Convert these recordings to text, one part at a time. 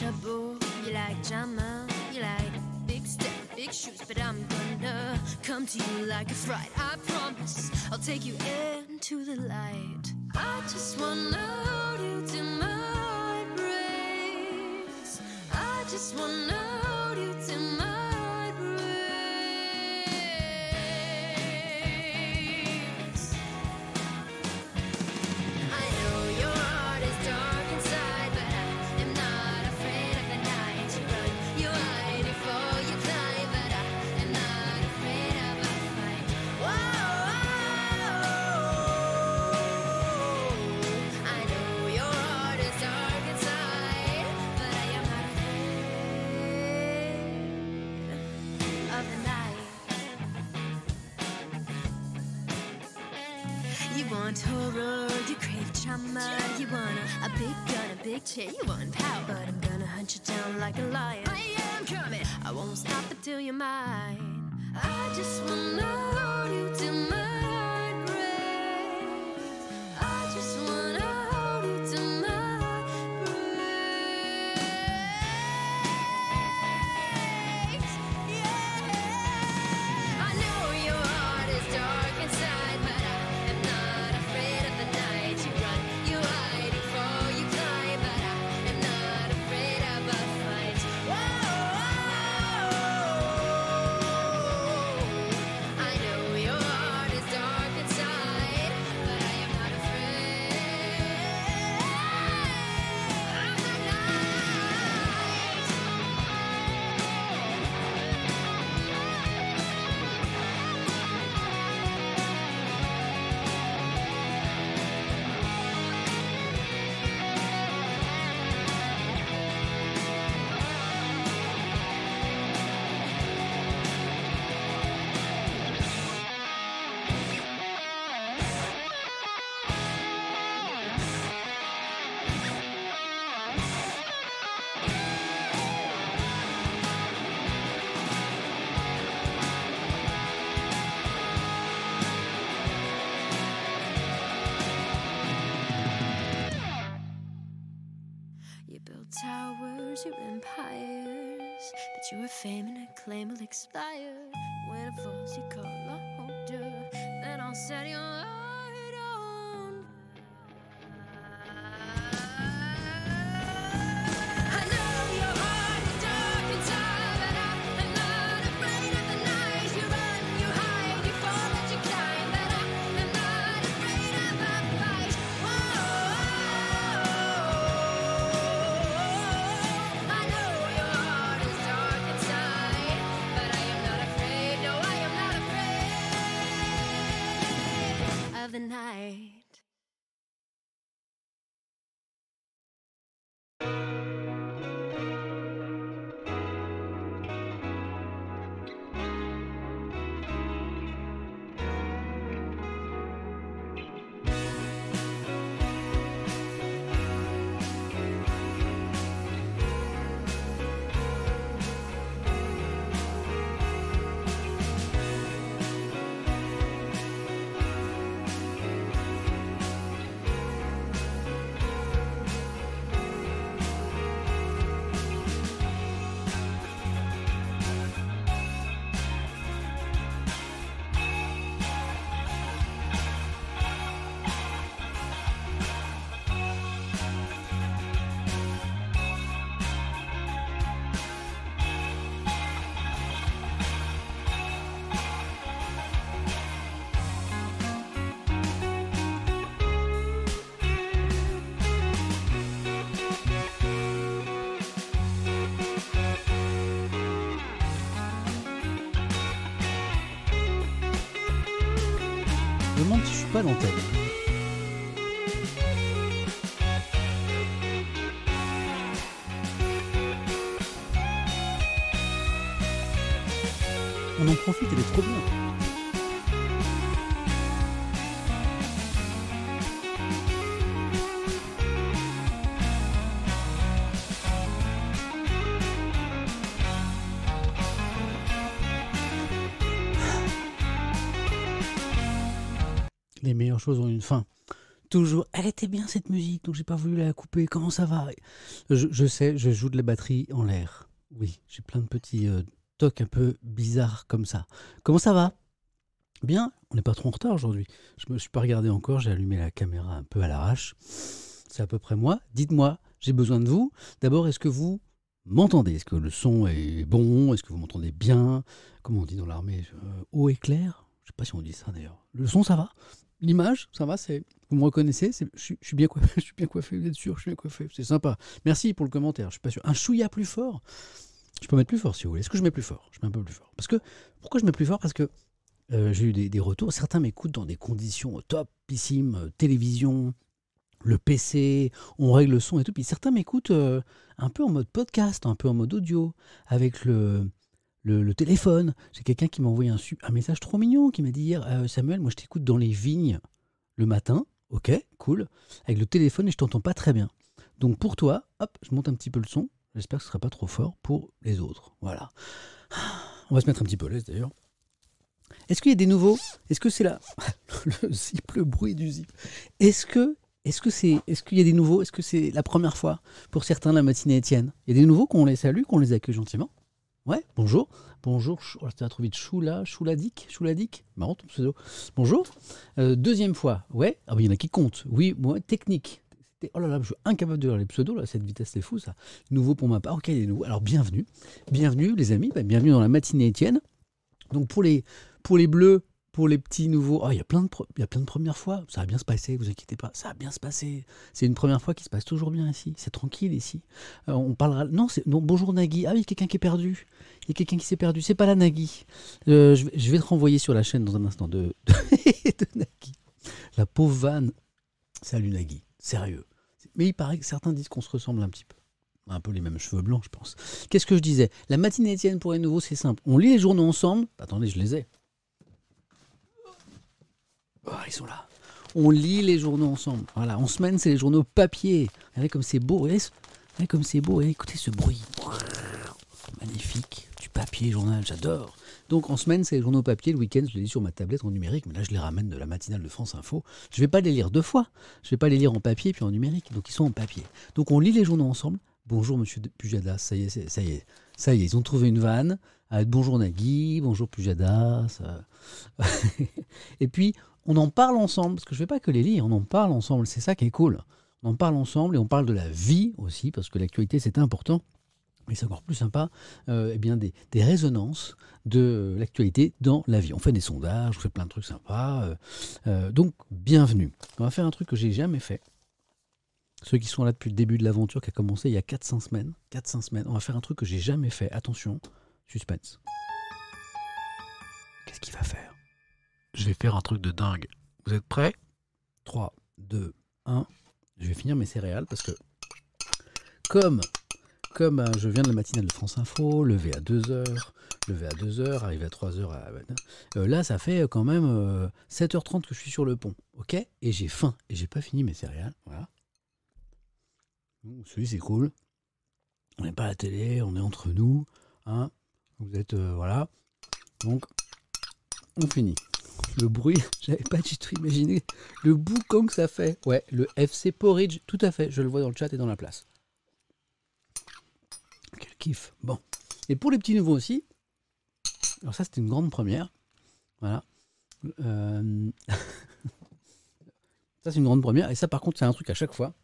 chapeau. You like drama, you like big step, big shoes, but I'm gonna come to you like a fright. I promise I'll take you in. flame On en profite, elle est trop bien. les meilleures choses ont une fin. Toujours, elle était bien cette musique, donc j'ai pas voulu la couper. Comment ça va? Je, sais, je joue de la batterie en l'air. Oui, j'ai plein de petits euh, tocs un peu bizarres comme ça. Comment ça va? Bien, on n'est pas trop en retard aujourd'hui. Je me suis pas regardé encore, j'ai allumé la caméra un peu à l'arrache. C'est à peu près moi. Dites-moi, j'ai besoin de vous. D'abord, est-ce que vous m'entendez? Est-ce que le son est bon? Est-ce que vous m'entendez bien? Comment on dit dans l'armée? Euh, Haut et clair Je sais pas si on dit ça d'ailleurs. Le son, ça va? L'image, ça va. Vous me reconnaissez je, suis bien coiffé, bien coiffé, vous êtes sûr Je suis bien coiffé, c'est sympa. Merci pour le commentaire, je suis pas sûr. Un chouïa plus fort Je peux mettre plus fort si vous voulez. Est-ce que je mets plus fort? Je mets un peu plus fort. Parce que, pourquoi je mets plus fort? Parce que euh, j'ai eu des, des, retours. Certains m'écoutent dans des conditions topissimes, euh, télévision, le PC, on règle le son et tout. Puis certains m'écoutent euh, un peu en mode podcast, un peu en mode audio, avec le, le, téléphone. J'ai quelqu'un qui m'a envoyé un, un, message trop mignon qui m'a dit hier euh, Samuel, moi je t'écoute dans les vignes le matin. Ok, cool. Avec le téléphone et je t'entends pas très bien. Donc pour toi, hop, je monte un petit peu le son. J'espère que ce sera pas trop fort pour les autres. Voilà. On va se mettre un petit peu à l'aise d'ailleurs. Est-ce qu'il y a des nouveaux? Est-ce que c'est là le zip, le bruit du zip? Est-ce que est-ce que c'est, est-ce qu'il y a des nouveaux? Est-ce que c'est la première fois pour certains la matinée Étienne? Il y a des nouveaux qu'on les salue, qu'on les accueille gentiment? Ouais, bonjour. Bonjour, oh, c'était trop vite. Choula, Chouladik, Chouladik. Marrant ton pseudo. Bonjour. Euh, deuxième fois. Ouais, ah, il y en a qui comptent. Oui, moi, technique. Oh là là, je suis incapable de lire les pseudos, là, cette vitesse, c'est fou ça. Nouveau pour ma part. Ok, des nouveaux. Alors, bienvenue. Bienvenue, les amis. Bah, bienvenue dans la matinée Étienne. Donc, pour les, pour les bleus, pour les petits nouveaux, oh, il, y a plein de premières fois, ça va bien se passer, vous inquiétez pas, ça va bien se passer. C'est une première fois qui se passe toujours bien ici, c'est tranquille ici. Euh, on parlera. Non, c'est non, bonjour Nagui. Ah oui, quelqu'un qui est perdu. Il y a quelqu'un qui s'est perdu. C'est pas la Nagui. Euh, je, je, vais te renvoyer sur la chaîne dans un instant de, de, de Nagui. La pauvre vanne. Salut Nagui, sérieux. Mais il paraît que certains disent qu'on se ressemble un petit peu. Un peu les mêmes cheveux blancs, je pense. Qu'est-ce que je disais? La matinée Étienne pour les nouveaux, c'est simple. On lit les journaux ensemble. Attendez, je les ai. Oh, ils sont là. On lit les journaux ensemble. Voilà, en semaine, c'est les journaux papier. Regardez comme c'est beau. Regardez, comme c'est beau. Écoutez ce bruit. Magnifique. Du papier journal, j'adore. Donc en semaine, c'est les journaux papier. Le week-end, je les lis sur ma tablette en numérique. Mais là, je les ramène de la matinale de France Info. Je ne vais pas les lire deux fois. Je ne vais pas les lire en papier puis en numérique. Donc ils sont en papier. Donc on lit les journaux ensemble. Bonjour, monsieur Pujadas. Ça y est, ça y est. Ça y est, ils ont trouvé une vanne. Avec bonjour Nagui, bonjour Pujadas. Et puis, on en parle ensemble, parce que je ne vais pas que les lire, on en parle ensemble, c'est ça qui est cool. On en parle ensemble et on parle de la vie aussi, parce que l'actualité c'est important. Mais c'est encore plus sympa, euh, eh bien des, résonances de l'actualité dans la vie. On fait des sondages, on fait plein de trucs sympas. Euh, euh, donc, bienvenue. On va faire un truc que j'ai jamais fait. Ceux qui sont là depuis le début de l'aventure qui a commencé il y a 400 semaines. 400 semaines. On va faire un truc que j'ai jamais fait. Attention, suspense. Qu'est-ce qu'il va faire? Je vais faire un truc de dingue. Vous êtes prêts? 3, 2, 1. Je vais finir mes céréales parce que comme, comme euh, je viens de la matinale de France Info, levé à 2h, levé à 2h, arrivé à 3h, à... Euh, là ça fait quand même euh, 7h30 que je suis sur le pont. Ok? Et j'ai faim et j'ai pas fini mes céréales. Voilà. Celui c'est cool. On n'est pas à la télé, on est entre nous. Hein Vous êtes. Euh, voilà. Donc, on finit le bruit, j'avais pas du tout imaginé le boucan que ça fait. Ouais, le FC Porridge, tout à fait, je le vois dans le chat et dans la place. Quel kiff. Bon. Et pour les petits nouveaux aussi, alors ça c'était une grande première. Voilà. Euh... ça c'est une grande première. Et ça par contre c'est un truc à chaque fois.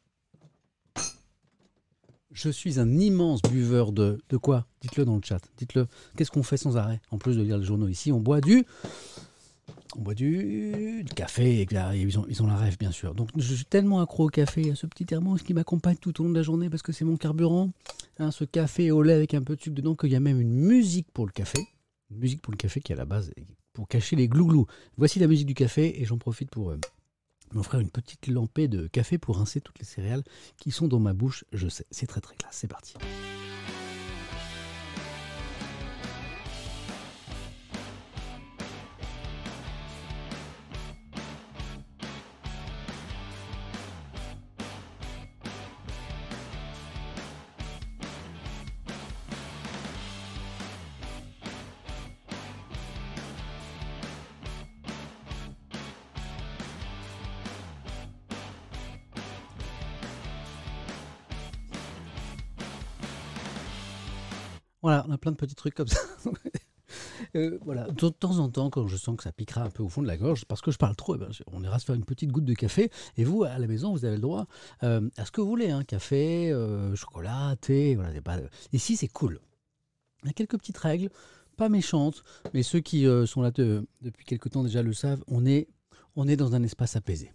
Je suis un immense buveur de... De quoi? Dites-le dans le chat. Dites-le. Qu'est-ce qu'on fait sans arrêt? En plus de lire les journaux ici, on boit du on boit du, café, et ils ont, ils ont la rêve bien sûr. Donc je suis tellement accro au café, à ce petit thermos qui m'accompagne tout au long de la journée parce que c'est mon carburant, hein, ce café au lait avec un peu de sucre dedans, qu'il y a même une musique pour le café, une musique pour le café qui est à la base pour cacher les glouglous. Voici la musique du café et j'en profite pour euh, m'offrir une petite lampée de café pour rincer toutes les céréales qui sont dans ma bouche, je sais, c'est très très classe, c'est parti. Plein de petits trucs comme ça. Euh, voilà, de temps en temps, quand je sens que ça piquera un peu au fond de la gorge, parce que je parle trop, eh ben, on ira se faire une petite goutte de café. Et vous, à la maison, vous avez le droit euh, à ce que vous voulez, hein, café, euh, chocolat, thé. Voilà, pas... Ici, c'est cool. Il y a quelques petites règles, pas méchantes, mais ceux qui sont là depuis quelques temps déjà le savent. On est, on est dans un espace apaisé.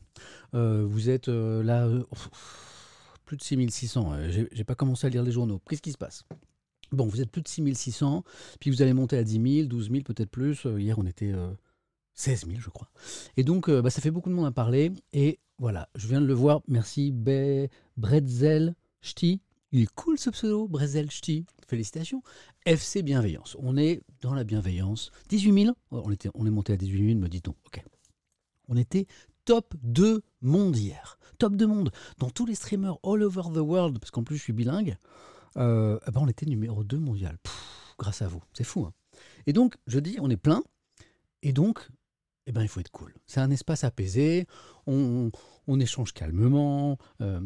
vous êtes là, plus de 6600. J'ai pas commencé à lire les journaux. Qu'est-ce qui se passe? Bon, vous êtes plus de 6600, puis vous allez monter à 10 000, 12 000, peut-être plus. Euh, hier, on était 16 euh, 000, je crois. Et donc, euh, bah, ça fait beaucoup de monde à parler. Et voilà, je viens de le voir. Merci, Be Bretzel Ch'ti. Il est cool ce pseudo, Bretzel Ch'ti. Félicitations. FC Bienveillance. On est dans la bienveillance. 18 000 on, était, on est monté à 18 000, me dit-on. Ok. On était top 2 monde hier. Top 2 monde. Dans tous les streamers all over the world, parce qu'en plus je suis bilingue. Euh, eh ben on était numéro 2 mondial. grâce à vous. C'est fou. Hein. et donc, je dis, on est plein. Et donc, eh ben, il faut être cool. C'est un espace apaisé. On, échange calmement. Euh,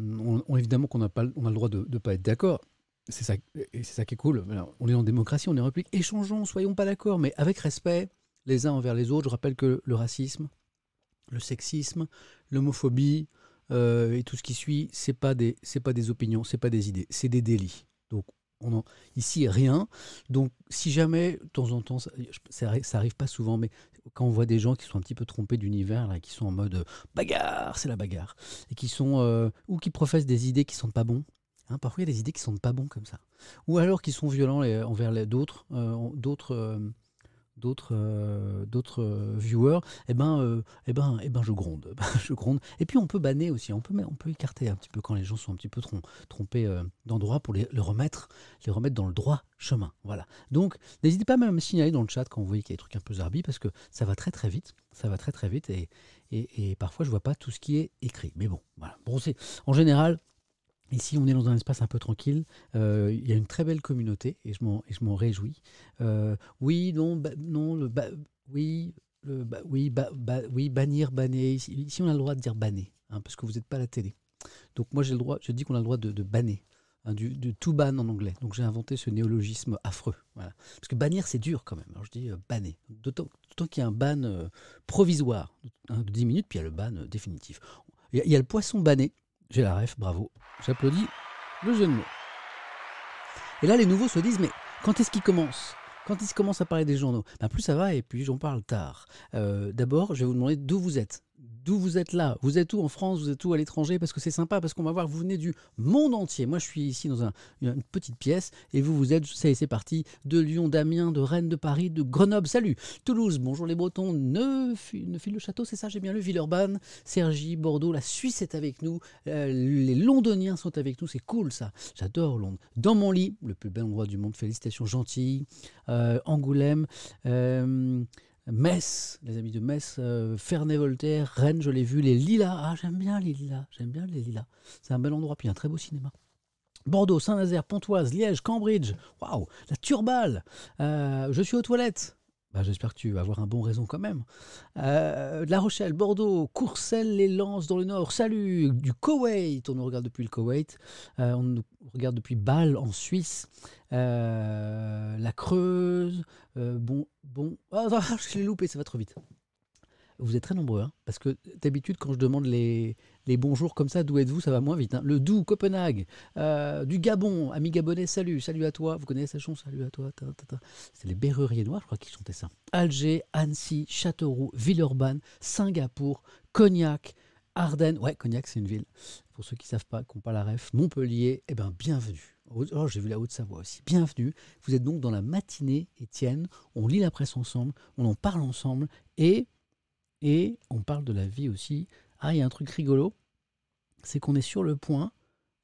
on, évidemment qu'on pas, on a le droit de ne pas être d'accord. C'est ça, c'est ça qui est cool. on est en démocratie, on est en république. Échangeons, soyons pas d'accord, mais avec respect les uns envers les autres. Je rappelle que le racisme, le sexisme, l'homophobie euh, et tout ce qui suit, c'est pas des, pas des opinions, c'est pas des idées, c'est des délits. Donc, on ici, rien. Donc, si jamais, de temps en temps, ça, ça, arrive pas souvent, mais quand on voit des gens qui sont un petit peu trompés d'univers, qui sont en mode euh, bagarre, c'est la bagarre, et qui sont, euh, ou qui professent des idées qui sont pas bons, hein, parfois il y a des idées qui sont pas bons comme ça, ou alors qui sont violents envers d'autres, euh, d'autres d'autres euh, d'autres euh, viewers, eh ben, euh, eh ben, eh ben, je gronde, je gronde. Et puis on peut banner aussi, on peut, on peut écarter un petit peu quand les gens sont un petit peu trompés d'endroit pour les, remettre, les remettre dans le droit chemin. Voilà. Donc n'hésitez pas même à me signaler dans le chat quand vous voyez qu'il y a des trucs un peu zarbi parce que ça va très très vite, ça va très très vite et, et, et parfois je vois pas tout ce qui est écrit. Mais bon, voilà. Bon, en général, Ici, on est dans un espace un peu tranquille. Euh, il y a une très belle communauté et je m'en réjouis. Euh, oui, non, non, le oui, le oui, oui, bannir, banner. Ici, on a le droit de dire banner, hein, parce que vous n'êtes pas à la télé. Donc moi, j'ai le droit, je dis qu'on a le droit de, de banner, hein, du, de tout ban en anglais. Donc j'ai inventé ce néologisme affreux. Voilà. Parce que bannir, c'est dur quand même. Je dis euh, banner. D'autant qu'il y a un ban provisoire hein, de 10 minutes, puis il y a le ban définitif. Il y, a, le poisson banné. J'ai la ref, bravo. J'applaudis le jeu de mots. Et là, les nouveaux se disent, mais quand est-ce qu'ils commencent? Quand ils commencent à parler des journaux, ben plus ça va et puis j'en parle tard. Euh, d'abord, je vais vous demander d'où vous êtes d'où vous êtes là? Vous êtes où en France, vous êtes où à l'étranger? Parce que c'est sympa, parce qu'on va voir, vous venez du monde entier. Moi, je suis ici dans une petite pièce, et vous, vous êtes, ça c'est parti, de Lyon, d'Amiens, de Rennes, de Paris, de Grenoble, salut! Toulouse, bonjour les Bretons, Neufil-le-Château, c'est ça, j'ai bien lu, Villeurbanne, Cergy, Bordeaux, la Suisse est avec nous, euh, les Londoniens sont avec nous, c'est cool ça, j'adore Londres. Dans mon lit, le plus bel endroit du monde, félicitations, Gentil, euh, Angoulême, euh, Metz, les amis de Metz, euh, Ferney-Voltaire, Rennes, je l'ai vu, les Lilas. Ah, j'aime bien les Lilas, j'aime bien les Lilas. C'est un bel endroit, puis un très beau cinéma. Bordeaux, Saint-Nazaire, Pontoise, Liège, Cambridge, waouh, la Turballe. Euh, je suis aux toilettes. Bah, j'espère que tu vas avoir un bon raison quand même. Euh, la Rochelle, Bordeaux, Courcelles, les Lances dans le Nord. Salut du Koweït. On nous regarde depuis le Koweït. on nous regarde depuis Bâle en Suisse. la Creuse, euh, bon, bon. Ah, je l'ai loupé, ça va trop vite. Vous êtes très nombreux, hein, parce que d'habitude, quand je demande les, les bonjours comme ça, d'où êtes-vous, ça va moins vite. Hein. Le Doubs, Copenhague, euh, du Gabon, ami gabonais, salut, salut à toi. Vous connaissez chanson, salut à toi. C'est les Berruriers Noirs, je crois, qui chantaient ça. Alger, Annecy, Châteauroux, Villeurbanne, Singapour, Cognac, Ardennes. Ouais, Cognac, c'est une ville. Pour ceux qui ne savent pas, qui n'ont pas la ref, Montpellier, eh ben, bienvenue. Oh, j'ai vu la Haute-Savoie aussi. Bienvenue. Vous êtes donc dans la matinée, Étienne. On lit la presse ensemble, on en parle ensemble et, et on parle de la vie aussi. Ah, il y a un truc rigolo, c'est qu'on est sur le point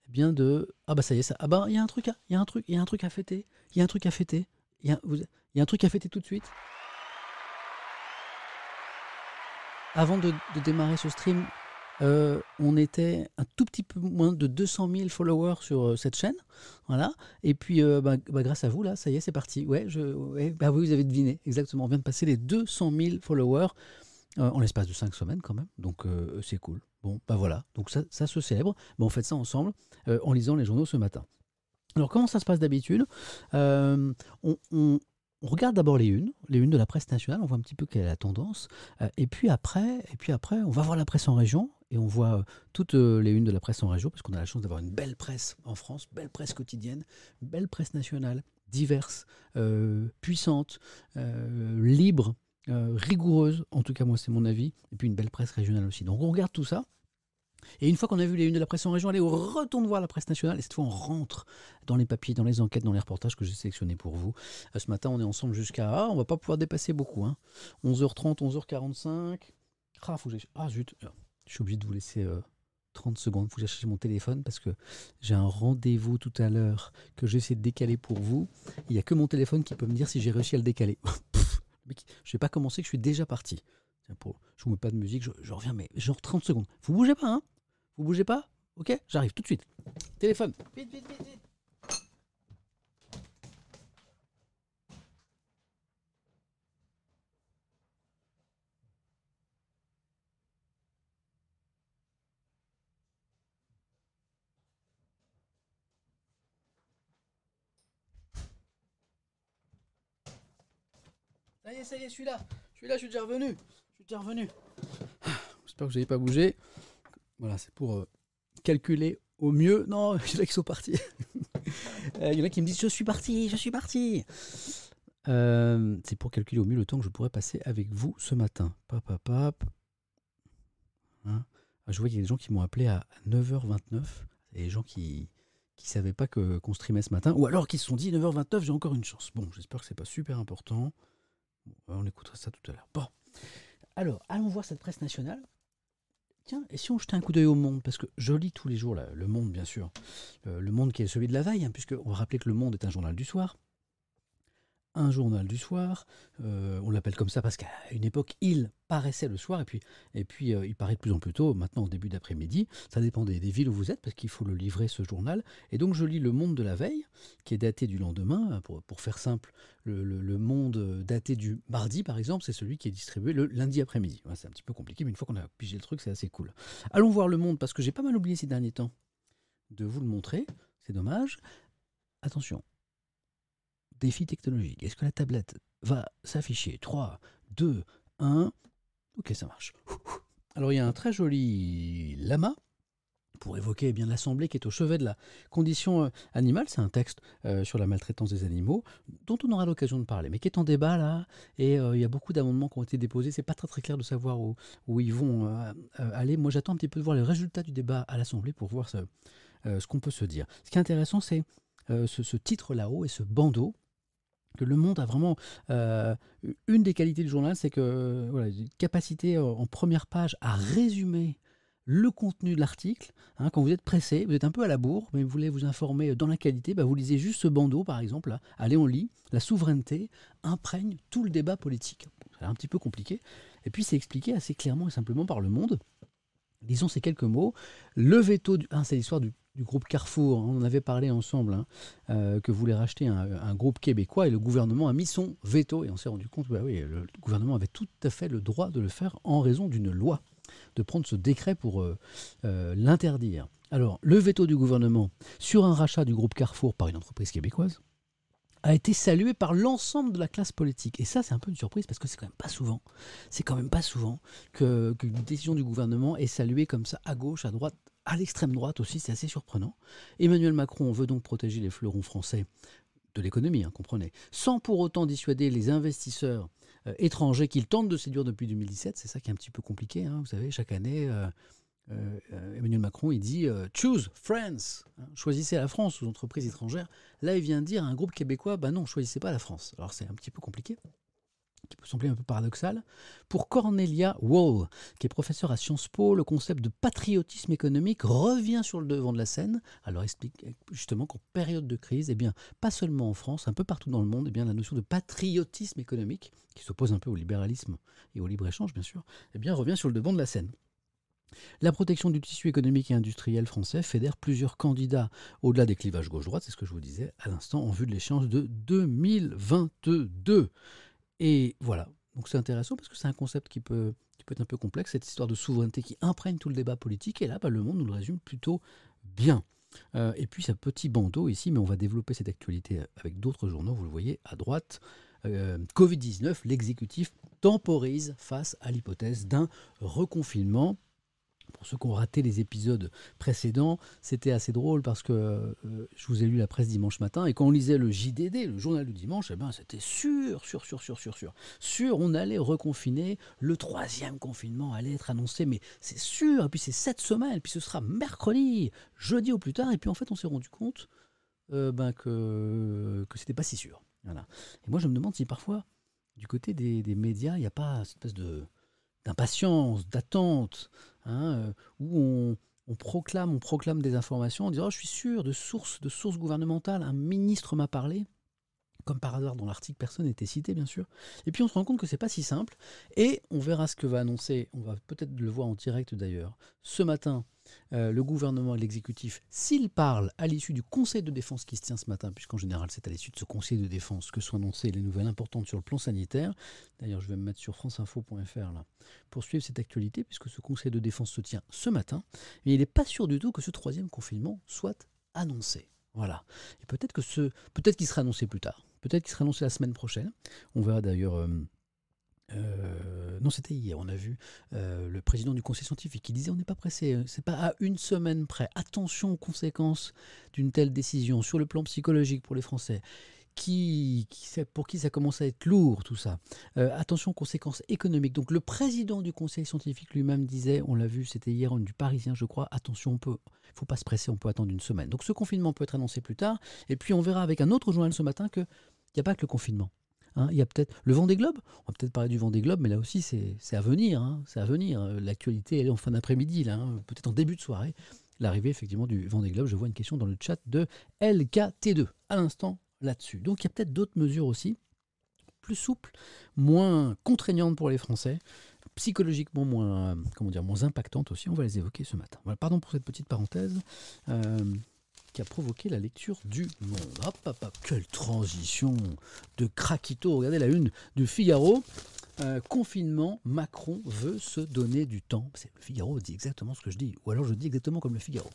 eh bien de ah bah ça y est ça ah bah il y a un truc il y a un truc il y a un truc à fêter il y a un truc à fêter il y a, il y a un truc à fêter tout de suite avant de démarrer ce stream euh, on était un tout petit peu moins de 200 000 followers sur euh, cette chaîne. Voilà. Et puis, euh, bah, bah, grâce à vous, là, ça y est, c'est parti. Ouais, je, bah oui, vous avez deviné, exactement. On vient de passer les 200 000 followers en l'espace de 5 semaines quand même. Donc, c'est cool. Bon, bah voilà. Donc, ça, se célèbre. on fait ça ensemble en lisant les journaux ce matin. Alors comment ça se passe d'habitude? Euh, on, on- regarde d'abord les unes, les unes de la presse nationale, on voit un petit peu quelle est la tendance, Euh, et puis après, et puis après, on va voir la presse en région et on voit euh, toutes euh, les unes de la presse en région parce qu'on a la chance d'avoir une belle presse en France, belle presse quotidienne, belle presse nationale, diverse, euh, puissante, euh, libre, euh, rigoureuse. En tout cas, moi, c'est mon avis. Et puis une belle presse régionale aussi. Donc on regarde tout ça. Et une fois qu'on a vu les unes de la presse en région, allez, on retourne voir la presse nationale. Et cette fois, on rentre dans les papiers, dans les enquêtes, dans les reportages que j'ai sélectionnés pour vous. Euh, Ce matin, on est ensemble jusqu'à. Ah, on va pas pouvoir dépasser beaucoup. Hein. 11h30, 11h45. Ah, faut ah zut, je suis obligé de vous laisser euh, 30 secondes. Faut que chercher mon téléphone parce que j'ai un rendez-vous tout à l'heure que j'essaie de décaler pour vous. Il n'y a que mon téléphone qui peut me dire si j'ai réussi à le décaler. mec, je vais pas commencer que je suis déjà parti. Pour, je vous mets pas de musique, je, je reviens, mais genre 30 secondes. Vous bougez pas, hein? Vous bougez pas? Ok J'arrive tout de suite. Téléphone. Vite, vite, vite, vite. Est, ça y est, je suis là. Je suis là, je suis déjà revenu. Je suis déjà revenu. J'espère que vous n'avez pas bougé. Voilà, c'est pour euh, calculer au mieux. Non, il y en a qui sont partis. Euh, Il y en a qui me disent Je suis parti, je suis parti. Euh, c'est pour calculer au mieux le temps que je pourrais passer avec vous ce matin. Pap, pap, pap. Hein? Ah, je vois qu'il y a des gens qui m'ont appelé à 9h29. C'est des gens qui qui savaient pas que qu'on streamait ce matin, ou alors qui se sont dit 9h29, j'ai encore une chance. Bon, j'espère que c'est pas super important. On écoutera ça tout à l'heure. Bon. Alors, allons voir cette presse nationale. Tiens, et si on jetait un coup d'œil au Monde? Parce que je lis tous les jours là, le Monde, bien sûr. Euh, le Monde qui est celui de la veille, hein, puisque on va rappeler que le Monde est un journal du soir. Un journal du soir, euh, on l'appelle comme ça parce qu'à une époque, il paraissait le soir, et puis, euh, il paraît de plus en plus tôt, maintenant au début d'après-midi. Ça dépend des, villes où vous êtes, parce qu'il faut le livrer, ce journal. Et donc je lis Le Monde de la veille, qui est daté du lendemain, pour, pour faire simple. Le, Monde daté du mardi, par exemple, c'est celui qui est distribué le lundi après-midi. C'est un petit peu compliqué, mais une fois qu'on a pigé le truc, c'est assez cool. Allons voir Le Monde, parce que j'ai pas mal oublié ces derniers temps de vous le montrer. C'est dommage. Attention. Défi technologique. Est-ce que la tablette va s'afficher? 3, 2, 1 Ok, ça marche. Alors, il y a un très joli lama pour évoquer eh bien l'Assemblée qui est au chevet de la condition euh, animale. C'est un texte euh, sur la maltraitance des animaux dont on aura l'occasion de parler, mais qui est en débat là. Et euh, il y a beaucoup d'amendements qui ont été déposés. C'est pas très clair de savoir où, ils vont aller. Moi, j'attends un petit peu de voir les résultats du débat à l'Assemblée pour voir ce, qu'on peut se dire. Ce qui est intéressant, c'est ce, ce titre là-haut et ce bandeau que Le Monde a vraiment euh, une des qualités du journal, c'est que voilà, une capacité euh, en première page à résumer le contenu de l'article. hein. quand vous êtes pressé, vous êtes un peu à la bourre, mais vous voulez vous informer dans la qualité, bah, vous lisez juste ce bandeau, par exemple. Là. Allez, on lit. La souveraineté imprègne tout le débat politique. C'est un petit peu compliqué. Et puis, c'est expliqué assez clairement et simplement par le monde. Disons ces quelques mots. Le veto, du... ah, c'est l'histoire du, du groupe Carrefour. hein. On en avait parlé ensemble, hein, euh, que voulait racheter un, groupe québécois et le gouvernement a mis son veto. Et on s'est rendu compte, bah oui, le gouvernement avait tout à fait le droit de le faire en raison d'une loi de prendre ce décret pour euh, euh, l'interdire. Alors, le veto du gouvernement sur un rachat du groupe Carrefour par une entreprise québécoise a été salué par l'ensemble de la classe politique. Et ça, c'est un peu une surprise parce que c'est quand même pas souvent, c'est quand même pas souvent que qu'une décision du gouvernement est saluée comme ça à gauche, à droite, à l'extrême droite aussi. C'est assez surprenant. Emmanuel Macron veut donc protéger les fleurons français de l'économie, hein, comprenez, sans pour autant dissuader les investisseurs euh, étrangers qu'il tente de séduire depuis 2017. C'est ça qui est un petit peu compliqué. hein. Vous savez, chaque année, euh, euh, Emmanuel Macron, il dit Choose France. hein, choisissez la France aux entreprises étrangères. Là, il vient de dire à un groupe québécois Bah non, choisissez pas la France. Alors, c'est un petit peu compliqué qui peut sembler un peu paradoxal. Pour Cornelia Wall, qui est professeure à Sciences Po, le concept de patriotisme économique revient sur le devant de la scène. Alors, explique justement qu'en période de crise, eh bien, pas seulement en France, un peu partout dans le monde, eh bien, la notion de patriotisme économique, qui s'oppose un peu au libéralisme et au libre-échange, bien sûr, eh bien, revient sur le devant de la scène. La protection du tissu économique et industriel français fédère plusieurs candidats au-delà des clivages gauche-droite, c'est ce que je vous disais à l'instant, en vue de l'échéance de 2022. Et voilà, donc c'est intéressant parce que c'est un concept qui peut, être un peu complexe, cette histoire de souveraineté qui imprègne tout le débat politique, et là, bah, le monde nous le résume plutôt bien. Euh, et puis, ce petit bandeau ici, mais on va développer cette actualité avec d'autres journaux, vous le voyez à droite. Euh, Covid-19, l'exécutif temporise face à l'hypothèse d'un reconfinement pour ceux qui ont raté les épisodes précédents, c'était assez drôle parce que euh, je vous ai lu la presse dimanche matin et quand on lisait le JDD, le journal du dimanche, eh ben, c'était sûr, sûr, sûr, sûr, sûr, sûr. Sûr, on allait reconfiner, le troisième confinement allait être annoncé, mais c'est sûr, et puis c'est cette semaine, puis ce sera mercredi, jeudi au plus tard, et puis en fait on s'est rendu compte euh, ben, que, que c'était pas si sûr. Voilà. Et moi je me demande si parfois, du côté des, des médias, il n'y a pas cette espèce d'impatience, d'attente, hein, euh, où on, proclame, on proclame des informations, en disant oh, je suis sûr de sources, de sources gouvernementales, un ministre m'a parlé. Comme par hasard, dans l'article, personne n'était cité, bien sûr. Et puis on se rend compte que c'est pas si simple. Et on verra ce que va annoncer, on va peut-être le voir en direct d'ailleurs, ce matin, euh, le gouvernement et l'exécutif, s'ils parlent à l'issue du Conseil de défense qui se tient ce matin, puisqu'en général c'est à l'issue de ce Conseil de défense que sont annoncées les nouvelles importantes sur le plan sanitaire. D'ailleurs, je vais me mettre sur franceinfo.fr là pour suivre cette actualité, puisque ce Conseil de défense se tient ce matin. Mais il n'est pas sûr du tout que ce troisième confinement soit annoncé. Voilà. Et peut-être que ce, peut-être qu'il sera annoncé plus tard. Peut-être qu'il sera annoncé la semaine prochaine. On verra d'ailleurs. Euh, euh, non, c'était hier, on a vu euh, le président du conseil scientifique qui disait on n'est pas pressé, c'est pas à une semaine près. Attention aux conséquences d'une telle décision sur le plan psychologique pour les Français. Qui, pour qui ça commence à être lourd tout ça. attention aux conséquences économiques. Donc le président du conseil scientifique lui-même disait, on l'a vu, c'était hier du Parisien je crois, attention, on peut, faut pas se presser, on peut attendre une semaine. Donc ce confinement peut être annoncé plus tard. Et puis on verra avec un autre journal ce matin qu'il n'y a pas que le confinement. Hein, il y a peut-être le Vendée Globe. On va peut-être parler du Vendée Globe, mais là aussi c'est à venir. Hein, c'est à venir. L'actualité elle est en fin d'après-midi là, hein, peut-être en début de soirée. L'arrivée effectivement du Vendée Globe. Je vois une question dans le chat de LKT2 à l'instant là-dessus. Donc il y a peut-être d'autres mesures aussi plus souples, moins contraignantes pour les Français, psychologiquement moins, comment dire, moins impactantes aussi. On va les évoquer ce matin. Pardon pour cette petite parenthèse. Euh, qui a provoqué la lecture du Monde. Hop, hop, hop, quelle transition de craquito. Regardez la une du Figaro. Euh, confinement, Macron veut se donner du temps. Le Figaro dit exactement ce que je dis, ou alors je dis exactement comme le Figaro.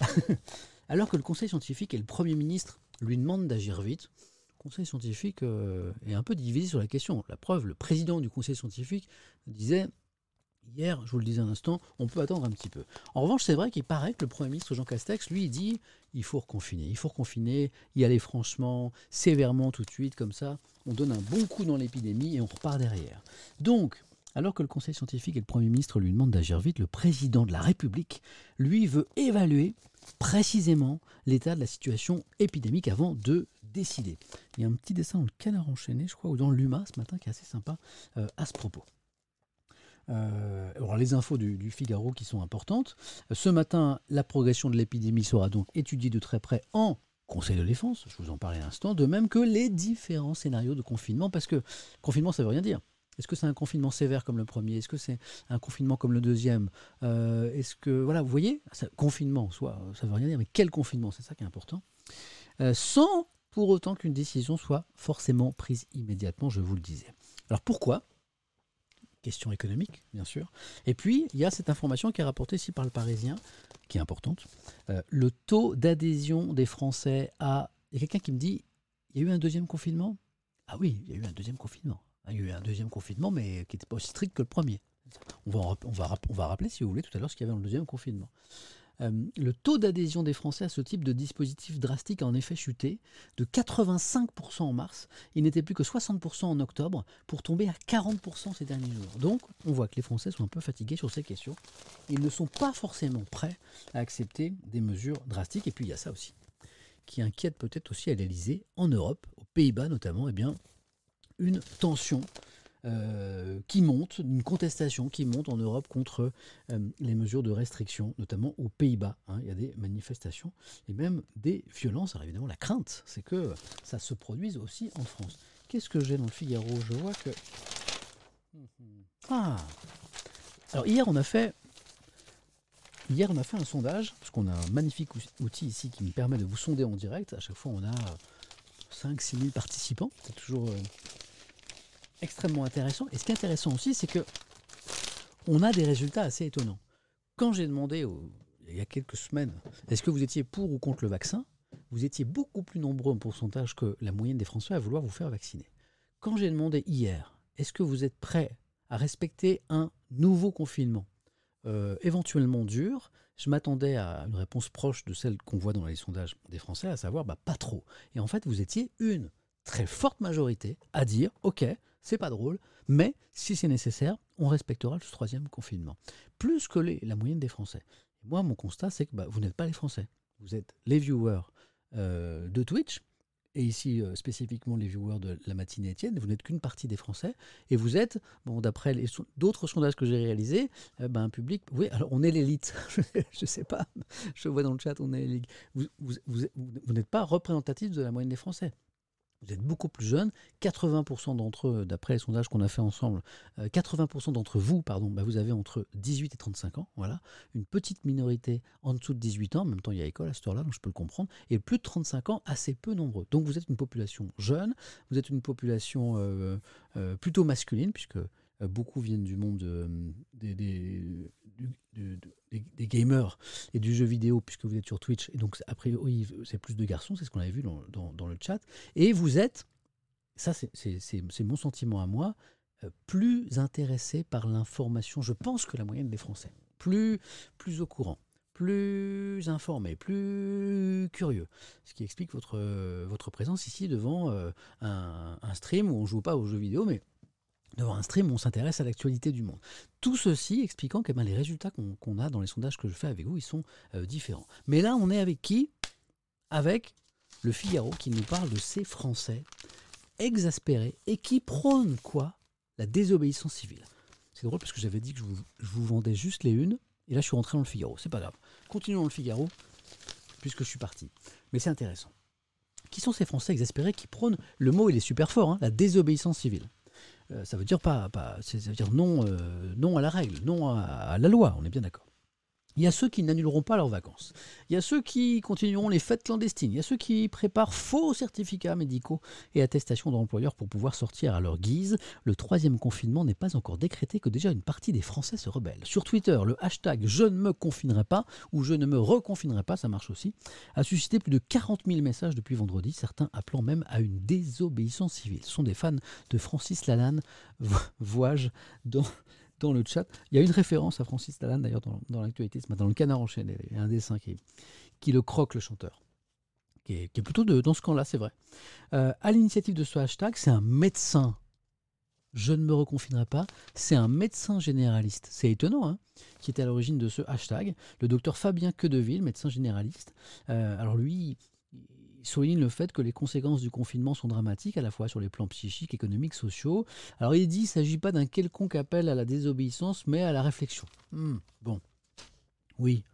alors que le Conseil scientifique et le Premier ministre lui demandent d'agir vite, le Conseil scientifique euh, est un peu divisé sur la question. La preuve, le président du Conseil scientifique disait Hier, je vous le disais un instant, on peut attendre un petit peu. En revanche, c'est vrai qu'il paraît que le Premier ministre Jean Castex, lui, dit il faut reconfiner, il faut reconfiner, y aller franchement, sévèrement tout de suite, comme ça, on donne un bon coup dans l'épidémie et on repart derrière. Donc, alors que le Conseil scientifique et le Premier ministre lui demandent d'agir vite, le président de la République, lui, veut évaluer précisément l'état de la situation épidémique avant de décider. Il y a un petit dessin dans le canard enchaîné, je crois, ou dans l'UMA ce matin, qui est assez sympa euh, à ce propos. Euh, alors les infos du, Figaro qui sont importantes. Ce matin, la progression de l'épidémie sera donc étudiée de très près en Conseil de défense, je vous en parlais à l'instant, de même que les différents scénarios de confinement, parce que confinement, ça veut rien dire. Est-ce que c'est un confinement sévère comme le premier? Est-ce que c'est un confinement comme le deuxième? Euh, Est-ce que voilà, vous voyez, confinement, soit ça veut rien dire, mais quel confinement? C'est ça qui est important. Euh, sans pour autant qu'une décision soit forcément prise immédiatement, je vous le disais. Alors pourquoi? Question économique, bien sûr. Et puis, il y a cette information qui est rapportée ici par le Parisien, qui est importante. Euh, le taux d'adhésion des Français à... Il y a quelqu'un qui me dit, il y a eu un deuxième confinement? Ah oui, il y a eu un deuxième confinement. Il y a eu un deuxième confinement, mais qui n'était pas aussi strict que le premier. On va, on, va, on va rappeler, si vous voulez, tout à l'heure ce qu'il y avait dans le deuxième confinement. Euh, le taux d'adhésion des Français à ce type de dispositif drastique a en effet chuté de 85% en mars. Il n'était plus que 60% en octobre pour tomber à 40% ces derniers jours. Donc on voit que les Français sont un peu fatigués sur ces questions. Ils ne sont pas forcément prêts à accepter des mesures drastiques. Et puis il y a ça aussi qui inquiète peut-être aussi à l'Elysée, en Europe, aux Pays-Bas notamment, eh bien, une tension euh, qui monte, une contestation qui monte en Europe contre euh, les mesures de restriction, notamment aux Pays-Bas. Hein. il y a des manifestations et même des violences. Alors évidemment, la crainte, c'est que ça se produise aussi en France. Qu'est-ce que j'ai dans le Figaro? Je vois que... Ah Alors hier, on a fait... Hier, on a fait un sondage, parce qu'on a un magnifique outil ici qui me permet de vous sonder en direct. À chaque fois, on a 5-6 000 participants. C'est toujours euh, extrêmement intéressant. Et ce qui est intéressant aussi, c'est que on a des résultats assez étonnants. Quand j'ai demandé, il y a quelques semaines, est-ce que vous étiez pour ou contre le vaccin Vous étiez beaucoup plus nombreux en pourcentage que la moyenne des Français à vouloir vous faire vacciner. Quand j'ai demandé hier, est-ce que vous êtes prêt à respecter un nouveau confinement, euh, éventuellement dur, je m'attendais à une réponse proche de celle qu'on voit dans les sondages des Français, à savoir bah, pas trop. Et en fait, vous étiez une très forte majorité à dire ok, c'est pas drôle, mais si c'est nécessaire, on respectera le troisième confinement. Plus que la moyenne des Français. moi, mon constat, c'est que bah, vous n'êtes pas les Français. Vous êtes les viewers euh, de Twitch, et ici euh, spécifiquement les viewers de la matinée Étienne, vous n'êtes qu'une partie des Français, et vous êtes, bon, d'après d'autres sondages que j'ai réalisés, euh, ben, un public, oui, alors on est l'élite, je ne sais pas, je vois dans le chat, on est l'élite. Vous, vous n'êtes pas représentatif de la moyenne des Français. Vous êtes beaucoup plus jeune, 80% d'entre eux, d'après les sondages qu'on a fait ensemble, 80% euh, d'entre vous, pardon, bah vous avez entre 18 et 35 ans, voilà, une petite minorité en dessous de 18 ans, en même temps il y a école à cette heure-là, donc je peux le comprendre, et plus de 35 ans, assez peu nombreux. Donc vous êtes une population jeune, vous êtes une population euh, euh, plutôt masculine, puisque beaucoup viennent du monde des, gamers et du jeu vidéo, puisque vous êtes sur Twitch. Et donc, après, oui, c'est plus de garçons, c'est ce qu'on avait vu dans, le chat. Et vous êtes, ça c'est mon sentiment à moi, euh, plus intéressé par l'information, je pense, que la moyenne des Français. Plus, plus au courant, plus informé, plus curieux. Ce qui explique votre, votre présence ici devant euh, un, stream où on joue pas aux jeux vidéo, mais devant un stream, on s'intéresse à l'actualité du monde. Tout ceci expliquant que ben, les résultats qu'on a dans les sondages que je fais avec vous, ils sont euh, différents. Mais là, on est avec qui? Avec le Figaro qui nous parle de ces Français exaspérés et qui prônent quoi? La désobéissance civile. C'est drôle parce que j'avais dit que je vous, vendais juste les unes, et là je suis rentré dans le Figaro. C'est pas grave. Continuons le Figaro, puisque je suis parti. Mais c'est intéressant. Qui sont ces Français exaspérés qui prônent, le mot? Il est super fort, hein, la désobéissance civile ça veut dire pas, pas ça veut dire non, euh, non à la règle, non à la loi, on est bien d'accord. Il y a ceux qui n'annuleront pas leurs vacances. Il y a ceux qui continueront les fêtes clandestines. Il y a ceux qui préparent faux certificats médicaux et attestations d'employeurs pour pouvoir sortir à leur guise. Le troisième confinement n'est pas encore décrété que déjà une partie des Français se rebellent. Sur Twitter, le hashtag je ne me confinerai pas ou je ne me reconfinerai pas, ça marche aussi, a suscité plus de 40 000 messages depuis vendredi, certains appelant même à une désobéissance civile. Ce sont des fans de Francis Lalanne, vois-je, dans dans le chat. Il y a une référence à Francis Lalanne d'ailleurs dans, l'actualité ce matin, dans le canard enchaîné. Il y a un dessin qui, le croque, le chanteur. Qui est, plutôt de, dans ce camp-là, c'est vrai. Euh, à l'initiative de ce hashtag, c'est un médecin. Je ne me reconfinerai pas. C'est un médecin généraliste. C'est étonnant, hein, qui était à l'origine de ce hashtag. Le docteur Fabien Quedeville, médecin généraliste. Euh, alors lui, il souligne le fait que les conséquences du confinement sont dramatiques, à la fois sur les plans psychiques, économiques, sociaux. Alors il dit qu'il ne s'agit pas d'un quelconque appel à la désobéissance, mais à la réflexion. Hmm, bon, oui.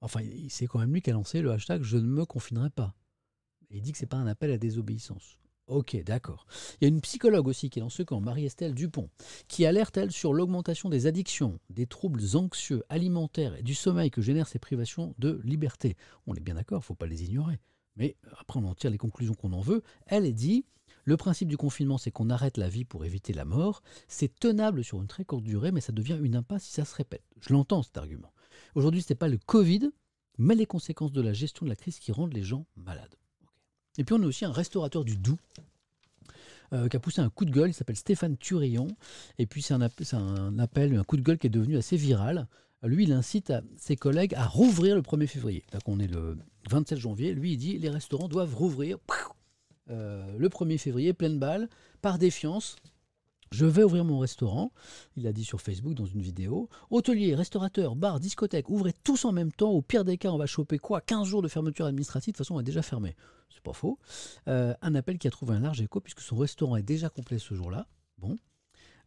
Enfin, c'est quand même lui qui a lancé le hashtag Je ne me confinerai pas. il dit que ce n'est pas un appel à désobéissance. Ok, d'accord. Il y a une psychologue aussi qui est dans ce camp, Marie-Estelle Dupont, qui alerte, elle, sur l'augmentation des addictions, des troubles anxieux, alimentaires et du sommeil que génèrent ces privations de liberté. On est bien d'accord, il ne faut pas les ignorer mais après on en tire les conclusions qu'on en veut, elle dit le principe du confinement, c'est qu'on arrête la vie pour éviter la mort. C'est tenable sur une très courte durée, mais ça devient une impasse si ça se répète. Je l'entends cet argument. Aujourd'hui, ce n'est pas le Covid, mais les conséquences de la gestion de la crise qui rendent les gens malades. Et puis on a aussi un restaurateur du Doubs euh, qui a poussé un coup de gueule, il s'appelle Stéphane Turillon, et puis c'est un, appel, un coup de gueule qui est devenu assez viral lui, il incite ses collègues à rouvrir le 1er février. Là, on est le 27 janvier. Lui, il dit les restaurants doivent rouvrir euh, le 1er février, pleine balle, par défiance. Je vais ouvrir mon restaurant, il a dit sur Facebook dans une vidéo. Hôteliers, restaurateurs, bars, discothèques, ouvrez tous en même temps. Au pire des cas, on va choper quoi? 15 jours de fermeture administrative. De toute façon, on est déjà fermé. C'est pas faux. Euh, un appel qui a trouvé un large écho puisque son restaurant est déjà complet ce jour-là. Bon,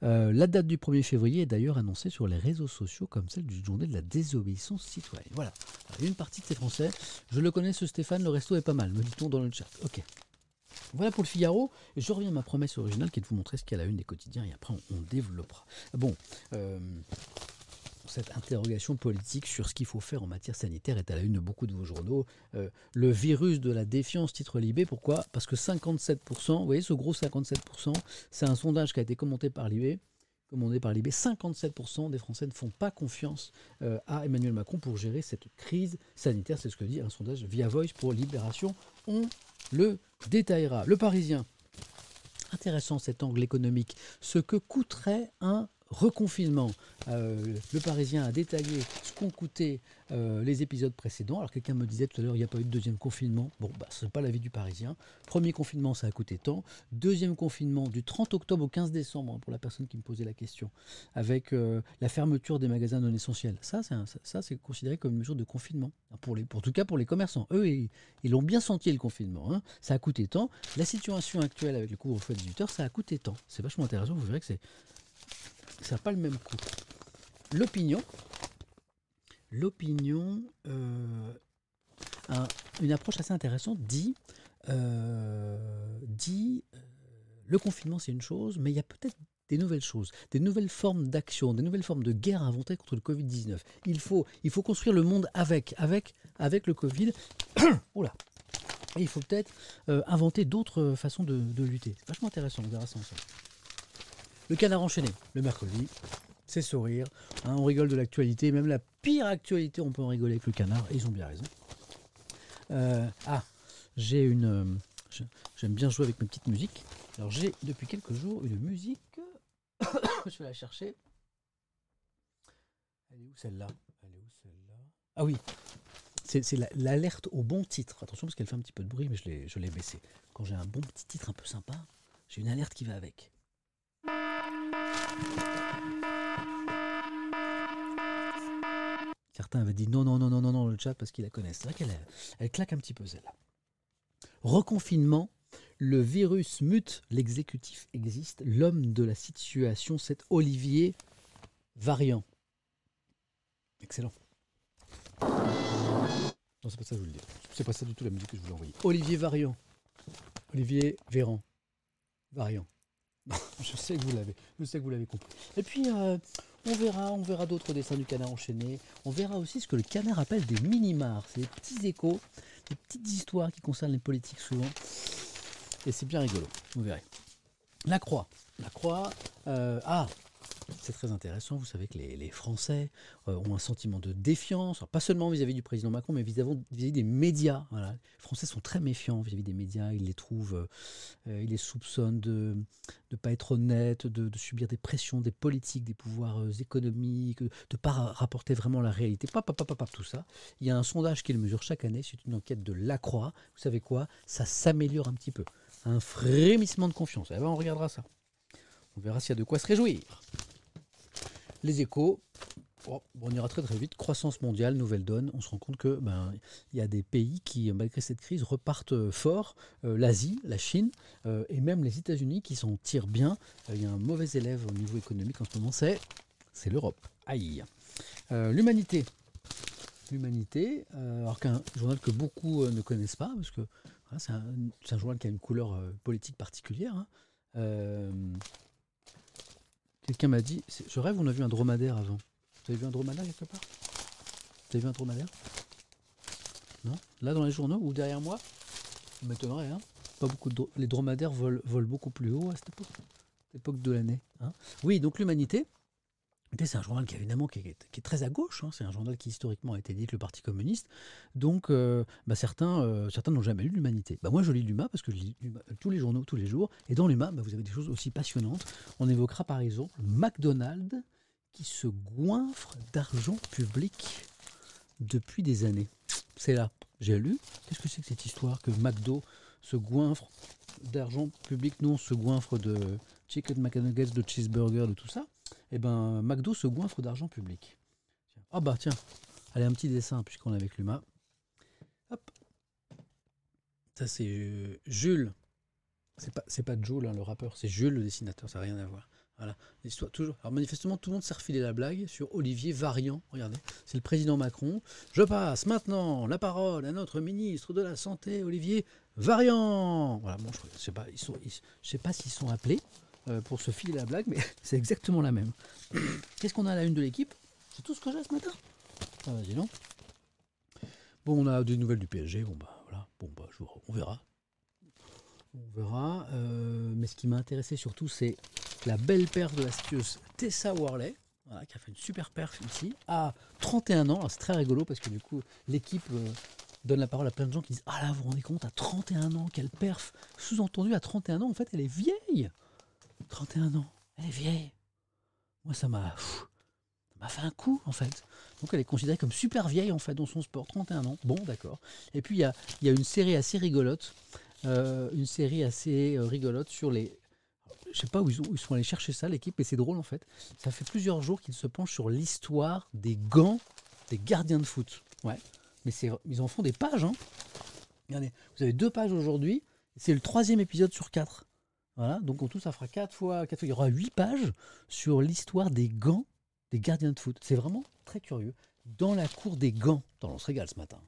euh, la date du 1er février est d'ailleurs annoncée sur les réseaux sociaux comme celle du journée de la désobéissance citoyenne. Voilà. une partie de ces Français, je le connais ce Stéphane, le resto est pas mal, me dit-on dans le chat. Ok. Voilà pour le Figaro. Je reviens à ma promesse originale qui est de vous montrer ce qu'il y a à la une des quotidiens et après on, développera. Bon, euh, cette interrogation politique sur ce qu'il faut faire en matière sanitaire est à la une de beaucoup de vos journaux. Euh, le virus de la défiance, titre Libé, pourquoi? Parce que 57%, vous voyez ce gros 57%, c'est un sondage qui a été commenté par Libé, commandé par l'IB, 57% des Français ne font pas confiance euh, à Emmanuel Macron pour gérer cette crise sanitaire. C'est ce que dit un sondage via Voice pour Libération. On le détaillera. Le Parisien. Intéressant cet angle économique. Ce que coûterait un reconfinement. Euh, le Parisien a détaillé ce qu'ont coûté euh, les épisodes précédents. Alors quelqu'un me disait tout à l'heure, il n'y a pas eu de deuxième confinement. Bon, bah, ce n'est pas l'avis du Parisien. Premier confinement, ça a coûté tant. Deuxième confinement, du 30 octobre au 15 décembre, hein, pour la personne qui me posait la question, avec euh, la fermeture des magasins non essentiels. Ça, c'est considéré comme une mesure de confinement. Pour en tout cas pour les commerçants. Eux, ils, l'ont bien senti le confinement. Hein. Ça a coûté tant. La situation actuelle avec le couvre-feu à 18h, ça a coûté tant. C'est vachement intéressant. Vous verrez que c'est ça n'a pas le même coût. L'opinion, l'opinion, euh, une approche assez intéressante dit, euh, dit euh, le confinement c'est une chose, mais il y a peut-être des nouvelles choses, des nouvelles formes d'action, des nouvelles formes de guerre inventées contre le Covid-19. Il faut, il faut construire le monde avec, avec, avec le Covid. Oula. Et il faut peut-être inventer d'autres façons de, de lutter. C'est vachement intéressant, on verra ça ensemble. Le canard enchaîné, le mercredi, c'est sourire. Hein, on rigole de l'actualité, même la pire actualité, on peut en rigoler avec le canard, et ils ont bien raison. Euh, ah, j'ai une. Euh, j'aime bien jouer avec mes petites musiques. Alors j'ai depuis quelques jours une musique. je vais la chercher. Elle est où celle-là? Elle est où celle-là? Ah oui, c'est l'alerte au bon titre. Attention parce qu'elle fait un petit peu de bruit, mais je l'ai baissé. Quand j'ai un bon petit titre un peu sympa, j'ai une alerte qui va avec. Certains avaient dit non, non, non, non, non, non, le chat parce qu'ils la connaissent. C'est vrai qu'elle elle claque un petit peu celle-là. Reconfinement, le virus mute, l'exécutif existe, l'homme de la situation, c'est Olivier Variant. Excellent. Non, c'est pas ça que je voulais dire. C'est pas ça du tout la musique que je voulais envoyer. Olivier Variant. Olivier Véran. Variant. je sais que vous l'avez, je sais que vous l'avez compris. Et puis euh, on verra, on verra d'autres dessins du canard enchaîné. On verra aussi ce que le canard appelle des mini-mars, des petits échos, des petites histoires qui concernent les politiques souvent. Et c'est bien rigolo, vous verrez. La croix, la croix. Euh, ah, c'est très intéressant. Vous savez que les, Français euh, ont un sentiment de défiance, pas seulement vis-à-vis du président Macron, mais vis-à-vis des médias. Les Français sont très méfiants vis-à-vis des médias. Ils les trouvent, euh, ils les soupçonnent de ne pas être honnêtes, de, subir des pressions des politiques, des pouvoirs euh, économiques, de ne pas rapporter vraiment la réalité. Pas, pas, pas, pas, tout ça. Il y a un sondage qui le mesure chaque année. C'est une enquête de Lacroix. Vous savez quoi? Ça s'améliore un petit peu. Un frémissement de confiance. Eh ben, on regardera ça. On verra s'il y a de quoi se réjouir. Les échos, oh, on ira très très vite. Croissance mondiale, nouvelle donne. On se rend compte que ben il y a des pays qui, malgré cette crise, repartent euh, fort. Euh, L'Asie, la Chine euh, et même les États-Unis qui s'en tirent bien. Il y a un mauvais élève au niveau économique en ce moment, c'est c'est l'Europe. Aïe. L'humanité. L'humanité, alors qu'un journal que beaucoup ne connaissent pas, parce que c'est un, journal qui a une couleur politique particulière. Hein. Quelqu'un m'a dit, je rêve, on a vu un dromadaire avant. Vous avez vu un dromadaire quelque part? Vous avez vu un dromadaire? Non? Là dans les journaux ou derrière moi? Ça m'étonnerait, hein. Pas beaucoup Les dromadaires volent, beaucoup plus haut à cette époque, cette époque de l'année. Hein. Oui, donc l'humanité, c'est un journal qui, évidemment, qui est, très à gauche. Hein. C'est un journal qui, historiquement, a été dit le Parti communiste. Donc, euh, bah, certains euh, certains n'ont jamais lu l'Humanité. Bah, moi, je lis l'Humain parce que je lis tous les journaux, tous les jours. Et dans l'Humain, bah, vous avez des choses aussi passionnantes. On évoquera, par exemple, McDonald's qui se goinfre d'argent public depuis des années. C'est là. J'ai lu. Qu'est-ce que c'est que cette histoire que McDo se goinfre d'argent public? Non, se goinfre de chicken McNuggets, de cheeseburger, de tout ça eh ben, McDo se goinfre d'argent public. Ah bah tiens, allez, un petit dessin puisqu'on est avec l'UMA. Hop. Ça c'est euh, Jules. C'est pas, c'est Jules, hein, le rappeur, c'est Jules le dessinateur, ça n'a rien à voir. Voilà, l'histoire toujours. Alors manifestement, tout le monde s'est refilé la blague sur Olivier Variant. Regardez, c'est le président Macron. Je passe maintenant la parole à notre ministre de la Santé, Olivier Variant. Voilà, bon, je sais pas, sais pas s'ils sont appelés. Euh, pour se filer la blague, mais c'est exactement la même. Qu'est-ce qu'on a à la une de l'équipe? C'est tout ce que j'ai ce matin? Ah, vas-y, non Bon, on a des nouvelles du PSG. Bon, bah voilà. Bon, bah, on verra. On verra. Euh, mais ce qui m'a intéressé surtout, c'est la belle perf de la skieuse Tessa Worley, voilà, qui a fait une super perf ici, à 31 ans. C'est très rigolo parce que du coup, l'équipe euh, donne la parole à plein de gens qui disent Ah là, vous vous rendez compte, à 31 ans, quelle perf Sous-entendu, à 31 ans, en fait, elle est vieille 31 ans, elle est vieille. Moi, ça m'a m'a fait un coup, en fait. Donc, elle est considérée comme super vieille, en fait, dans son sport. 31 ans. Bon, d'accord. Et puis, il y a, y a une série assez rigolote. euh, une série assez euh, rigolote sur les. Je sais pas où ils, ont- ils sont allés chercher ça, l'équipe, mais c'est drôle en fait. Ça fait plusieurs jours qu'ils se penchent sur l'histoire des gants des gardiens de foot. Ouais. Mais ils en font des pages. Hein. Regardez, vous avez deux pages aujourd'hui. C'est le troisième épisode sur quatre. Voilà. Donc en tout, ça fera quatre fois, quatre fois. Il y aura huit pages sur l'histoire des gants des gardiens de foot. C'est vraiment très curieux. Dans la cour des gants. Attends, on se régale ce matin.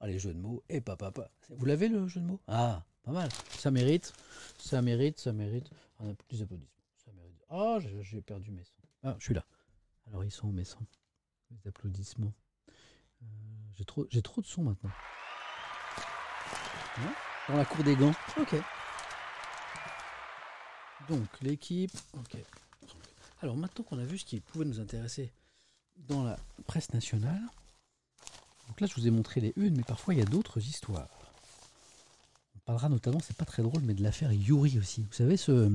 Ah, les jeux de mots. Et papa, papa. Vous l'avez le jeu de mots? Ah, pas mal. Ça mérite. Ça mérite, ça mérite. On a plus d'applaudissements. Ça mérite. Ah, j'ai- j'ai perdu mes sons. Ah, je suis là. Alors, ils sont où mes sons? Les applaudissements. Euh, j'ai trop, trop de sons maintenant. Hein? Dans la cour des gants. Ok. Donc, l'équipe. Ok. Alors, maintenant qu'on a vu ce qui pouvait nous intéresser dans la presse nationale. Donc là, je vous ai montré les unes, mais parfois il y a d'autres histoires. On parlera notamment, c'est pas très drôle, mais de l'affaire Yuri aussi. Vous savez, ce,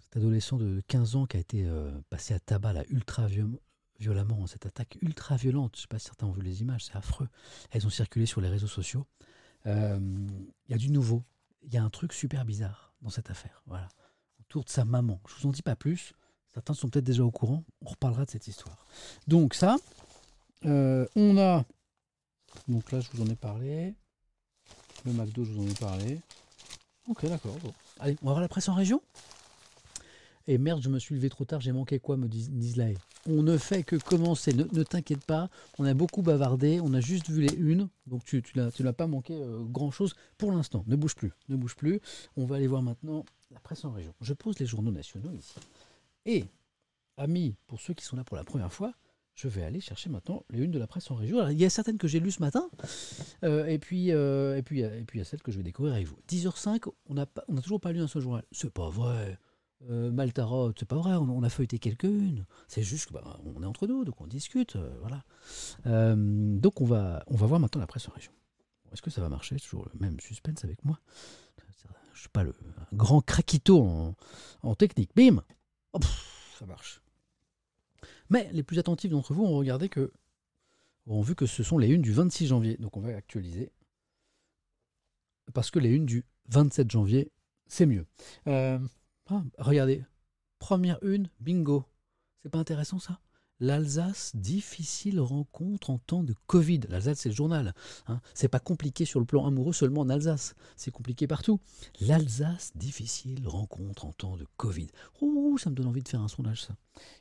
cet adolescent de 15 ans qui a été euh, passé à tabac là, ultra viol- violemment, cette attaque ultra violente, je sais pas si certains ont vu les images, c'est affreux. Elles ont circulé sur les réseaux sociaux. Euh, Il y a du nouveau. Il y a un truc super bizarre dans cette affaire. Voilà. De sa maman. Je vous en dis pas plus. Certains sont peut-être déjà au courant. On reparlera de cette histoire. Donc ça, euh, on a. Donc là, je vous en ai parlé. Le McDo, je vous en ai parlé. Ok, d'accord. bon. Allez, on va voir la presse en région. Et merde, je me suis levé trop tard, j'ai manqué quoi, me dit Nislae. On ne fait que commencer, ne, t'inquiète pas. On a beaucoup bavardé, on a juste vu les unes. Donc tu, tu n'as tu n'as pas manqué euh, grand-chose pour l'instant. Ne bouge plus, ne bouge plus. On va aller voir maintenant la presse en région. Je pose les journaux nationaux ici. Et, amis, pour ceux qui sont là pour la première fois, je vais aller chercher maintenant les unes de la presse en région. Alors, il y a certaines que j'ai lues ce matin, euh, et puis euh, et puis et puis il y a celles que je vais découvrir avec vous. 10h05, on n'a toujours pas lu un seul journal. C'est pas vrai. Euh, Maltarot, c'est pas vrai. On, a feuilleté quelques-unes. C'est juste que bah, est entre nous, donc on discute, euh, voilà. Euh, donc on va on va voir maintenant la presse en région. Est-ce que ça va marcher? Toujours le même suspense avec moi. Je suis pas le un grand craquito en, technique. Bim Ça marche. Mais les plus attentifs d'entre vous ont regardé que ont vu que ce sont les unes du 26 janvier. Donc on va actualiser. Parce que les unes du 27 janvier, c'est mieux. Euh, ah, regardez. Première une, bingo. C'est pas intéressant ça? L'Alsace, difficile rencontre en temps de Covid. L'Alsace, c'est le journal. Hein. C'est pas compliqué sur le plan amoureux seulement en Alsace. C'est compliqué partout. L'Alsace, difficile rencontre en temps de Covid. Ouh, ça me donne envie de faire un sondage, ça.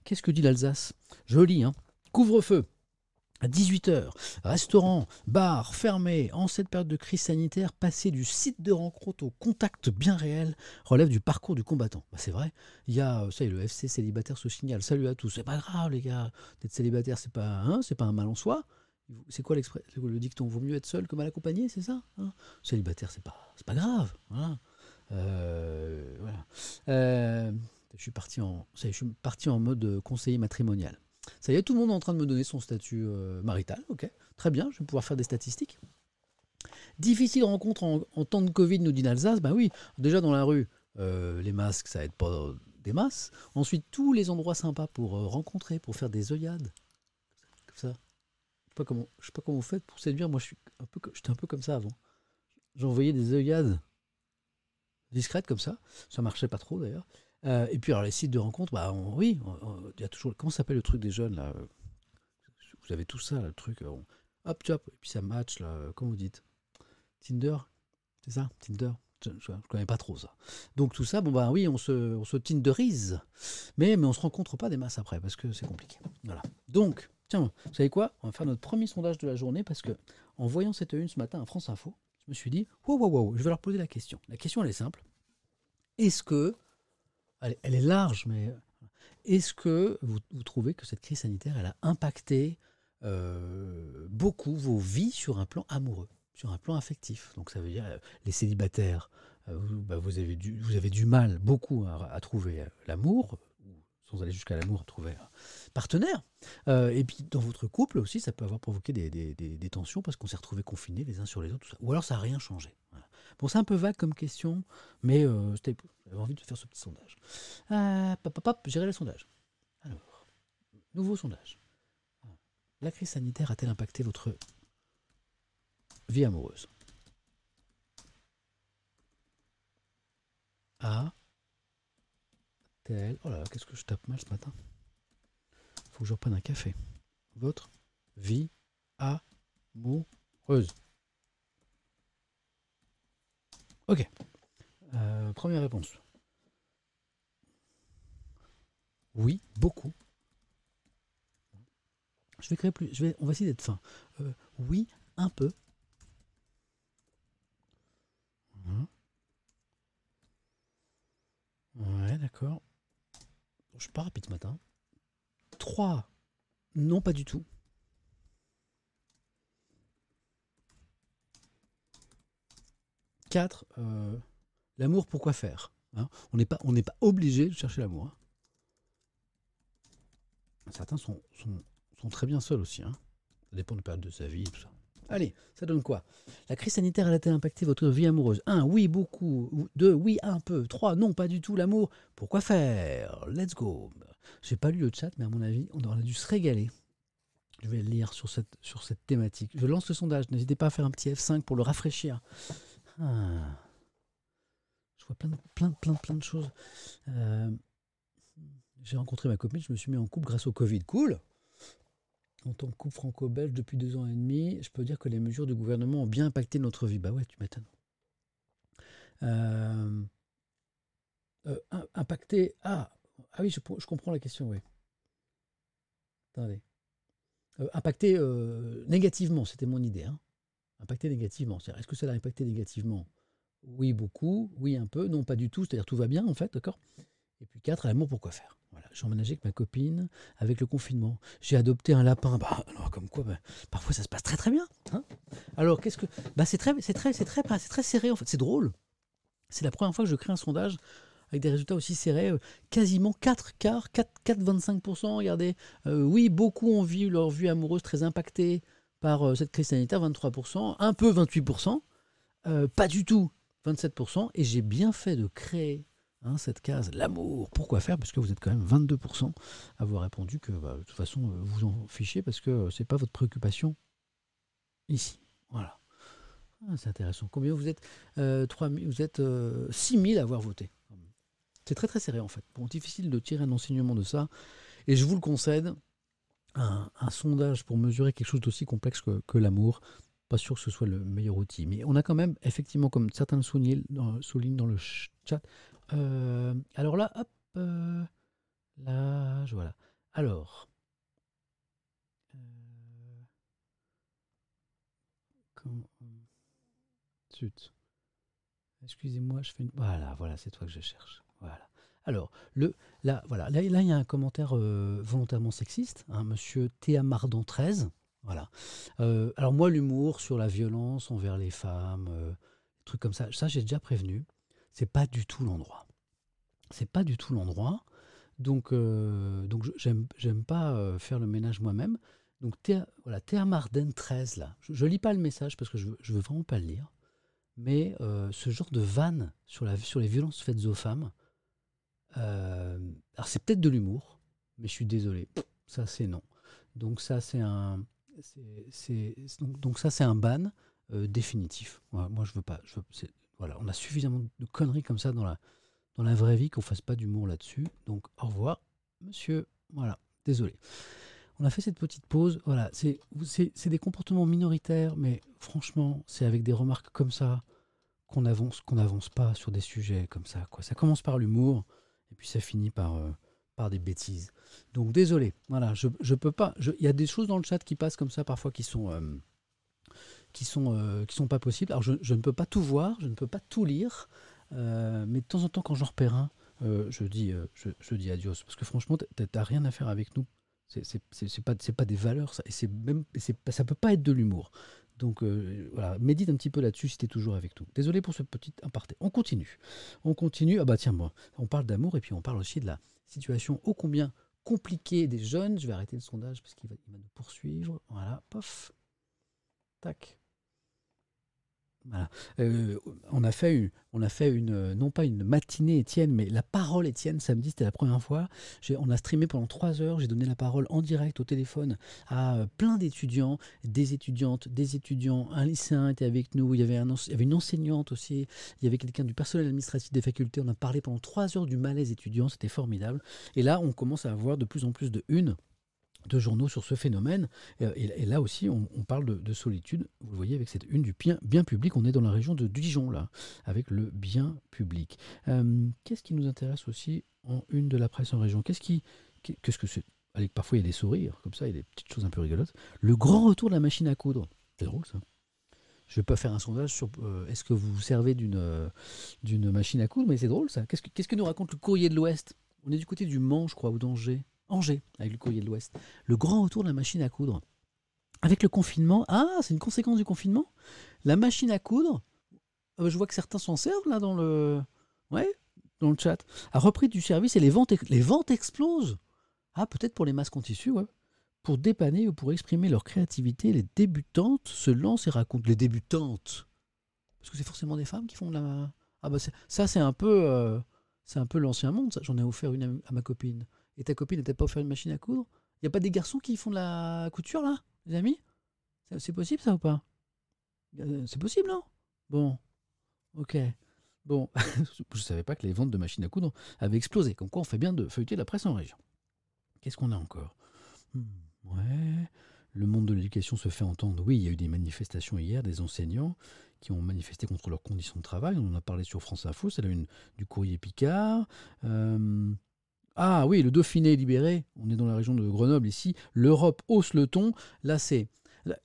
Qu'est-ce que dit l'Alsace? Joli, hein? Couvre-feu. À 18h, restaurants, bars fermés. En cette période de crise sanitaire, passer du site de rencontre au contact bien réel relève du parcours du combattant. Bah, c'est vrai. Il y a, ça y le FC célibataire se signale. Salut à tous. C'est pas grave, les gars. D'être célibataire, c'est pas, hein, pas un mal en soi. C'est quoi le dicton? Vaut mieux être seul que mal accompagné, c'est ça hein? Célibataire, c'est pas, c'est pas grave. Voilà. Euh, voilà. Euh, je suis parti en, je suis parti en mode euh, conseiller matrimonial. Ça y est, tout le monde est en train de me donner son statut euh, marital. Ok, très bien, je vais pouvoir faire des statistiques. Difficile rencontre en, temps de Covid, nous dit l'Alsace. Ben oui, déjà dans la rue, euh, les masques, ça aide pas euh, des masses. Ensuite, tous les endroits sympas pour rencontrer, pour faire des œillades. Comme ça. Je sais pas comment, je sais pas comment vous faites pour séduire. Moi, un peu, j'étais un peu comme ça avant. J'envoyais des œillades discrètes comme ça. Ça marchait pas trop d'ailleurs. Euh, et puis alors les sites de rencontres, bah oui, il y a toujours. Comment s'appelle le truc des jeunes là euh, Vous avez tout ça, le truc. euh, hop, hop, et puis ça match là. Comment vous dites Tinder, c'est ça Tinder. Je, je, je connais pas trop ça. Donc tout ça, bon bah oui, on se, on se tinderise, mais mais on se rencontre pas des masses après parce que c'est compliqué. Voilà. Donc tiens, vous savez quoi On va faire notre premier sondage de la journée parce que en voyant cette une ce matin à France Info, je me suis dit, wow, wow, wow, je vais leur poser la question. La question elle est simple. Est-ce que elle, est large, mais est-ce que vous, trouvez que cette crise sanitaire, elle a impacté euh, beaucoup vos vies sur un plan amoureux, sur un plan affectif? Donc ça veut dire euh, les célibataires, vous, bah, vous avez du, mal beaucoup à, trouver l'amour, sans aller jusqu'à l'amour, à trouver un partenaire. Euh, et puis dans votre couple aussi, ça peut avoir provoqué des, tensions parce qu'on s'est retrouvés confinés les uns sur les autres. Ou alors ça n'a rien changé. Bon, c'est un peu vague comme question, mais euh, j'avais envie de faire ce petit sondage. Euh, pop, pop, gérer le sondage. Alors, nouveau sondage. La crise sanitaire a-t-elle impacté votre vie amoureuse? A. Tel. Oh là, qu'est-ce que je tape mal ce matin? Faut que je reprenne un café. Votre vie amoureuse. Ok. Euh, première réponse. Oui, beaucoup. Je vais créer plus. Je vais, on va essayer d'être fin. Euh, oui, un peu. Ouais, d'accord. Je pas rapide ce matin. 3. Non, pas du tout. 4. Euh, l'amour, pourquoi faire hein On n'est pas, obligé de chercher l'amour. Hein. Certains sont, très bien seuls aussi. Hein. Ça dépend de la période de sa vie. Allez, ça donne quoi? La crise sanitaire a-t-elle impacté votre vie amoureuse? 1. Oui, beaucoup. 2. Oui, un peu. 3. Non, pas du tout l'amour. Pourquoi faire? Let's go. J'ai pas lu le chat, mais à mon avis, on aurait dû se régaler. Je vais le lire sur cette, sur cette thématique. Je lance le sondage. N'hésitez pas à faire un petit F5 pour le rafraîchir. Ah. Je vois plein de, plein, plein, plein de choses. Euh, j'ai rencontré ma copine, je me suis mis en couple grâce au Covid. Cool en tant que couple franco-belge depuis deux ans et demi, je peux dire que les mesures du gouvernement ont bien impacté notre vie. Bah ouais, tu m'étonnes. Euh, euh, impacté. Ah, ah oui, je, comprends la question, oui. Attendez. Impacté négativement, c'était mon idée. Hein. Impacté négativement. Est-ce que ça l'a impacté négativement? Oui, beaucoup. Oui, un peu. Non, pas du tout. C'est-à-dire tout va bien, en fait, d'accord? Et puis quatre, l'amour, pourquoi faire? Voilà, j'ai emménagé avec ma copine, avec le confinement. J'ai adopté un lapin. Bah, alors, comme quoi, bah, parfois ça se passe très très bien. Hein? Alors, qu'est-ce que. Bah, c'est très, c'est très, c'est très, c'est très serré en fait. C'est drôle. C'est la première fois que je crée un sondage avec des résultats aussi serrés. Euh, quasiment 4 quarts, 4, 4 25%. Regardez. Euh, oui, beaucoup ont vu leur vie amoureuse très impactée par euh, cette crise sanitaire, 23%. Un peu 28%. pas du tout 27%. Et j'ai bien fait de créer Hein, cette case, l'amour, pourquoi faire? Parce que vous êtes quand même 22% à avoir répondu que bah, de toute façon, euh, vous en fichez parce que euh, c'est pas votre préoccupation ici. Voilà. Ah, c'est intéressant. Combien vous êtes euh, 3 Vous êtes 6000 euh, à avoir voté? C'est très très serré en fait. Bon, difficile de tirer un enseignement de ça. Et je vous le concède, un, sondage pour mesurer quelque chose d'aussi complexe que, l'amour, pas sûr que ce soit le meilleur outil. Mais on a quand même, effectivement, comme certains le soulignent dans le chat, euh, alors là, hop, euh, là, voilà. Alors, euh. Excusez-moi, je fais une... Voilà, voilà, c'est toi que je cherche. Voilà. Alors, là, voilà, là, là, il y a un commentaire volontairement sexiste, hein, monsieur Théamardan 13. Voilà. alors moi, l'humour sur la violence envers les femmes, trucs comme ça, ça j'ai déjà prévenu c'est pas du tout l'endroit. C'est pas du tout l'endroit. Donc, euh, donc j'aime, pas euh, faire le ménage moi-même. Donc, Théa, voilà, Théa Marden 13, là. Je, ne lis pas le message parce que je, je veux vraiment pas le lire. Mais euh, ce genre de vanne sur les violences faites aux femmes, alors c'est peut-être de l'humour, mais je suis désolé. Ça, c'est non. Donc, ça, c'est un. C'est, donc, ça, c'est un ban définitif. moi, je veux pas. Voilà, on a suffisamment de conneries comme ça dans la, dans la vraie vie qu'on fasse pas d'humour là-dessus. Donc au revoir, monsieur. Voilà, désolé. On a fait cette petite pause. Voilà, c'est des comportements minoritaires, mais franchement, c'est avec des remarques comme ça qu'on avance, qu'on n'avance pas sur des sujets comme ça. Quoi. Ça commence par l'humour et puis ça finit par, euh, par des bêtises. Donc désolé. Voilà, je, je peux pas. Il y a des choses dans le chat qui passent comme ça parfois qui sont euh, qui sont, euh, qui sont pas possibles. Alors je, je, ne peux pas tout voir, je ne peux pas tout lire, mais de temps en temps quand j'en repère un, je, dis, je, je, dis adios. Parce que franchement, tu n'as rien à faire avec nous. C'est pas, pas des valeurs, ça, et même, ça peut pas être de l'humour. Donc euh, voilà, médite un petit peu là-dessus si tu es toujours avec nous. Désolé pour ce petit aparté. On continue. On continue. Ah bah tiens, moi, on parle d'amour et puis on parle aussi de la situation ô combien compliquée des jeunes. Je vais arrêter le sondage parce qu'il va, va nous poursuivre. Voilà, pof. Tac. Voilà. Euh, on a fait, une, on a fait une, non pas une matinée Étienne, mais la parole Étienne samedi, c'était la première fois. On a streamé pendant trois heures, j'ai donné la parole en direct au téléphone à euh, plein d'étudiants, des étudiantes, des étudiants. Un lycéen était avec nous, il y avait, il y avait une enseignante aussi, il y avait quelqu'un du personnel administratif des facultés. On a parlé pendant trois heures du malaise étudiant, c'était formidable. Et là, on commence à avoir de plus en plus de une de journaux sur ce phénomène. Et, là aussi, on, parle de, solitude. Vous le voyez avec cette une du bien, public. On est dans la région de Dijon, là, avec le bien public. Euh, qu'est-ce qui nous intéresse aussi en une de la presse en région? Qu'est-ce qui. Qu'est-ce que c'est? Parfois, il y a des sourires, comme ça, il y a des petites choses un peu rigolotes. Le grand retour de la machine à coudre. C'est drôle, ça. Je ne vais pas faire un sondage sur euh, est-ce que vous vous servez d'une euh, d'une machine à coudre, mais c'est drôle, ça. Qu'est-ce que, qu'est-ce que nous raconte le courrier de l'Ouest? On est du côté du Mans, je crois, ou d'Angers. Angers, avec le courrier de l'Ouest. Le grand retour de la machine à coudre. Avec le confinement, ah, c'est une conséquence du confinement La machine à coudre, ah bah, je vois que certains s'en servent là dans le, ouais, dans le chat, a repris du service et les ventes, les ventes explosent. Ah, peut-être pour les masques en tissu, ouais. Pour dépanner ou pour exprimer leur créativité, les débutantes se lancent et racontent. Les débutantes Parce que c'est forcément des femmes qui font de la. Ah, bah ça, c'est un peu. Euh, c'est un peu l'ancien monde, ça. J'en ai offert une à ma copine. Et ta copine n'était pas offert une machine à coudre Il n'y a pas des garçons qui font de la couture là, les amis? C'est possible ça ou pas? Euh, C'est possible, non Bon, ok. Bon, je ne savais pas que les ventes de machines à coudre avaient explosé. Comme quoi, on fait bien de feuilleter la presse en région. Qu'est-ce qu'on a encore? Hmm, Ouais, le monde de l'éducation se fait entendre. Oui, il y a eu des manifestations hier, des enseignants qui ont manifesté contre leurs conditions de travail. On en a parlé sur France Info, c'est la du courrier Picard. Euh, ah oui, le Dauphiné est libéré. On est dans la région de Grenoble ici. L'Europe hausse le ton. Là, c'est.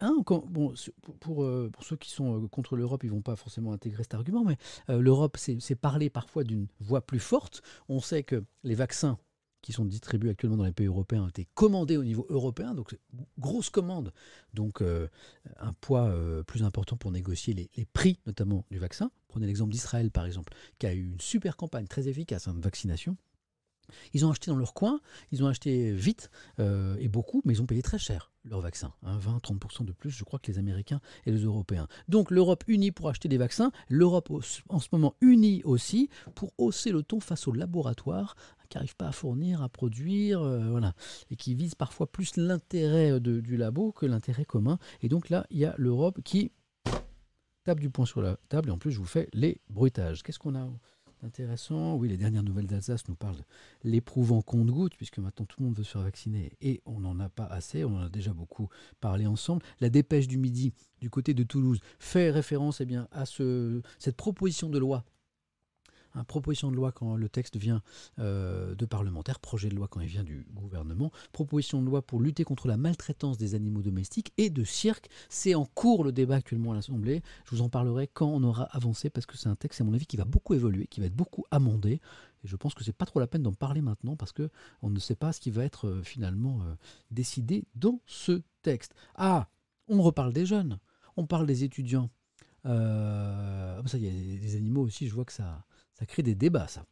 Hein, euh, pour, ceux qui sont euh, contre l'Europe, ils vont pas forcément intégrer cet argument, mais euh, l'Europe, c'est parler parfois d'une voix plus forte. On sait que les vaccins qui sont distribués actuellement dans les pays européens ont été commandés au niveau européen, donc grosse commande, donc un poids plus important pour négocier les, les, prix, notamment du vaccin. Prenez l'exemple d'Israël, par exemple, qui a eu une super campagne très efficace hein, de vaccination. Ils ont acheté dans leur coin, ils ont acheté vite euh, et beaucoup, mais ils ont payé très cher leur vaccin, 20-30% hein, de plus, je crois, que les Américains et les Européens. Donc l'Europe unie pour acheter des vaccins, l'Europe en ce moment unie aussi pour hausser le ton face aux laboratoires qui n'arrivent pas à fournir, à produire, euh, voilà, et qui visent parfois plus l'intérêt du labo que l'intérêt commun. Et donc là, il y a l'Europe qui tape du poing sur la table et en plus je vous fais les bruitages. Qu'est-ce qu'on a Intéressant. Oui, les dernières nouvelles d'Alsace nous parlent l'éprouvant compte-goutte, puisque maintenant tout le monde veut se faire vacciner et on n'en a pas assez. On en a déjà beaucoup parlé ensemble. La dépêche du midi du côté de Toulouse fait référence eh bien, à ce, cette proposition de loi proposition de loi quand le texte vient euh, de parlementaires, projet de loi quand il vient du gouvernement, proposition de loi pour lutter contre la maltraitance des animaux domestiques et de cirque. C'est en cours le débat actuellement à l'Assemblée. Je vous en parlerai quand on aura avancé parce que c'est un texte, à mon avis, qui va beaucoup évoluer, qui va être beaucoup amendé. Et je pense que c'est pas trop la peine d'en parler maintenant parce que on ne sait pas ce qui va être euh, finalement euh, décidé dans ce texte. Ah, on reparle des jeunes, on parle des étudiants. Ça, il y a des animaux aussi, je vois que ça, ça crée des débats, ça.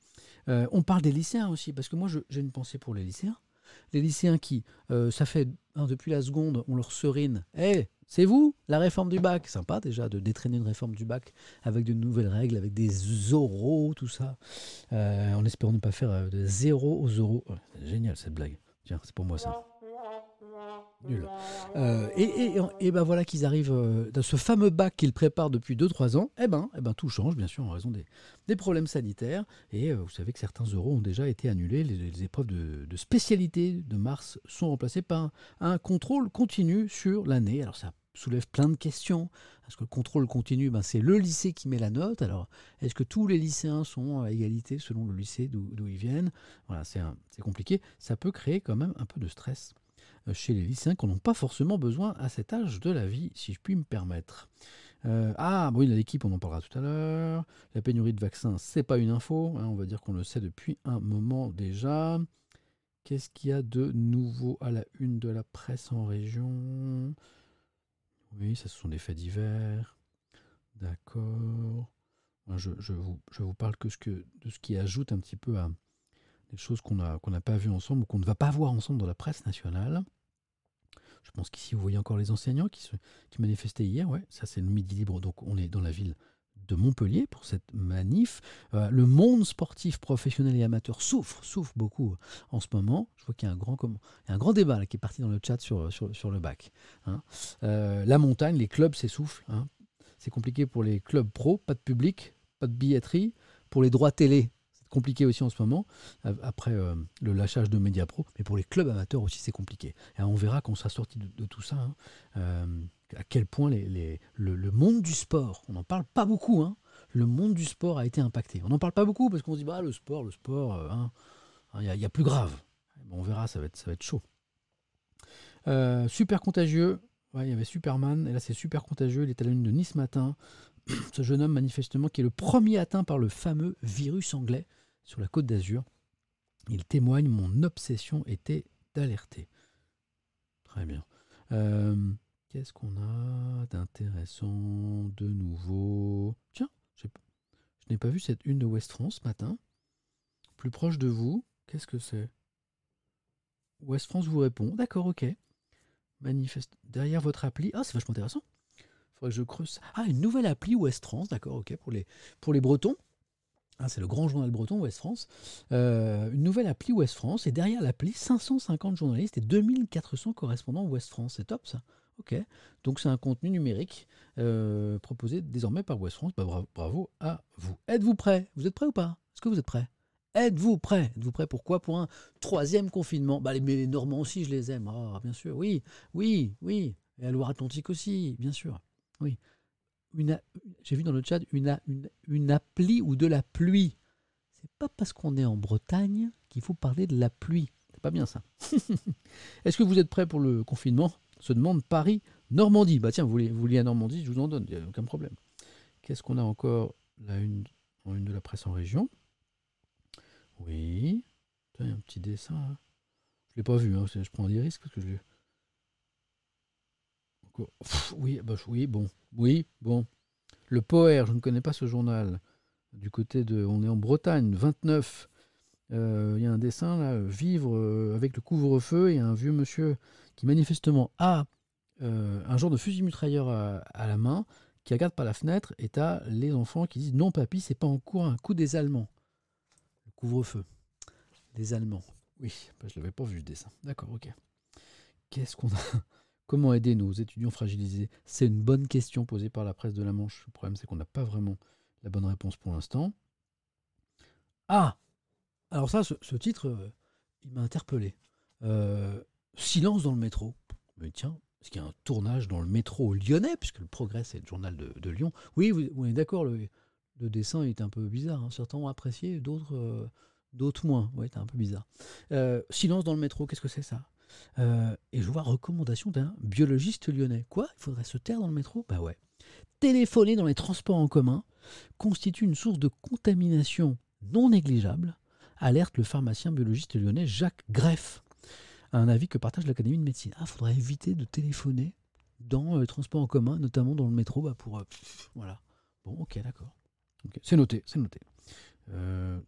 Euh, on parle des lycéens aussi, parce que moi, j'ai une pensée pour les lycéens. Les lycéens qui, euh, ça fait hein, depuis la seconde, on leur serine. Eh, c'est vous, la réforme du bac. Sympa déjà de détraîner une réforme du bac avec de nouvelles règles, avec des oraux, tout ça. Euh, en espérant ne pas faire de zéro aux euros. génial cette blague. Tiens, c'est pour moi ça. Euh, et, ben voilà qu'ils arrivent euh, dans ce fameux bac qu'ils préparent depuis 2-3 ans. Eh ben, eh ben, tout change, bien sûr, en raison des, des problèmes sanitaires. Et euh, vous savez que certains euros ont déjà été annulés. Les, épreuves de, spécialité de mars sont remplacées par un, contrôle continu sur l'année. Alors ça soulève plein de questions. Parce que le contrôle continu, ben, c'est le lycée qui met la note? Alors, est-ce que tous les lycéens sont à égalité selon le lycée d'où ils viennent? Voilà, c'est compliqué. Ça peut créer quand même un peu de stress chez les lycéens qu'on n'a pas forcément besoin à cet âge de la vie, si je puis me permettre. Euh, ah, oui, l'équipe, on en parlera tout à l'heure. La pénurie de vaccins, c'est pas une info. Hein, on va dire qu'on le sait depuis un moment déjà. Qu'est-ce qu'il y a de nouveau à la une de la presse en région? Oui, ça, ce sont des faits divers. D'accord. Je, vous, parle que de ce qui ajoute un petit peu à des choses qu'on n'a pas vues ensemble ou qu'on ne va pas voir ensemble dans la presse nationale. Je pense qu'ici, vous voyez encore les enseignants qui, manifestaient hier. Ouais, ça, c'est le Midi Libre. Donc, on est dans la ville de Montpellier pour cette manif. Euh, le monde sportif professionnel et amateur souffre, souffre beaucoup en ce moment. Je vois qu'il y a un grand, un grand débat qui est parti dans le chat sur, le bac. Hein. Euh, la montagne, les clubs s'essoufflent. Hein. C'est compliqué pour les clubs pro, pas de public, pas de billetterie. Pour les droits télé, compliqué aussi en ce moment, après euh, le lâchage de Mediapro. Mais pour les clubs amateurs aussi, c'est compliqué. On verra quand on sera sorti de, tout ça, hein, euh, à quel point le, monde du sport, on n'en parle pas beaucoup, hein, le monde du sport a été impacté. On n'en parle pas beaucoup parce qu'on se dit, bah, le sport, le sport, euh, hein, il y, a plus grave. on verra, ça va être, ça va être chaud. super contagieux, il y avait Superman, et là c'est super contagieux, il est à la lune de Nice matin. Ce jeune homme, manifestement, qui est le premier atteint par le fameux virus anglais sur la côte d'Azur. Il témoigne Mon obsession était d'alerter. Très bien. Euh, qu'est-ce qu'on a d'intéressant de nouveau? Tiens, je n'ai pas vu cette une de West France ce matin. Plus proche de vous, qu'est-ce que c'est? West France vous répond. D'accord, ok manifeste derrière votre appli. Ah, c'est vachement intéressant. Faudrait que je creuse. Ah, une nouvelle appli Ouest France, d'accord, ok, pour les, pour les Bretons. Ah, c'est le grand journal breton Ouest France. Euh, une nouvelle appli Ouest France. Et derrière l'appli, 550 journalistes et 2400 correspondants Ouest France. C'est top ça. Ok. Donc c'est un contenu numérique euh, proposé désormais par Ouest France. Bah, bravo, bravo à vous. Êtes-vous prêts? Vous êtes prêts ou pas? Est-ce que vous êtes prêts? Êtes-vous prêts? Êtes-vous prêts Pourquoi Pour un troisième confinement? Bah, les, Normands aussi, je les aime. Ah, bien sûr, oui, oui, oui. Et la Loire-Atlantique aussi, bien sûr. Oui. J'ai vu dans le chat une, appli ou de la pluie. C'est pas parce qu'on est en Bretagne qu'il faut parler de la pluie. C'est pas bien ça. Est-ce que vous êtes prêts pour le confinement? Se demande Paris, Normandie. Bah tiens, vous voulez, vous voulez à Normandie, je vous en donne, il n'y a aucun problème. Qu'est-ce qu'on a encore? La une, une de la presse en région oui. il y a un petit dessin. Là. Je l'ai pas vu, hein. je prends des risques parce que je oui, bah, oui, bon. Oui, bon. Le Poer, je ne connais pas ce journal. Du côté de. On est en Bretagne, 29. Euh, il y a un dessin là, vivre euh, avec le couvre-feu. A un vieux monsieur qui manifestement a euh, un genre de fusil mitrailleur à, la main, qui regarde par la fenêtre, et as les enfants qui disent non papy, c'est pas en cours un coup des Allemands. Couvre-feu. Les Allemands. Oui, bah, je l'avais pas vu le dessin. D'accord, ok. Qu'est-ce qu'on a? Comment aider nos étudiants fragilisés? C'est une bonne question posée par la presse de la Manche. Le problème, c'est qu'on n'a pas vraiment la bonne réponse pour l'instant. Ah Alors ça, ce, titre, euh, il m'a interpellé. Euh, silence dans le métro. Mais tiens, est-ce qu'il y a un tournage dans le métro lyonnais, puisque le Progrès, c'est le journal de, Lyon Oui, vous, vous d'accord, le, dessin est un peu bizarre. Hein. Certains ont apprécié, d'autres euh, d'autres moins. Ouais, c'est un peu bizarre. Silence dans le métro, qu'est-ce que c'est ça? Euh, Et je vois recommandation d'un biologiste lyonnais. Quoi? Il faudrait se taire dans le métro? Bah ouais. Téléphoner dans les transports en commun constitue une source de contamination non négligeable, alerte le pharmacien biologiste lyonnais Jacques Greff. Un avis que partage l'Académie de médecine. Ah, faudrait éviter de téléphoner dans les transports en commun, notamment dans le métro, bah pour voilà. Bon, ok, d'accord. C'est noté, c'est noté. Euh,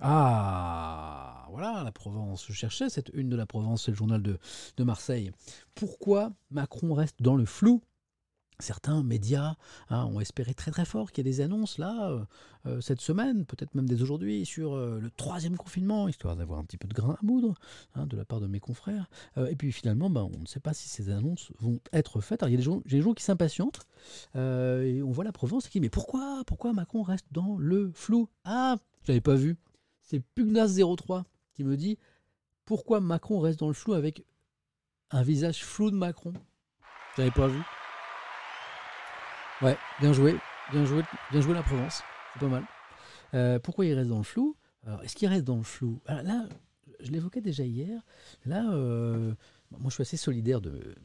ah, voilà, la Provence. Je cherchais cette une de la Provence, c'est le journal de, de Marseille. Pourquoi Macron reste dans le flou? Certains médias hein, ont espéré très très fort qu'il y ait des annonces là, euh, euh, cette semaine, peut-être même dès aujourd'hui, sur euh, le troisième confinement, histoire d'avoir un petit peu de grain à moudre hein, de la part de mes confrères. et puis finalement, ben, on ne sait pas si ces annonces vont être faites. Alors il y a des gens, des gens qui s'impatientent, et on voit la Provence qui dit Mais pourquoi, pourquoi Macron reste dans le flou? Ah, je l'avais pas vu. C'est Pugnas03 qui me dit Pourquoi Macron reste dans le flou avec un visage flou de Macron Je l'avais pas vu. Ouais, bien joué, bien joué, bien joué la Provence, c'est pas mal. Euh, pourquoi il reste dans le flou? Est-ce qu'il reste dans le flou? Là, je l'évoquais déjà hier. Là, euh, moi, je suis assez solidaire de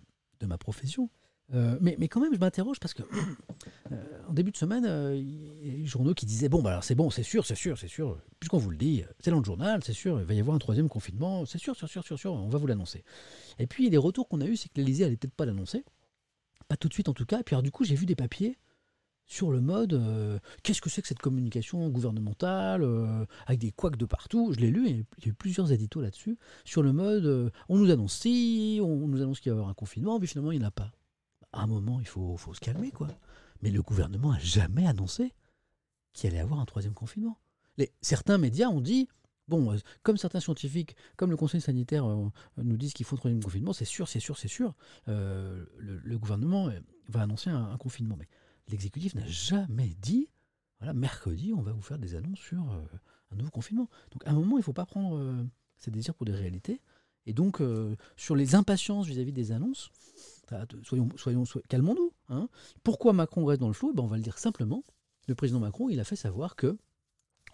ma profession. Euh, mais, quand même, je m'interroge parce que en début de semaine, il y a des journaux qui disaient Bon, bah alors c'est bon, c'est sûr, c'est sûr, c'est sûr, puisqu'on vous le dit, c'est dans le journal, c'est sûr, il va y avoir un troisième confinement, c'est sûr, sûr, sûr, sûr, on va vous l'annoncer. Et puis les retours qu'on a eus, c'est que l'Elysée n'allait peut-être pas l'annoncer. pas tout de suite en tout cas. Et puis alors, du coup, j'ai vu des papiers sur le mode euh, qu'est-ce que c'est que cette communication gouvernementale euh, avec des couacs de partout. Je l'ai lu, il y a eu plusieurs éditos là-dessus, sur le mode euh, on nous annonce si, on nous annonce qu'il va y avoir un confinement, mais finalement il n'y en a pas. À un moment, il faut, se calmer, quoi. Mais le gouvernement a jamais annoncé qu'il allait avoir un troisième confinement. Les, certains médias ont dit Bon, comme certains scientifiques, comme le Conseil sanitaire nous disent qu'il faut un troisième confinement, c'est sûr, c'est sûr, c'est sûr, le, gouvernement va annoncer un, confinement. Mais l'exécutif n'a jamais dit, voilà, mercredi, on va vous faire des annonces sur euh, un nouveau confinement. Donc à un moment, il ne faut pas prendre euh, ses désirs pour des réalités. Et donc, euh, sur les impatiences vis-à-vis des annonces, soyons, soyons, calmons-nous. Hein. Pourquoi Macron reste dans le flou? Ben, On va le dire simplement. Le président Macron, il a fait savoir que,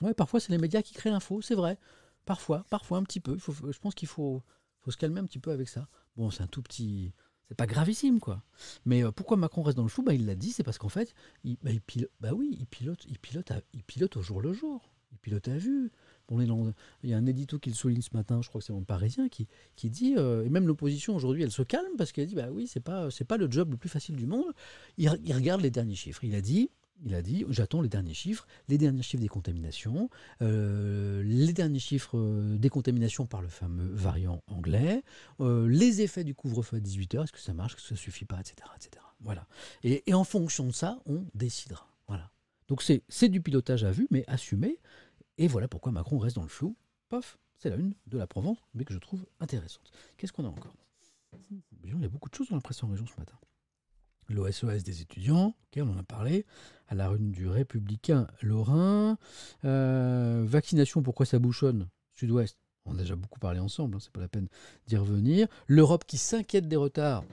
ouais, parfois c'est les médias qui créent l'info, c'est vrai. Parfois, parfois un petit peu. Je pense qu'il faut, faut se calmer un petit peu avec ça. Bon, c'est un tout petit, c'est pas gravissime, quoi. Mais euh, pourquoi Macron reste dans le flou? Bah, Il l'a dit, c'est parce qu'en fait, il, bah, pilote, bah oui, il pilote, il, pilote il pilote au jour le jour. Il pilote à vue. Bon, il y a un édito qui le souligne ce matin, je crois que c'est mon Parisien, qui, qui dit, euh, et même l'opposition aujourd'hui, elle se calme parce qu'elle dit, bah oui, c'est pas, pas le job le plus facile du monde. Il, regarde les derniers chiffres. Il a dit, il a dit, j'attends les derniers chiffres, les derniers chiffres des contaminations, euh, les derniers chiffres euh, des contaminations par le fameux variant anglais, les effets du couvre-feu à 18h, est-ce que ça marche, est-ce que ça suffit pas, etc. etc. Voilà. Et, en fonction de ça, on décidera. Voilà. Donc c'est du pilotage à vue, mais assumé. Et voilà pourquoi Macron reste dans le flou. Pof, c'est la une de la Provence, mais que je trouve intéressante. Qu'est-ce qu'on a encore? Il y a beaucoup de choses dans la presse en région ce matin l'OSOS des étudiants, on en a parlé, à la rue du Républicain Lorrain, euh, vaccination, pourquoi ça bouchonne? Sud-Ouest, on a déjà beaucoup parlé ensemble, hein, c'est pas la peine d'y revenir. L'Europe qui s'inquiète des retards.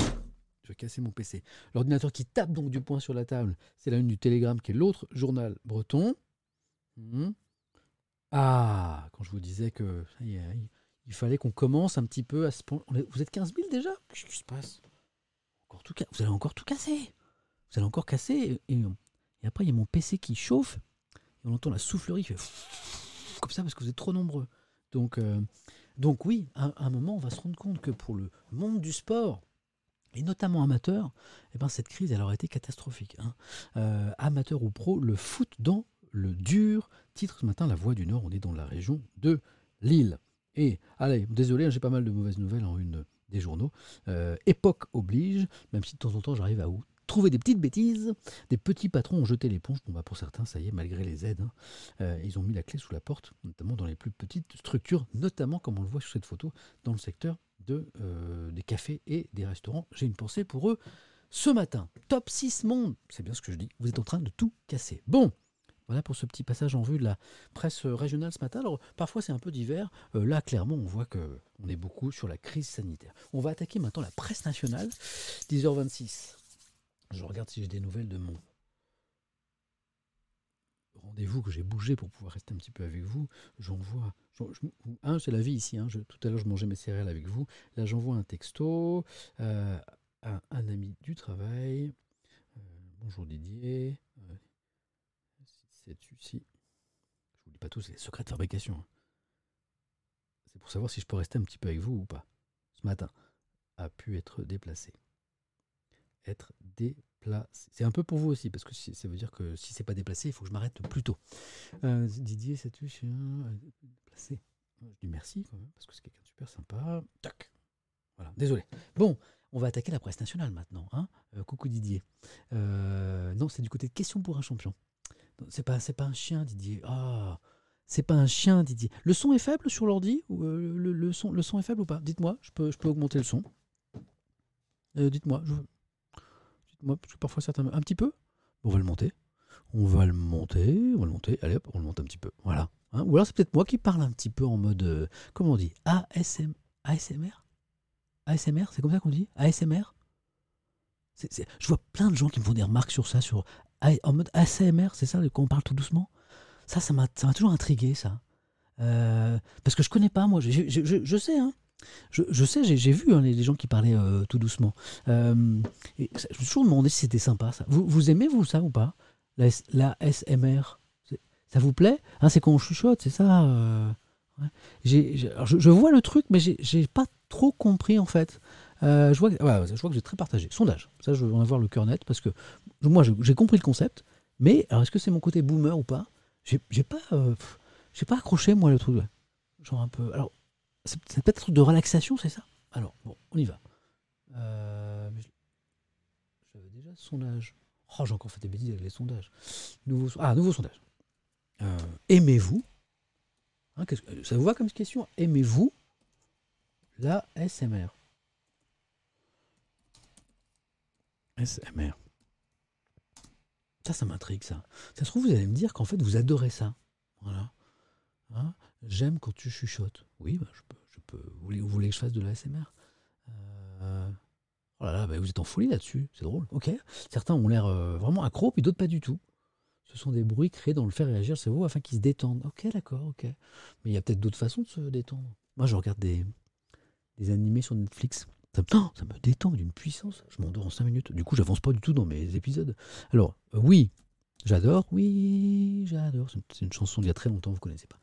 Je vais casser mon PC. L'ordinateur qui tape donc du poing sur la table, c'est la une du Télégramme qui est l'autre journal breton. Hmm. Ah, quand je vous disais que il fallait qu'on commence un petit peu à se... Vous êtes 15 000 déjà? Qu'est-ce qui se passe? Tout vous allez encore tout casser. Vous allez encore casser. Et, après, il y a mon PC qui chauffe. Et on entend la soufflerie qui fait comme ça parce que vous êtes trop nombreux. Donc, euh, donc oui, à, un moment, on va se rendre compte que pour le monde du sport, et notamment amateur, eh ben, cette crise elle aurait été catastrophique. Hein. Euh, amateur ou pro, le foot dans le dur. Titre ce matin La Voix du Nord, on est dans la région de Lille. Et allez, désolé, hein, j'ai pas mal de mauvaises nouvelles en une des journaux. Euh, époque oblige, même si de temps en temps j'arrive à trouver des petites bêtises. Des petits patrons ont jeté l'éponge. Bon, bah pour certains, ça y est, malgré les aides, hein. euh, ils ont mis la clé sous la porte, notamment dans les plus petites structures, notamment comme on le voit sur cette photo, dans le secteur de, euh, des cafés et des restaurants. J'ai une pensée pour eux. Ce matin, top 6 monde, c'est bien ce que je dis, vous êtes en train de tout casser. Bon, voilà pour ce petit passage en vue de la presse régionale ce matin. Alors parfois c'est un peu divers. Euh, là clairement on voit que on est beaucoup sur la crise sanitaire. On va attaquer maintenant la presse nationale. 10h26. Je regarde si j'ai des nouvelles de mon rendez-vous que j'ai bougé pour pouvoir rester un petit peu avec vous. J'envoie. Un, c'est la vie ici. Hein. tout à l'heure, je mangeais mes céréales avec vous. Là, j'envoie un texto euh, à un ami du travail. Euh, bonjour Didier c'est ici. Je vous dis pas tous, les secrets de fabrication. Hein. C'est pour savoir si je peux rester un petit peu avec vous ou pas. Ce matin a pu être déplacé. Être déplacé. C'est un peu pour vous aussi, parce que ça veut dire que si c'est pas déplacé, il faut que je m'arrête plus tôt. Euh, Didier, c'est tu déplacé? Je dis merci quand même, parce que c'est quelqu'un de super sympa. Tac. Voilà, désolé. Bon, on va attaquer la presse nationale maintenant. Hein. Euh, coucou Didier. Euh, non, c'est du côté de questions pour un champion. C'est pas, pas un chien, Didier. Ah, c'est pas un chien, Didier. Le son est faible sur l'ordi euh, le, son, le son est faible ou pas? Dites-moi, je peux, je peux augmenter le son. Euh, dites-moi, dites-moi, parce que parfois certains, un petit peu. on va le monter. On va le monter, on va le monter. Allez hop, on le monte un petit peu. Voilà. Hein. ou alors c'est peut-être moi qui parle un petit peu en mode, euh, comment on dit? ASM, ASMR ASMR, c'est comme ça qu'on dit? ASMR Je vois plein de gens qui me font des remarques sur ça, sur en mode ASMR, c'est ça, quand on parle tout doucement? Ça, ça m'a toujours intrigué, ça. Euh, parce que je connais pas, moi. Je, je, sais, hein. Je, sais, j'ai vu hein, les, gens qui parlaient euh, tout doucement. Euh, et je me suis toujours demandé si c'était sympa, ça. Vous, aimez, vous, ça ou pas? La, SMR Ça vous plaît? Hein, C'est quand on chuchote, c'est ça je, vois le truc, mais j'ai pas trop compris, en fait. Euh, je, vois que, je j'ai très partagé. Sondage. Ça, je veux en avoir le cœur net parce que moi, j'ai compris le concept. Mais alors, est-ce que c'est mon côté boomer ou pas? J'ai pas, euh, pas accroché, moi, le truc. Genre un peu. Alors, c'est peut-être un truc de relaxation, c'est ça? Alors, bon, on y va. Euh, J'avais déjà sondage. Oh, j'ai encore fait des bêtises avec les sondages. Nouveau, ah, nouveau sondage. Aimez-vous Hein, Ça vous va comme question? Aimez-vous la SMR SMR. Ça, ça m'intrigue, ça. Ça se trouve, vous allez me dire qu'en fait, vous adorez ça. Voilà. Hein? J'aime quand tu chuchotes. Oui, bah, je peux. Vous, voulez, que je fasse de la SMR Euh, Oh là là, bah, vous êtes en folie là-dessus. C'est drôle. Ok. Certains ont l'air euh, vraiment accros, puis d'autres pas du tout. Ce sont des bruits créés dans le faire réagir le cerveau afin qu'ils se détendent. Ok, d'accord, ok. Mais il y a peut-être d'autres façons de se détendre. Moi, je regarde des animés sur Netflix. Ça, me- oh, ça me détend d'une puissance. Je m'endors en 5 minutes. Du coup, j'avance pas du tout dans mes épisodes. Alors, euh, oui, j'adore. Oui, j'adore. C'est une, chanson d'il y a très longtemps, vous connaissez pas.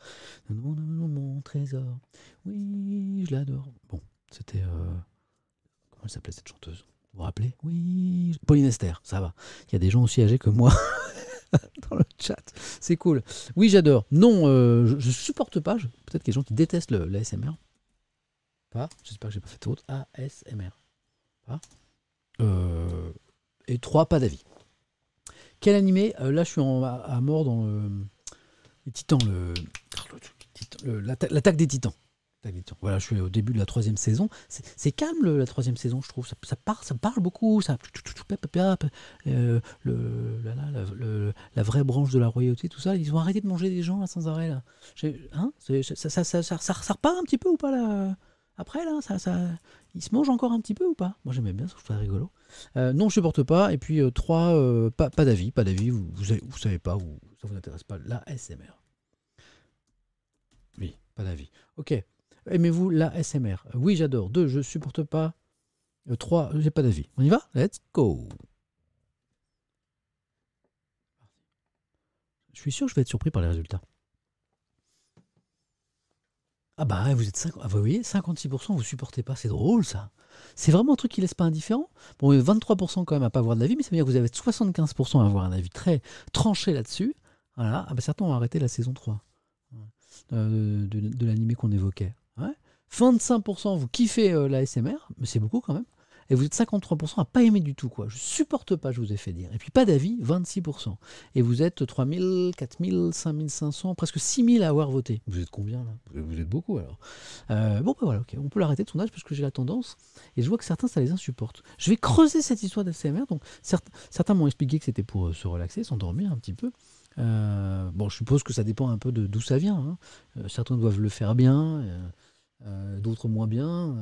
Mon, mon, mon trésor. Oui, je l'adore. Bon, c'était. euh, comment elle s'appelait cette chanteuse? Vous vous rappelez? Oui. je- Pauline Esther, ça va. Il y a des gens aussi âgés que moi dans le chat. C'est cool. Oui, j'adore. Non, euh, je, supporte pas. Peut-être qu'il y a des gens qui détestent le, l'ASMR. Pas. J'espère que j'ai pas fait faute. ASMR. Pas. Euh, et trois, pas d'avis. Quel animé Euh, Là, je suis à, mort dans le, les titans. Le, l'attaque des titans. Voilà, je suis au début de la troisième saison. C'est, calme la troisième saison, je trouve. Ça, ça, ça parle beaucoup. Ça, la, vraie branche de la royauté, tout ça. Ils ont arrêté de manger des gens là, sans arrêt Hein ça, ça- ça repart un petit peu ou pas là? Après là, ça, ça, ils se mangent encore un petit peu ou pas? Moi j'aimais bien, ça, je trouvais ça rigolo. Euh, non, je supporte pas. Et puis euh, trois, euh, pas, d'avis, pas d'avis. Vous, vous, savez, vous pas, ou ça vous intéresse pas. La SMR. Oui, pas d'avis. Ok. Aimez-vous la SMR Oui, j'adore. Deux, je supporte pas. Trois, j'ai pas d'avis. On y va? Let's go. Je suis sûr que je vais être surpris par les résultats. Ah bah vous êtes 50, ah bah voyez, 56% vous supportez pas, c'est drôle ça. C'est vraiment un truc qui laisse pas indifférent. Bon, 23% quand même à pas avoir de l'avis, mais ça veut dire que vous avez 75% à avoir un avis très tranché là-dessus. Voilà, ah bah certains ont arrêté la saison 3 euh, de, l'animé qu'on évoquait. Ouais. 25% vous kiffez euh, la SMR, mais c'est beaucoup quand même. Et vous êtes 53% à pas aimer du tout, quoi. Je supporte pas, je vous ai fait dire. Et puis pas d'avis, 26%. Et vous êtes 3000, 4000, 5500, presque 6000 à avoir voté. Vous êtes combien là? Vous êtes beaucoup alors. Euh, bon, bah voilà, ok. On peut l'arrêter de sondage parce que j'ai la tendance. Et je vois que certains, ça les insupporte. Je vais creuser cette histoire d'ASMR. Donc certains, m'ont expliqué que c'était pour euh, se relaxer, s'endormir un petit peu. Euh, bon, je suppose que ça dépend un peu de d'où ça vient. hein. Certains doivent le faire bien, d'autres moins bien.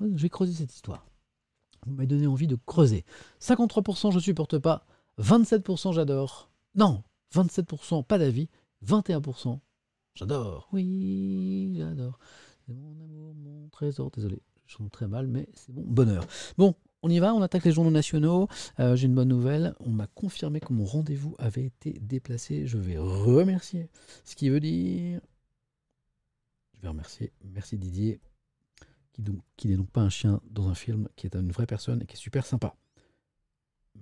je vais creuser cette histoire. Vous m'avez donné envie de creuser. 53% je supporte pas, 27% j'adore. Non, 27% pas d'avis, 21% j'adore. Oui, j'adore. C'est mon amour, mon trésor. Désolé, je chante très mal, mais c'est bon bonheur. Bon, on y va, on attaque les journaux nationaux. Euh, J'ai une bonne nouvelle. On m'a confirmé que mon rendez-vous avait été déplacé. Je vais remercier. Ce qui veut dire. Je vais remercier. Merci Didier. Qui, donc, qui n'est donc pas un chien dans un film, qui est une vraie personne et qui est super sympa.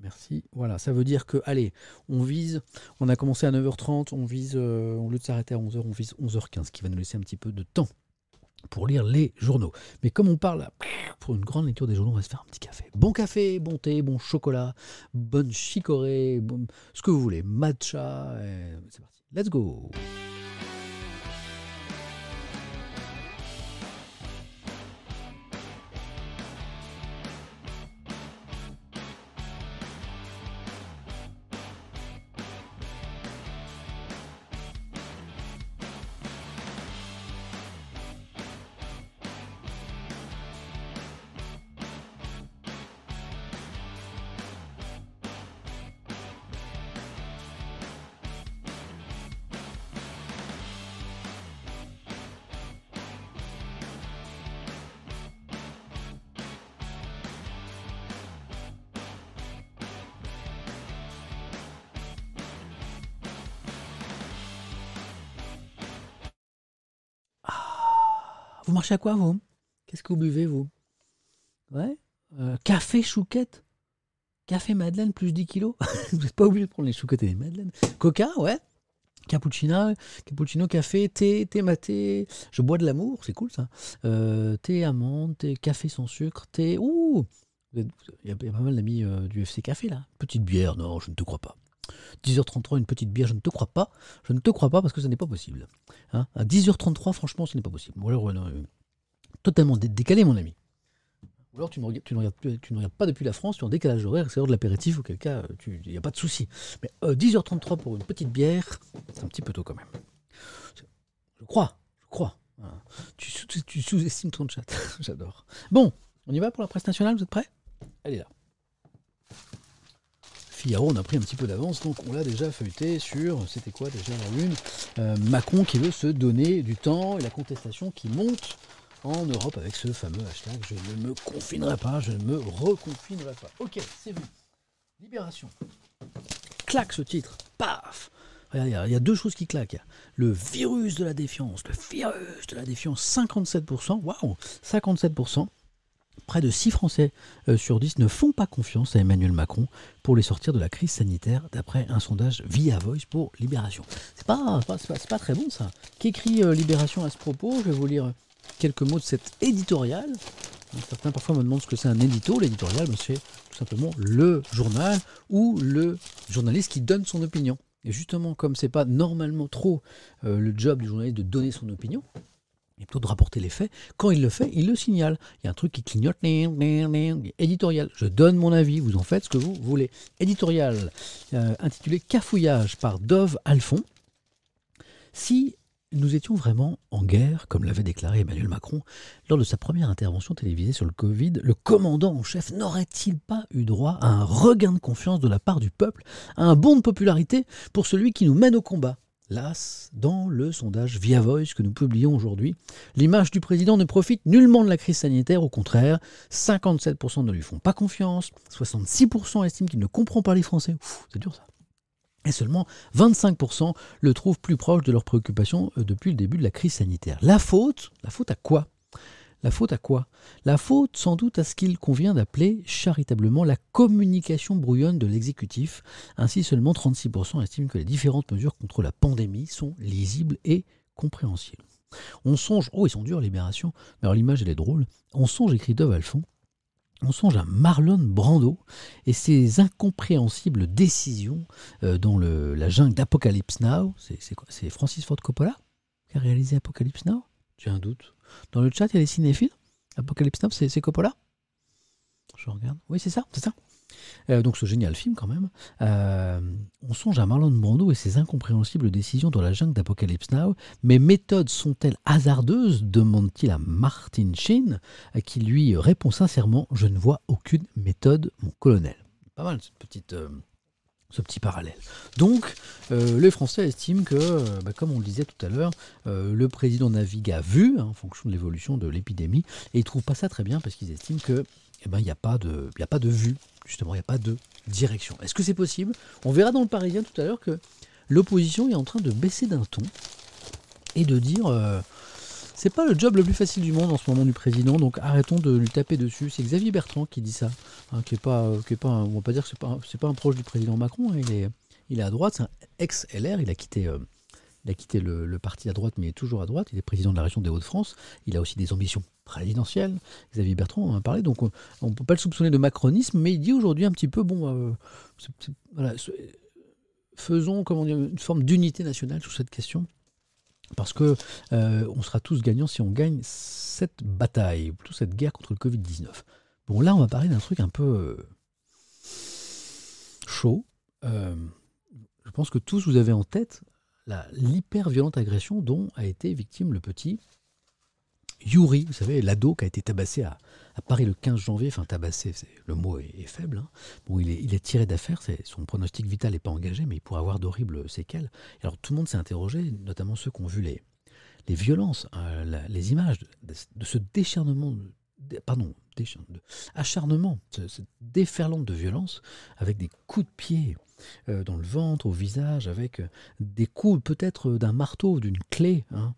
Merci. Voilà, ça veut dire que, allez, on vise, on a commencé à 9h30, on vise, euh, au lieu de s'arrêter à 11h, on vise 11h15, ce qui va nous laisser un petit peu de temps pour lire les journaux. Mais comme on parle pour une grande lecture des journaux, on va se faire un petit café. Bon café, bon thé, bon chocolat, bonne chicorée, bon, ce que vous voulez, matcha. C'est parti. Let's go. À quoi, vous? Qu'est-ce que vous buvez, vous? Ouais. Euh, café chouquette. Café Madeleine plus 10 kilos. Vous n'êtes pas obligé de prendre les chouquettes et les Madeleines. Coca, ouais. Cappuccino, cappuccino, café, thé, thé maté. Je bois de l'amour, c'est cool ça. Euh, thé amande, thé café sans sucre, thé. Ouh Il y, a pas mal d'amis euh, du FC Café là. Petite bière, non, je ne te crois pas. 10h33, une petite bière, je ne te crois pas. Je ne te crois pas parce que ce n'est pas possible. Hein? À 10h33, franchement, ce n'est pas possible. Ou alors, totalement décalé, mon ami. Ou alors tu ne, regardes, plus, tu ne regardes pas depuis la France, tu es en décalage horaire, c'est l'heure de l'apéritif, auquel cas il n'y a pas de souci. Mais 10h33 pour une petite bière, c'est un petit peu tôt quand même. Je crois, je crois. Hein. Tu, tu sous-estimes ton chat, j'adore. Bon, on y va pour la presse nationale, vous êtes prêts? Elle est là. Figaro, on a pris un petit peu d'avance, donc on l'a déjà feuilleté sur, c'était quoi déjà la lune? Euh, Macron qui veut se donner du temps et la contestation qui monte en Europe avec ce fameux hashtag je ne me confinerai pas, je ne me reconfinerai pas. Ok, c'est vu. Libération. Claque ce titre. Paf il y, a deux choses qui claquent. Le virus de la défiance, le virus de la défiance, 57%, waouh, 57%. Près de 6 Français euh, sur 10 ne font pas confiance à Emmanuel Macron pour les sortir de la crise sanitaire, d'après un sondage via Voice pour Libération. C'est pas, pas, pas, très bon ça. Qu'écrit euh, Libération à ce propos? Je vais vous lire quelques mots de cet éditorial. Certains parfois me demandent ce que c'est un édito. L'éditorial, c'est tout simplement le journal ou le journaliste qui donne son opinion. Et justement, comme c'est pas normalement trop euh, le job du journaliste de donner son opinion, et plutôt de rapporter les faits, quand il le fait, il le signale. Il y a un truc qui clignote, éditorial. Je donne mon avis, vous en faites ce que vous voulez. Éditorial, euh, intitulé Cafouillage par Dove Alphon. Si nous étions vraiment en guerre, comme l'avait déclaré Emmanuel Macron lors de sa première intervention télévisée sur le Covid. Le commandant en chef n'aurait-il pas eu droit à un regain de confiance de la part du peuple, à un bond de popularité pour celui qui nous mène au combat? Las, dans le sondage Via Voice que nous publions aujourd'hui, l'image du président ne profite nullement de la crise sanitaire, au contraire, 57% ne lui font pas confiance, 66% estiment qu'il ne comprend pas les Français. C'est dur ça et seulement 25% le trouvent plus proche de leurs préoccupations euh, depuis le début de la crise sanitaire. La faute, la faute à quoi? La faute à quoi? La faute sans doute à ce qu'il convient d'appeler charitablement la communication brouillonne de l'exécutif. Ainsi seulement 36% estiment que les différentes mesures contre la pandémie sont lisibles et compréhensibles. On songe, oh ils sont durs Libération, mais alors l'image elle est drôle, on songe, écrit Dove Alphon, on songe à Marlon Brando et ses incompréhensibles décisions euh, dans la jungle d'Apocalypse Now. C'est Francis Ford Coppola qui a réalisé Apocalypse Now? J'ai un doute. Dans le chat, il y a les cinéphiles Apocalypse Now, c'est Coppola? Je regarde. Oui, c'est ça, c'est ça. Euh, donc ce génial film quand même. Euh, on songe à Marlon Brando et ses incompréhensibles décisions dans la jungle d'Apocalypse Now. Mes méthodes sont-elles hasardeuses? demande-t-il à Martin Sheen, qui lui répond sincèrement Je ne vois aucune méthode, mon colonel. Pas mal cette petite, euh, ce petit parallèle. Donc, les Français estiment que, bah, comme on le disait tout à l'heure, le président navigue à vue, hein, en fonction de l'évolution de l'épidémie, et ils ne trouvent pas ça très bien parce qu'ils estiment que eh ben, il n'y a, pas de, a pas de vue, justement, il n'y a pas de direction. Est-ce que c'est possible? On verra dans le Parisien tout à l'heure que l'opposition est en train de baisser d'un ton et de dire euh, c'est pas le job le plus facile du monde en ce moment du président, donc arrêtons de lui taper dessus. C'est Xavier Bertrand qui dit ça, hein, pas, qui est pas, on va pas dire que c'est pas, c'est pas un proche du président Macron. Hein, il est, il est à droite, c'est un ex-LR, il a quitté. Euh, il a quitté le, parti à droite, mais il est toujours à droite. Il est président de la région des Hauts-de-France. Il a aussi des ambitions présidentielles. Xavier Bertrand en a parlé, donc on ne peut pas le soupçonner de macronisme, mais il dit aujourd'hui un petit peu, bon, euh, faisons une forme d'unité nationale sur cette question. Parce que euh, on sera tous gagnants si on gagne cette bataille, plutôt cette guerre contre le Covid-19. Bon, là, on va parler d'un truc un peu euh, chaud. je pense que tous vous avez en tête l'hyper-violente agression dont a été victime le petit Yuri, vous savez, l'ado qui a été tabassé à, Paris le 15 janvier, enfin tabassé, le mot est, faible. Hein. Bon, il est, il est tiré d'affaire, son pronostic vital n'est pas engagé, mais il pourrait avoir d'horribles séquelles. alors tout le monde s'est interrogé, notamment ceux qui ont vu les, les violences, euh, les images de, ce décharnement, pardon, acharnement, cette déferlante de violence, avec des coups de pied, euh, dans le ventre, au visage, avec euh, des coups peut-être d'un marteau, d'une clé, hein,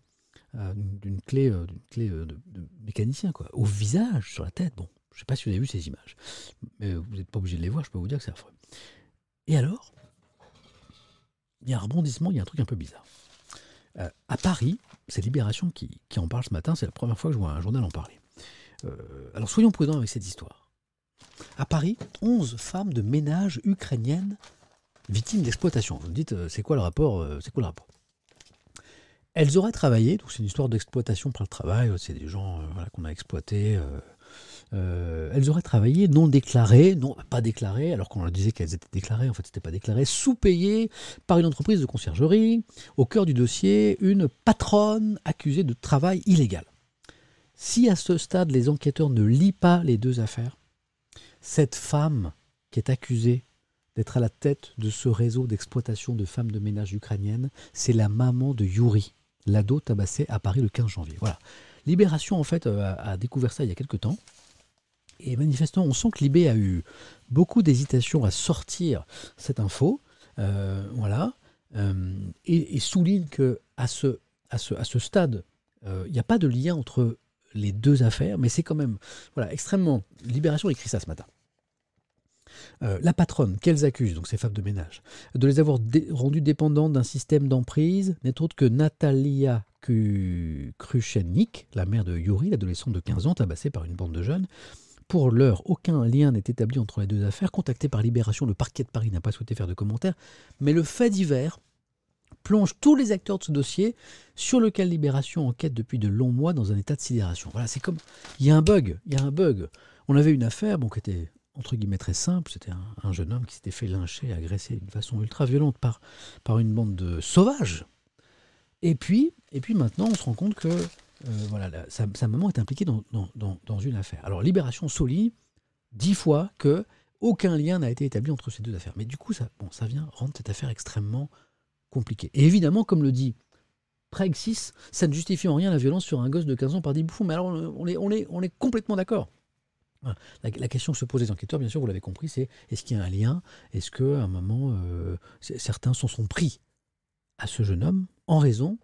euh, d'une clé, d'une clé de, mécanicien, quoi, au visage, sur la tête. Bon, Je ne sais pas si vous avez vu ces images. Mais vous n'êtes pas obligé de les voir, je peux vous dire que c'est affreux. Et alors, il y a un rebondissement, il y a un truc un peu bizarre. Euh, à Paris, c'est Libération qui, en parle ce matin, c'est la première fois que je vois un journal en parler. Euh, alors soyons prudents avec cette histoire. À Paris, 11 femmes de ménage ukrainiennes victimes d'exploitation. Vous me dites, euh, c'est quoi le rapport C'est quoi le rapport? Elles auraient travaillé, donc c'est une histoire d'exploitation par le travail, c'est des gens qu'on a exploités euh, elles auraient travaillé non déclarées, non pas déclarées, alors qu'on leur disait qu'elles étaient déclarées, en fait c'était pas déclaré, sous-payées par une entreprise de conciergerie. Au cœur du dossier, une patronne accusée de travail illégal. Si à ce stade les enquêteurs ne lient pas les deux affaires, cette femme qui est accusée d'être à la tête de ce réseau d'exploitation de femmes de ménage ukrainiennes, c'est la maman de Yuri, l'ado tabassé à Paris le 15 janvier. Voilà. Libération, en fait, euh, a, découvert ça il y a quelques temps. Et manifestement, on sent que Libé a eu beaucoup d'hésitation à sortir cette info. Euh, voilà. Euh, et, souligne que à ce, à ce, à ce stade, il n'y a pas de lien entre les deux affaires, mais c'est quand même voilà, extrêmement. Libération écrit ça ce matin. la patronne qu'elles accusent, donc ces femmes de ménage, de les avoir rendues dépendantes d'un système d'emprise n'est autre que Natalia Kruchenik, la mère de Yuri, l'adolescent de 15 ans tabassé par une bande de jeunes. Pour l'heure, aucun lien n'est établi entre les deux affaires. Contacté par Libération, le parquet de Paris n'a pas souhaité faire de commentaires, mais le fait divers plonge tous les acteurs de ce dossier sur lequel Libération enquête depuis de longs mois dans un état de sidération. Voilà, c'est comme il y a un bug, il y a un bug. On avait une affaire bon, qui était entre guillemets très simple, c'était un, jeune homme qui s'était fait lyncher, agresser d'une façon ultra violente par, par une bande de sauvages. Et puis, et puis maintenant, on se rend compte que euh, voilà, sa, maman est impliquée dans, dans, une affaire. Alors, Libération souligne dix fois que aucun lien n'a été établi entre ces deux affaires. Mais du coup, ça, bon, ça vient rendre cette affaire extrêmement Et évidemment, comme le dit Preg 6, ça ne justifie en rien la violence sur un gosse de 15 ans par des bouffons. Mais alors, on est, complètement d'accord. La, question que se posent les enquêteurs, bien sûr, vous l'avez compris, c'est est-ce qu'il y a un lien? Est-ce qu'à un moment, euh, certains s'en sont pris à ce jeune homme en raison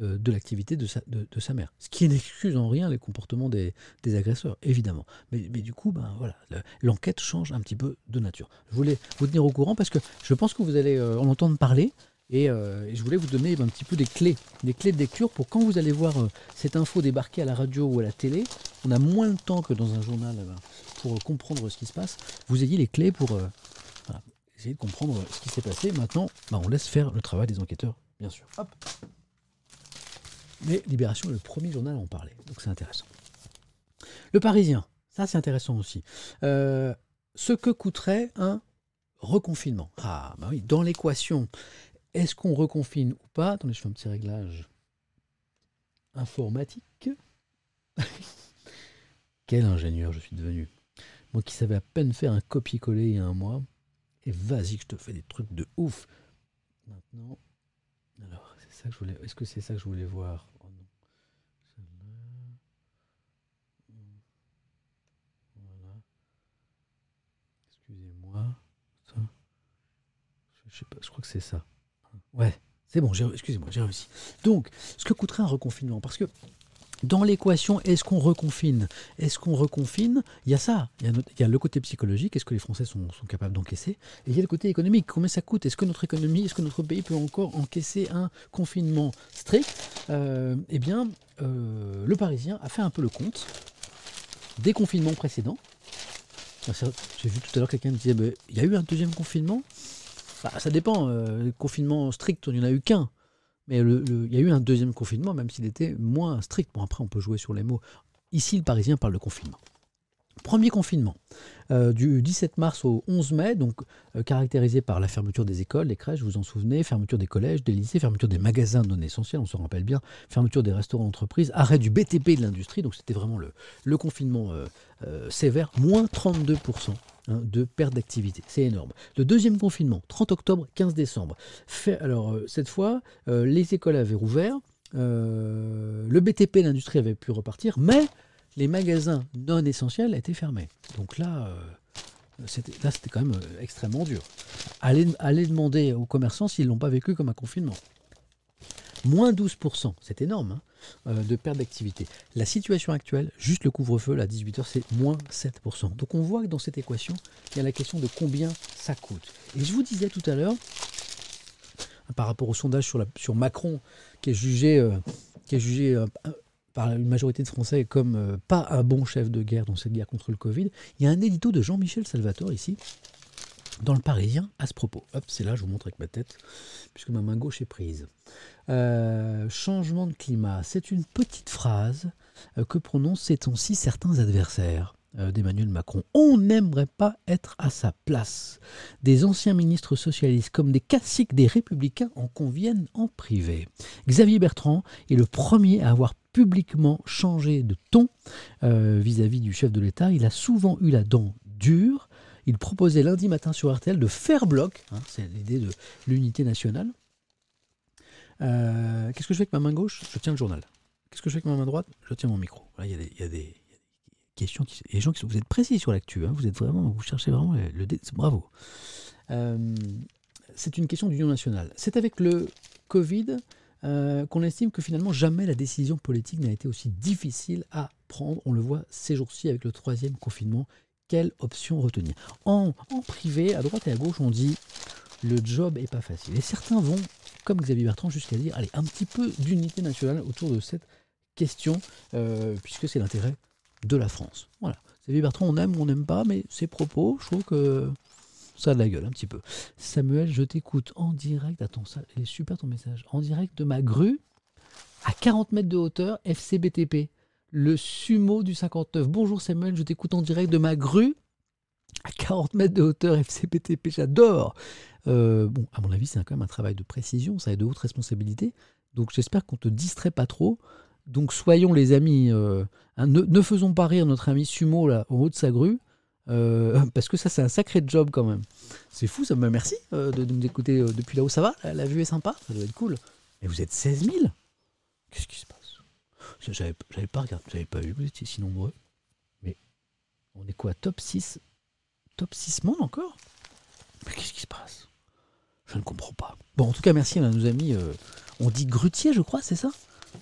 euh, de l'activité de sa, mère? Ce qui n'excuse en rien les comportements des, agresseurs, évidemment. Mais, mais, du coup, ben, voilà, l'enquête change un petit peu de nature. Je voulais vous tenir au courant parce que je pense que vous allez euh, en entendre parler. Euh, et, je voulais vous donner un petit peu des clés, des clés de lecture pour quand vous allez voir cette info débarquer à la radio ou à la télé, on a moins de temps que dans un journal pour comprendre ce qui se passe. Vous ayez les clés pour essayer de comprendre ce qui s'est passé. Maintenant, ben, on laisse faire le travail des enquêteurs bien sûr. Hop. Mais Libération est le premier journal à en parler, donc c'est intéressant. Le Parisien, ça c'est intéressant aussi. Euh, ce que coûterait un reconfinement. Ah, bah oui, dans l'équation, est-ce qu'on reconfine ou pas Attendez, je fais un petit réglage informatique. Quel ingénieur je suis devenu. Moi qui savais à peine faire un copier-coller il y a un mois. Et vas-y que je te fais des trucs de ouf. Maintenant, alors, c'est ça que je voulais. Est-ce que c'est ça que je voulais voir? Oh non. Excusez-moi. Je, sais pas, je crois que c'est ça. Ouais, c'est bon, excusez-moi, j'ai réussi. Donc, ce que coûterait un reconfinement, parce que dans l'équation, est-ce qu'on reconfine? Est-ce qu'on reconfine? Il y a ça. Il y a, le côté psychologique, est-ce que les Français sont, capables d'encaisser? Et il y a le côté économique, combien ça coûte? Est-ce que notre économie, est-ce que notre pays peut encore encaisser un confinement strict? Euh, Eh bien, euh, le Parisien a fait un peu le compte des confinements précédents. J'ai vu tout à l'heure quelqu'un me disait, bah, il y a eu un deuxième confinement? Ça dépend. Euh, le confinement strict, il n'y en a eu qu'un. Mais il y a eu un deuxième confinement, même s'il était moins strict. Bon, après, on peut jouer sur les mots. Ici, le Parisien parle de confinement. Premier confinement, euh, du 17 mars au 11 mai, donc euh, caractérisé par la fermeture des écoles, des crèches, vous vous en souvenez, fermeture des collèges, des lycées, fermeture des magasins non essentiels, on se rappelle bien, fermeture des restaurants entreprises, arrêt du BTP de l'industrie, donc c'était vraiment le, confinement euh, sévère, moins 32% hein, de perte d'activité, c'est énorme. Le deuxième confinement, 30 octobre, 15 décembre. Alors cette fois, les écoles avaient rouvert, le BTP l'industrie avait pu repartir, mais les magasins non essentiels étaient fermés. Donc là, euh, c'était, là, quand même euh, extrêmement dur. Allez, demander aux commerçants s'ils ne l'ont pas vécu comme un confinement. moins 12%, c'est énorme, hein, euh, de perte d'activité. La situation actuelle, juste le couvre-feu, à 18h, c'est moins 7%. Donc on voit que dans cette équation, il y a la question de combien ça coûte. Et je vous disais tout à l'heure, par rapport au sondage sur, Macron, qui est jugé, qui est jugé par une majorité de Français comme euh, pas un bon chef de guerre dans cette guerre contre le Covid, il y a un édito de Jean-Michel Salvatore ici, dans le Parisien, à ce propos. Hop, c'est là, je vous montre avec ma tête, puisque ma main gauche est prise. changement de climat, c'est une petite phrase que prononcent ces temps-ci certains adversaires. Euh, d'Emmanuel Macron. On n'aimerait pas être à sa place. Des anciens ministres socialistes comme des caciques des républicains en conviennent en privé. Xavier Bertrand est le premier à avoir publiquement changé de ton euh, vis-à-vis du chef de l'État. Il a souvent eu la dent dure. Il proposait lundi matin sur RTL de faire bloc, hein, c'est l'idée de l'unité nationale. Euh, qu'est-ce que je fais avec ma main gauche? Je tiens le journal. Qu'est-ce que je fais avec ma main droite? Je tiens mon micro. il y a des, questions. Qui, gens qui vous êtes précis sur l'actu, hein, vous vous cherchez vraiment le bravo. Euh, c'est une question d'union nationale. C'est avec le Covid euh, qu'on estime que finalement jamais la décision politique n'a été aussi difficile à prendre. On le voit ces jours-ci avec le troisième confinement. Quelle option retenir? En, privé, à droite et à gauche, on dit le job est pas facile. Et certains vont, comme Xavier Bertrand, jusqu'à dire allez, un petit peu d'unité nationale autour de cette question, euh, puisque c'est l'intérêt de la France. Voilà. Xavier Bertrand, on aime ou on n'aime pas, mais ses propos, je trouve que ça de la gueule un petit peu. Samuel, je t'écoute en direct. Attends, ça, il est super ton message. En direct de ma grue, à 40 mètres de hauteur, FCBTP. Le sumo du 59. Bonjour Samuel, je t'écoute en direct de ma grue, à 40 mètres de hauteur, FCBTP. J'adore. Euh, bon, à mon avis, c'est quand même un travail de précision, ça a de hautes responsabilités. Donc j'espère qu'on te distrait pas trop. Donc soyons les amis, euh, hein, ne, faisons pas rire notre ami Sumo là, au haut de sa grue, euh, parce que ça c'est un sacré job quand même. C'est fou, ça me merci euh, de, nous écouter depuis là-haut. Ça va la, vue est sympa Ça doit être cool. Mais vous êtes 16 000 Qu'est-ce qui se passe? J'avais pas regardé, j'avais pas vu, vous étiez si nombreux. Mais on est quoi Top 6 Top 6 monde encore? Mais qu'est-ce qui se passe? Je ne comprends pas. Bon, en tout cas, merci à nos amis. on dit grutier, je crois, c'est ça?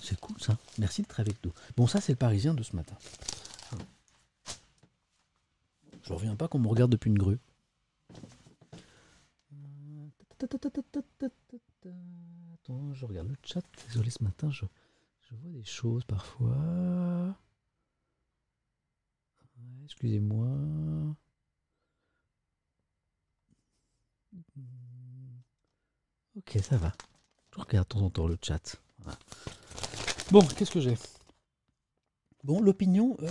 C'est cool ça. Merci d'être avec nous. Bon, ça, c'est le Parisien de ce matin. Je reviens pas qu'on me regarde depuis une grue. Attends, je regarde le chat. Désolé, ce matin, je, vois des choses parfois. Excusez-moi. Ok, ça va. Je regarde de temps en temps le chat. Bon, qu'est-ce que j'ai? Bon, l'opinion, euh,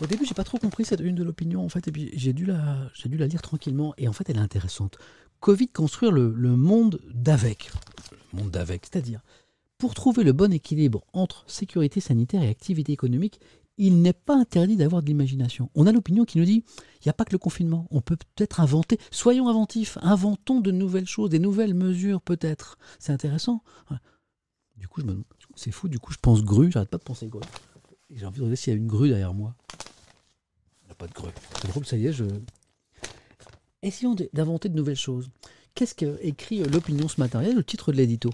au début, j'ai pas trop compris cette une de l'opinion, en fait, et puis j'ai dû, la, j'ai dû la lire tranquillement, et en fait, elle est intéressante. Covid, construire le, monde d'avec. Le monde d'avec, c'est-à-dire, pour trouver le bon équilibre entre sécurité sanitaire et activité économique, il n'est pas interdit d'avoir de l'imagination. On a l'opinion qui nous dit, il n'y a pas que le confinement, on peut peut-être inventer, soyons inventifs, inventons de nouvelles choses, des nouvelles mesures peut-être. C'est intéressant. Du coup, je me c'est fou, du coup, je pense grue, j'arrête pas de penser grue. J'ai envie de regarder s'il y a une grue derrière moi. Il n'y a pas de grue. C'est drôle, ça y est, je. Essayons d'inventer de nouvelles choses. Qu'est-ce qu'écrit euh, l'opinion ce matin? Le titre de l'édito.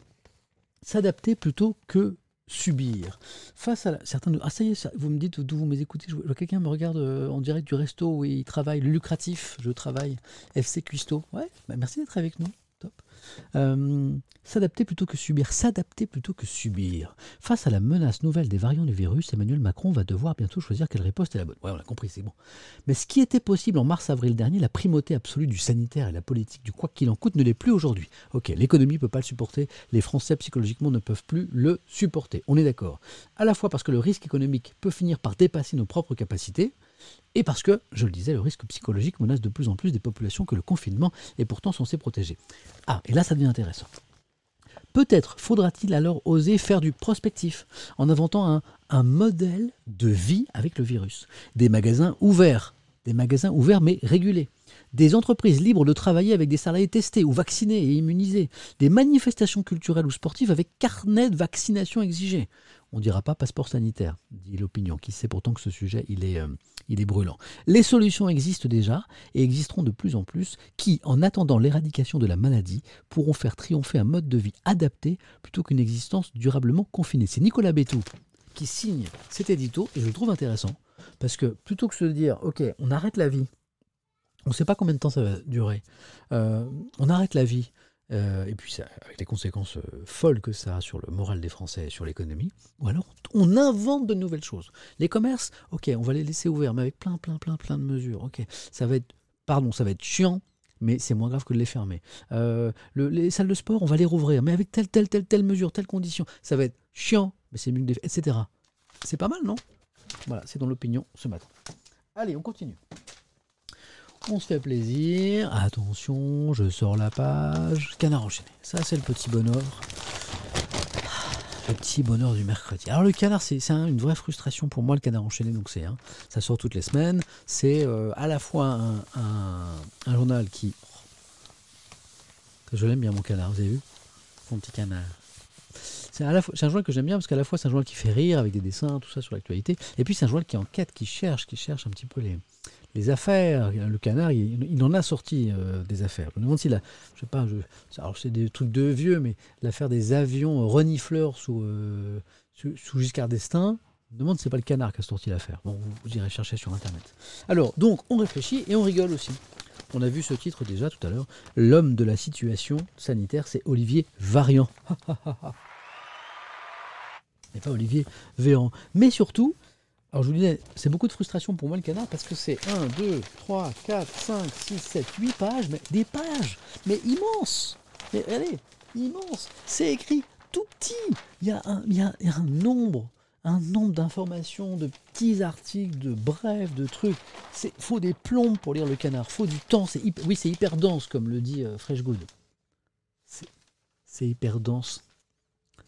S'adapter plutôt que subir. Face à certains. Ah, ça y est, vous me dites d'où vous m'écoutez. Je vois quelqu'un me regarde euh, en direct du resto où il travaille, le lucratif, je travaille, FC Cuisto. Ouais, bah, merci d'être avec nous. Euh, s'adapter plutôt que subir, s'adapter plutôt que subir. Face à la menace nouvelle des variants du virus, Emmanuel Macron va devoir bientôt choisir quelle réponse est la bonne. Ouais, on l'a compris, c'est bon. Mais ce qui était possible en mars-avril dernier, la primauté absolue du sanitaire et la politique du quoi qu'il en coûte ne l'est plus aujourd'hui. Ok, l'économie ne peut pas le supporter, les Français psychologiquement ne peuvent plus le supporter. On est d'accord. À la fois parce que le risque économique peut finir par dépasser nos propres capacités, et parce que, je le disais, le risque psychologique menace de plus en plus des populations que le confinement est pourtant censé protéger. Ah, et là ça devient intéressant. Peut-être faudra-t-il alors oser faire du prospectif en inventant un, modèle de vie avec le virus. Des magasins ouverts, des magasins ouverts mais régulés. Des entreprises libres de travailler avec des salariés testés ou vaccinés et immunisés. Des manifestations culturelles ou sportives avec carnet de vaccination exigé. On ne dira pas passeport sanitaire, dit l'opinion, qui sait pourtant que ce sujet, il est, euh, il est brûlant. Les solutions existent déjà et existeront de plus en plus, qui, en attendant l'éradication de la maladie, pourront faire triompher un mode de vie adapté plutôt qu'une existence durablement confinée. C'est Nicolas Bétou qui signe cet édito, et je le trouve intéressant, parce que plutôt que de se dire, ok, on arrête la vie, on ne sait pas combien de temps ça va durer, euh, on arrête la vie, euh, et puis avec les conséquences euh, folles que ça a sur le moral des Français et sur l'économie, ou alors on invente de nouvelles choses. Les commerces, ok, on va les laisser ouverts, mais avec plein, plein, plein, plein de mesures. Ok, ça va être, pardon, ça va être chiant, mais c'est moins grave que de les fermer. Euh, les salles de sport, on va les rouvrir, mais avec telle, telle, telle, telle mesure, telle condition. Ça va être chiant, mais c'est mieux que des... etc. C'est pas mal, non? Voilà, c'est dans l'opinion ce matin. Allez, on continue. On se fait plaisir. Attention, je sors la page. Canard enchaîné. Ça, c'est le petit bonheur. Le petit bonheur du mercredi. Alors le canard, c'est une vraie frustration pour moi, le canard enchaîné. Donc c'est, ça sort toutes les semaines. C'est euh, à la fois un, journal qui, je l'aime bien mon canard. Vous avez vu? Mon petit canard. C'est un journal que j'aime bien parce qu'à la fois c'est un journal qui fait rire avec des dessins, tout ça sur l'actualité. Et puis c'est un journal qui enquête, qui cherche, qui cherche un petit peu les, les affaires. Le canard, il, en a sorti euh, des affaires. Je me demande s'il a, je sais pas, alors c'est des trucs de vieux, mais l'affaire des avions renifleurs sous, euh, sous, Giscard d'Estaing, je me demande si c'est pas le canard qui a sorti l'affaire. Bon, vous, irez chercher sur Internet. Alors, donc, on réfléchit et on rigole aussi. On a vu ce titre déjà tout à l'heure. L'homme de la situation sanitaire, c'est Olivier Variant. Et pas Olivier Véran. Mais surtout, alors je vous disais, c'est beaucoup de frustration pour moi le canard parce que c'est 1, 2, 3, 4, 5, 6, 7, 8 pages, mais des pages, mais immenses. Mais allez, immense. C'est écrit tout petit. Il y a un, il y a, un nombre, un nombre d'informations, de petits articles, de brefs, de trucs. Il faut des plombs pour lire le canard, faut du temps. C'est oui, c'est hyper dense comme le dit euh, Fresh Good. C'est hyper dense.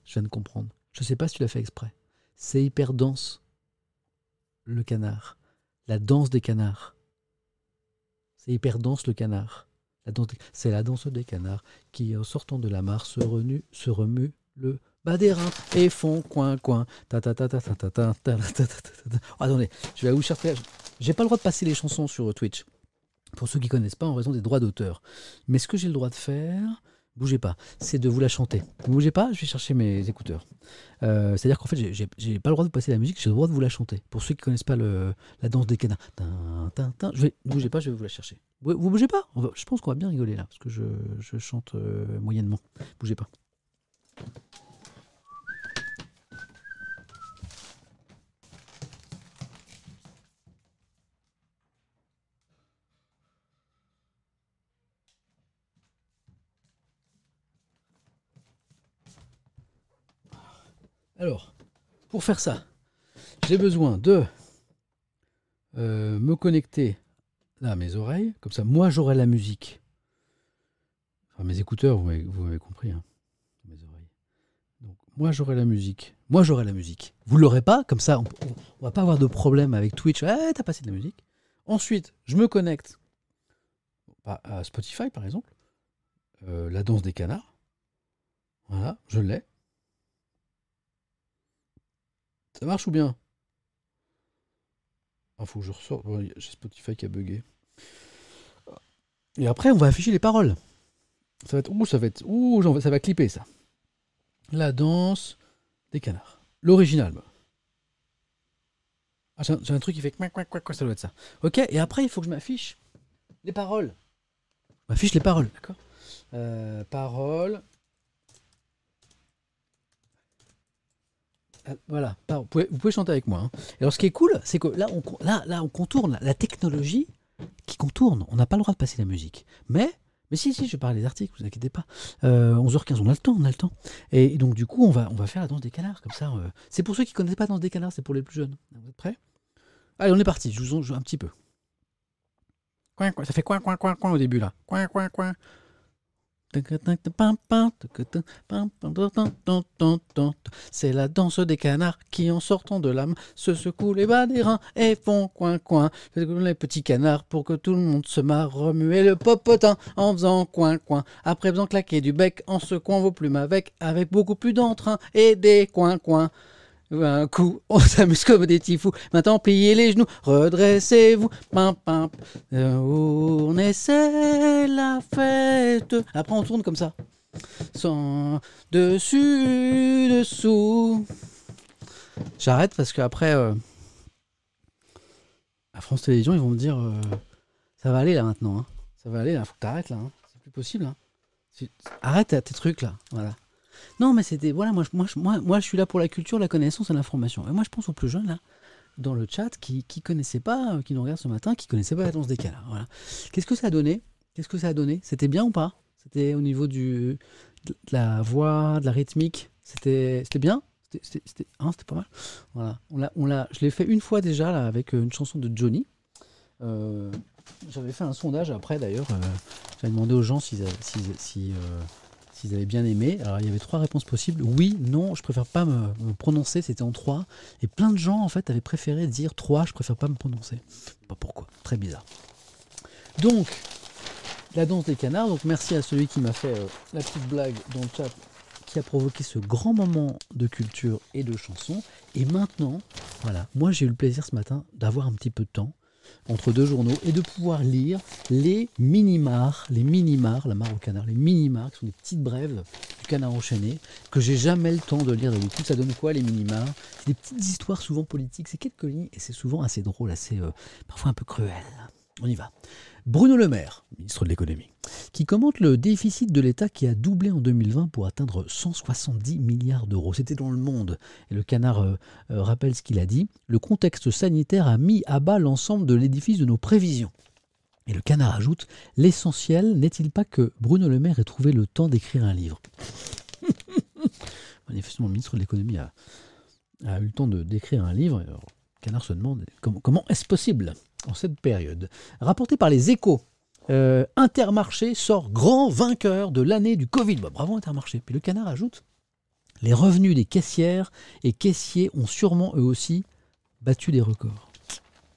Je viens de comprendre. Je ne sais pas si tu l'as fait exprès. C'est hyper dense le canard, la danse des canards. C'est hyper dense le canard. C'est la danse des canards qui, en sortant de la mare, se, remue, se remue le bas des reins et font coin coin. Attendez, je vais vous chercher. J'ai pas le droit de passer les chansons sur Twitch. Pour ceux qui connaissent pas, en raison des droits d'auteur. Mais ce que j'ai le droit de faire, bougez pas, c'est de vous la chanter. Vous bougez pas, je vais chercher mes écouteurs. Euh, c'est-à-dire qu'en fait, j'ai pas le droit de passer la musique, j'ai le droit de vous la chanter. Pour ceux qui connaissent pas la danse des canards. je vais, bougez pas, je vais vous la chercher. Vous, bougez pas? Je pense qu'on va bien rigoler là, parce que je, je chante euh, moyennement. Bougez pas. Alors, pour faire ça, j'ai besoin de euh, me connecter à mes oreilles. Comme ça, moi, j'aurai la musique. Enfin, mes écouteurs, vous m'avez compris. Hein, mes oreilles. Donc, moi, j'aurai la musique. Moi, j'aurai la musique. Vous l'aurez pas, comme ça, on, ne va pas avoir de problème avec Twitch. Eh, t'as passé de la musique. Ensuite, je me connecte à Spotify, par exemple. Euh, la danse des canards. Voilà, je l'ai. Ça marche ou bien? Ah, faut que je ressors. J'ai Spotify qui a bugué. Et après, on va afficher les paroles. Ça va être. Ouh, ça va être. Ouh, ça va clipper ça. La danse des canards. L'original. Ah, j'ai un, truc qui fait quoi, ça doit être ça. Ok, et après, il faut que je m'affiche les paroles. M'affiche les paroles, d'accord? Euh, Paroles. Voilà, vous pouvez, chanter avec moi. Hein. Et alors ce qui est cool, c'est que là on, là, là, on contourne la technologie qui contourne. On n'a pas le droit de passer la musique. Mais, mais si, si, je parle des articles, vous inquiétez pas. 11h15, euh, on a le temps, on a le temps. Et, donc du coup, on va, on va faire la danse des canards, comme ça. Euh. C'est pour ceux qui ne connaissent pas la danse des canards, c'est pour les plus jeunes. Vous êtes prêts? Allez, on est parti, je vous en joue un petit peu. Coin, coin, ça fait coin, coin, coin, coin au début là. Coin, coin, coin. C'est la danse des canards qui, en sortant de l'âme, se secouent les bas des reins et font coin coin. Les petits canards pour que tout le monde se marre, remuer le popotin en faisant coin coin. Après faisant claquer du bec en secouant vos plumes avec, avec beaucoup plus d'entrain et des coin coin. Un coup, on s'amuse comme des petits fous. Maintenant, pliez les genoux, redressez-vous. Pim, pim. Euh, on essaie la fête. Après, on tourne comme ça. Sans dessus, dessous. J'arrête parce qu'après, euh, à France Télévisions, ils vont me dire euh, ça va aller là maintenant. hein. Ça va aller là, faut que t'arrêtes là. hein. C'est plus possible. hein. Arrête tes trucs là. Voilà. Non, mais c'était. Voilà, moi, moi, moi, moi, je suis là pour la culture, la connaissance et l'information. Et moi, je pense aux plus jeunes, là, dans le chat, qui ne connaissaient pas, euh, qui nous regardent ce matin, qui connaissaient pas la danse des canards. Voilà. Qu'est-ce que ça a donné? Qu'est-ce que ça a donné? C'était bien ou pas? C'était au niveau du, de la voix, de la rythmique? C'était bien? C'était hein, pas mal Voilà. On on je l'ai fait une fois déjà, là, avec euh, une chanson de Johnny. Euh, j'avais fait un sondage après, d'ailleurs. j'avais demandé aux gens si, s'ils avaient bien aimé. Alors il y avait trois réponses possibles. Oui, non, je préfère pas me, prononcer, c'était en trois. Et plein de gens en fait avaient préféré dire trois, je préfère pas me prononcer. Pas pourquoi, très bizarre. Donc, la danse des canards, donc merci à celui qui m'a fait euh, la petite blague dans le chat qui a provoqué ce grand moment de culture et de chanson. Et maintenant, voilà, moi j'ai eu le plaisir ce matin d'avoir un petit peu de temps entre deux journaux et de pouvoir lire les mini-mars, les mini-mars, la mare au canard, les mini-mars, qui sont des petites brèves du canard enchaîné, que j'ai jamais le temps de lire d'habitude. Ça donne quoi les mini-mars C'est des petites histoires souvent politiques, c'est quelques lignes et c'est souvent assez drôle, assez euh, parfois un peu cruel. On y va. Bruno Le Maire, ministre de l'économie, qui commente le déficit de l'État qui a doublé en 2020 pour atteindre 170 milliards d'euros. C'était dans le monde. Et le canard euh, euh, rappelle ce qu'il a dit. Le contexte sanitaire a mis à bas l'ensemble de l'édifice de nos prévisions. Et le canard ajoute L'essentiel n'est-il pas que Bruno Le Maire ait trouvé le temps d'écrire un livre? Manifestement, le ministre de l'économie a, eu le temps de d'écrire un livre. Canard se demande comment, est-ce possible en cette période. Rapporté par les échos, euh, Intermarché sort grand vainqueur de l'année du Covid. Bah, bravo Intermarché. Puis le canard ajoute Les revenus des caissières et caissiers ont sûrement eux aussi battu des records.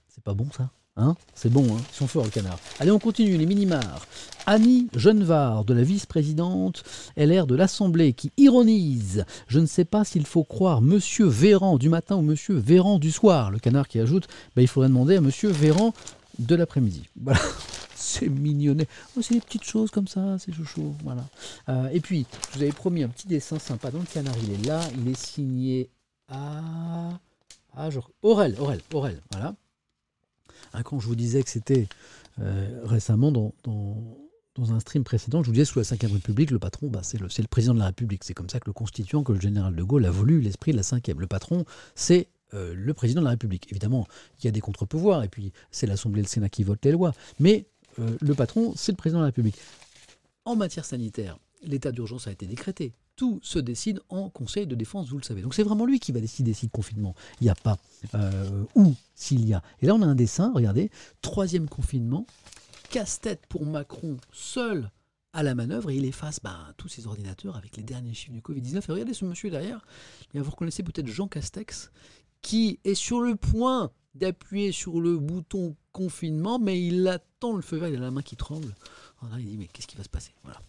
C'est pas bon ça? Hein C'est bon, hein ils sont forts le canard. Allez, on continue, les minimars. Annie Genevard, de la vice-présidente LR de l'Assemblée, qui ironise Je ne sais pas s'il faut croire Monsieur Véran du matin ou Monsieur Véran du soir. Le canard qui ajoute bah, Il faudrait demander à Monsieur Véran de l'après-midi. Voilà. C'est mignonnet. Oh, c'est des petites choses comme ça, c'est chouchou. Voilà. Euh, et puis, je vous avais promis un petit dessin sympa dans le canard. Il est là, il est signé à. Ah, genre. Aurel, Aurel, Aurel. Voilà. Hein, quand je vous disais que c'était euh, récemment dans, dans, un stream précédent, je vous disais sous la Ve République, le patron, bah, c'est le, le président de la République. C'est comme ça que le constituant, que le général de Gaulle a voulu l'esprit de la Ve. Le patron, c'est euh, le président de la République. Évidemment, il y a des contre-pouvoirs, et puis c'est l'Assemblée et le Sénat qui votent les lois. Mais euh, le patron, c'est le président de la République. En matière sanitaire, l'état d'urgence a été décrété. Tout se décide en Conseil de défense, vous le savez. Donc c'est vraiment lui qui va décider si le confinement, il n'y a pas, euh, ou s'il y a. Et là, on a un dessin, regardez, troisième confinement, casse-tête pour Macron, seul à la manœuvre, et il efface ben, tous ses ordinateurs avec les derniers chiffres du Covid-19. Et regardez ce monsieur derrière, vous reconnaissez peut-être Jean Castex, qui est sur le point d'appuyer sur le bouton confinement, mais il attend le feu vert, il a la main qui tremble. Il dit, mais qu'est-ce qui va se passer? Voilà.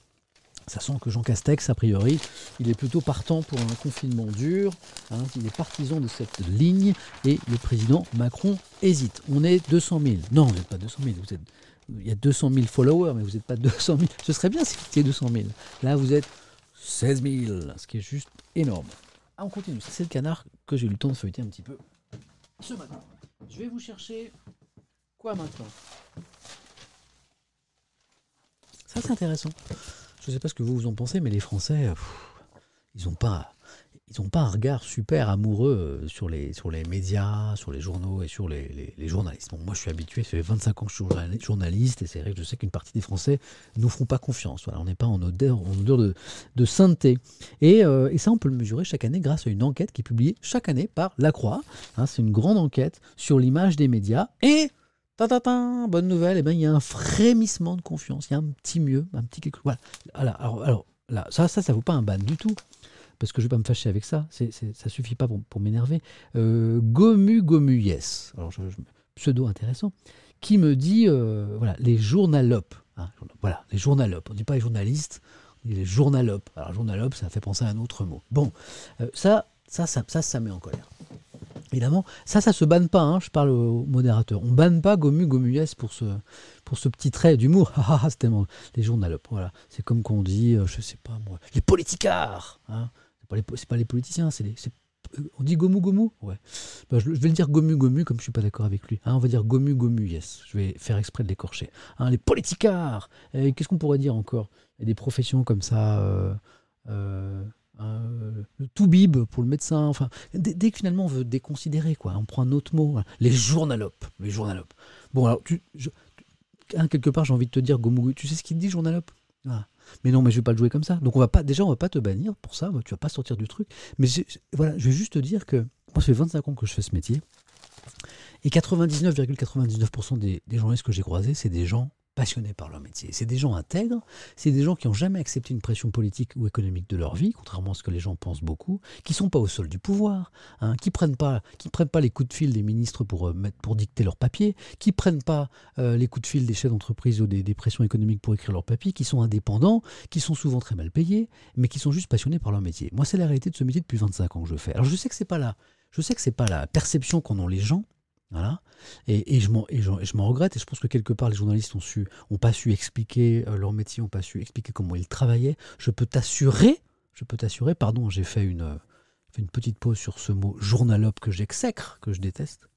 Ça sent que Jean Castex, a priori, il est plutôt partant pour un confinement dur. hein, il est partisan de cette ligne et le président Macron hésite. On est 200 000. Non, vous n'êtes pas 200 000. Vous êtes, il y a 200 000 followers, mais vous n'êtes pas 200 000. Ce serait bien si vous étiez 200 000. Là, vous êtes 16 000, ce qui est juste énorme. Ah, on continue. C'est le canard que j'ai eu le temps de feuilleter un petit peu ce matin. Je vais vous chercher quoi maintenant? Ça, c'est intéressant. Je ne sais pas ce que vous vous en pensez, mais les Français, pff, ils n'ont pas, ils ont pas un regard super amoureux euh, sur les, sur les médias, sur les journaux et sur les, les- journalistes. Moi, je suis habitué, ça fait 25 ans que je suis journali- journaliste, et c'est vrai que je sais qu'une partie des Français ne nous feront pas confiance. Voilà, on n'est pas en odeur, en odeur de, de sainteté. Et, euh, et ça, on peut le mesurer chaque année grâce à une enquête qui est publiée chaque année par La Croix. Hein, c'est une grande enquête sur l'image des médias. Et bonne nouvelle, eh ben, il y a un frémissement de confiance. Il y a un petit mieux, un petit quelque chose. Voilà. Voilà. Alors, alors là, ça, ça, ça vaut pas un ban du tout. Parce que je vais pas me fâcher avec ça. C'est, c'est- ça suffit pas pour, m'énerver. Euh, Gomu Gomu Yes. Alors, pseudo intéressant. Qui me dit, euh, voilà, les journalopes. hein, voilà, les journalopes. On dit pas les journalistes, on dit les journalopes. Alors, journalope, ça fait penser à un autre mot. Bon, euh, ça, Ça, ça, ça, ça met en colère. Évidemment, ça, ça se banne pas, hein, je parle au modérateur. On banne pas Gomu Gomu Yes pour ce, pour ce petit trait d'humour. Ah, ah, c'est tellement. Les journalopes, voilà. C'est comme qu'on dit, euh, je sais pas moi, les politicards. Hein. C'est pas, les, pas les politiciens, c'est les. On dit Gomu Gomu? Ouais. Bah, je, vais le dire Gomu Gomu comme je suis pas d'accord avec lui. Hein, on va dire Gomu Gomu Yes. Je vais faire exprès de l'écorcher. Hein, les politicards Qu'est-ce qu'on pourrait dire encore? Il y a des professions comme ça. Euh, euh, euh, le tout bib pour le médecin. Enfin, dès, que finalement on veut déconsidérer, quoi, on prend un autre mot. Hein. Les journalopes. Les journalopes. Bon, alors, hein, quelque part, j'ai envie de te dire, Gomu, tu sais ce qu'il dit, journalope? Ah. Mais non, mais je vais pas le jouer comme ça. Donc on va pas, déjà, on va pas te bannir pour ça. Tu vas pas sortir du truc. Mais voilà, je vais juste te dire que moi, ça fait 25 ans que je fais ce métier. Et 99,99% des, des journalistes que j'ai croisés, c'est des gens passionnés par leur métier. C'est des gens intègres, c'est des gens qui n'ont jamais accepté une pression politique ou économique de leur vie, contrairement à ce que les gens pensent beaucoup, qui sont pas au sol du pouvoir, hein, qui prennent pas, qui prennent pas les coups de fil des ministres pour euh, pour dicter leurs papiers, qui prennent pas euh, les coups de fil des chefs d'entreprise ou des, des, pressions économiques pour écrire leurs papiers, qui sont indépendants, qui sont souvent très mal payés, mais qui sont juste passionnés par leur métier. Moi, c'est la réalité de ce métier depuis 25 ans que je fais. Alors, je sais que c'est pas là. Je sais que c'est pas la perception qu'en ont les gens, voilà. Et, je m'en regrette, et je pense que quelque part les journalistes ont pas su expliquer euh, leur métier, ont pas su expliquer comment ils travaillaient. Je peux t'assurer, je peux t'assurer, pardon, j'ai fait une, petite pause sur ce mot journalope que j'exècre, que je déteste.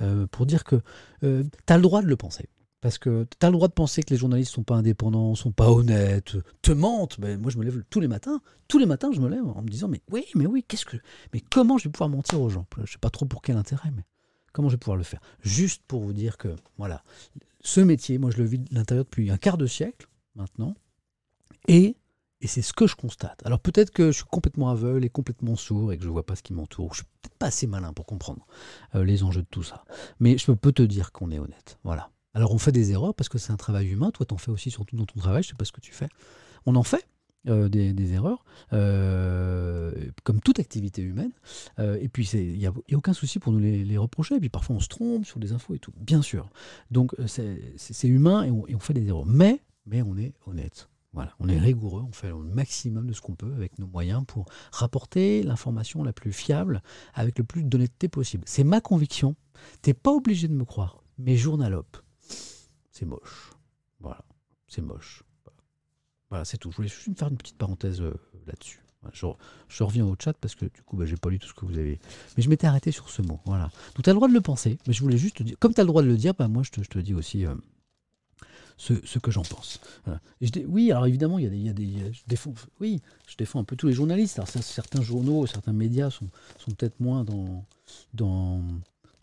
Euh, pour dire que euh, tu as le droit de le penser. Parce que tu as le droit de penser que les journalistes sont pas indépendants, sont pas honnêtes, te mentent. Ben, moi, je me lève tous les matins. Tous les matins, je me lève en me disant Mais oui, mais oui, qu'est-ce que. Mais comment je vais pouvoir mentir aux gens? Je sais pas trop pour quel intérêt, mais. Comment je vais pouvoir le faire? Juste pour vous dire que, voilà, ce métier, moi je le vis de l'intérieur depuis un quart de siècle maintenant, et, et c'est ce que je constate. Alors peut-être que je suis complètement aveugle et complètement sourd et que je ne vois pas ce qui m'entoure. Je suis peut-être pas assez malin pour comprendre euh, les enjeux de tout ça. Mais je peux te dire qu'on est honnête. Voilà. Alors on fait des erreurs parce que c'est un travail humain. Toi, tu en fais aussi surtout dans ton travail. Je sais pas ce que tu fais. On en fait. Euh, des, erreurs, euh, comme toute activité humaine. Euh, et puis, il n'y a, aucun souci pour nous les, reprocher. Et puis, parfois, on se trompe sur des infos et tout, bien sûr. Donc, c'est humain et on, fait des erreurs. Mais, mais on est honnête. Voilà, on est rigoureux, on fait le maximum de ce qu'on peut avec nos moyens pour rapporter l'information la plus fiable avec le plus d'honnêteté possible. C'est ma conviction. T'es pas obligé de me croire, mais journalope, c'est moche. Voilà, c'est moche. Voilà, c'est tout. Je voulais juste faire une petite parenthèse euh, là-dessus. Je, reviens au chat parce que du coup, bah, j'ai pas lu tout ce que vous avez. Mais je m'étais arrêté sur ce mot. Voilà. Donc, tu as le droit de le penser, mais je voulais juste te dire. Comme tu as le droit de le dire, bah, moi, je te, je te dis aussi euh, ce, ce, que j'en pense. oui, alors évidemment, il y a des. Y a des je défends, oui, je défends un peu tous les journalistes. Certains journaux, certains médias sont, sont peut-être moins dans, dans,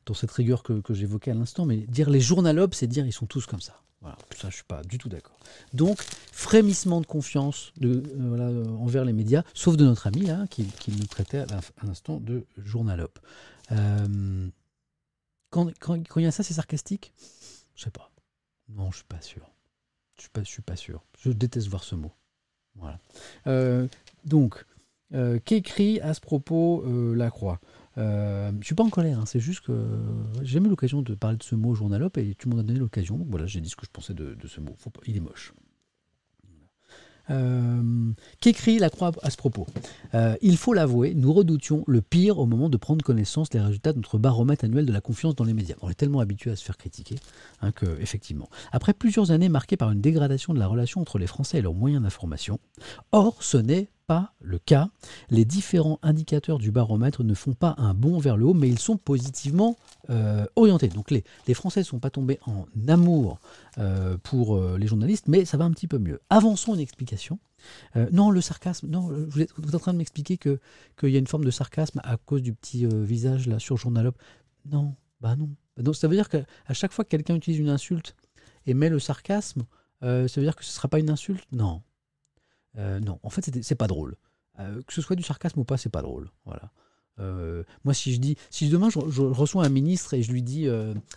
dans cette rigueur que, j'évoquais à l'instant, mais dire les journalopes, c'est dire ils sont tous comme ça. Voilà, ça, je suis pas du tout d'accord. Donc, frémissement de confiance euh, euh, envers les médias, sauf de notre ami là, qui, nous traitait à l'instant de journalope. Euh, quand, il y a ça, c'est sarcastique? Je sais pas. Non, je suis pas sûr. Je suis suis pas sûr. Je déteste voir ce mot. Voilà. donc, qu'écrit à ce propos la Croix euh, je suis pas en colère, hein, c'est juste que j'ai jamais eu l'occasion de parler de ce mot journalope et tu m'en as donné l'occasion. Donc voilà, j'ai dit ce que je pensais de, ce mot. il est moche. Euh, qu'écrit la Croix à ce propos? Euh, Il faut l'avouer, nous redoutions le pire au moment de prendre connaissance des résultats de notre baromètre annuel de la confiance dans les médias. On est tellement habitué à se faire critiquer hein, que, effectivement, après plusieurs années marquées par une dégradation de la relation entre les Français et leurs moyens d'information, or ce n'est pas le cas. Les différents indicateurs du baromètre ne font pas un bond vers le haut, mais ils sont positivement euh, orientés. Donc les, les Français ne sont pas tombés en amour euh, pour euh, les journalistes, mais ça va un petit peu mieux. Avançons une explication. non, le sarcasme, non, vous êtes, en train de m'expliquer qu'il y a une forme de sarcasme à cause du petit visage là sur Journalope. Non, bah non. Donc ça veut dire qu'à chaque fois que quelqu'un utilise une insulte et met le sarcasme, ça veut dire que ce ne sera pas une insulte? Non, euh, non, en fait, c'est pas drôle. Euh, que ce soit du sarcasme ou pas, c'est pas drôle. Voilà. Euh, moi, si je dis, si demain je, reçois un ministre et je lui dis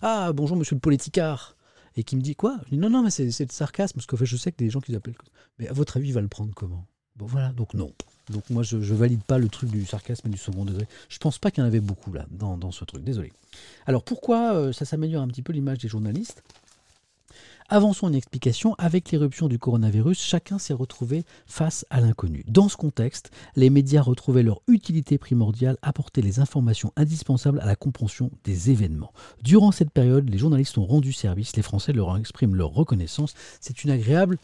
Ah, bonjour monsieur le politicard, et qui me dit quoi? Je dis, Non, non, mais c'est le sarcasme, parce que je sais que des gens qui l'appellent. Mais à votre avis, il va le prendre comment? Bon, voilà, donc non. Donc moi, je, je, valide pas le truc du sarcasme et du second degré. Je pense pas qu'il y en avait beaucoup là, dans ce truc. Désolé. Alors pourquoi ça s'améliore un petit peu l'image des journalistes? Avançons une explication. Avec l'éruption du coronavirus, chacun s'est retrouvé face à l'inconnu. Dans ce contexte, les médias retrouvaient leur utilité primordiale, apporter les informations indispensables à la compréhension des événements. Durant cette période, les journalistes ont rendu service, les Français leur expriment leur reconnaissance. C'est une agréable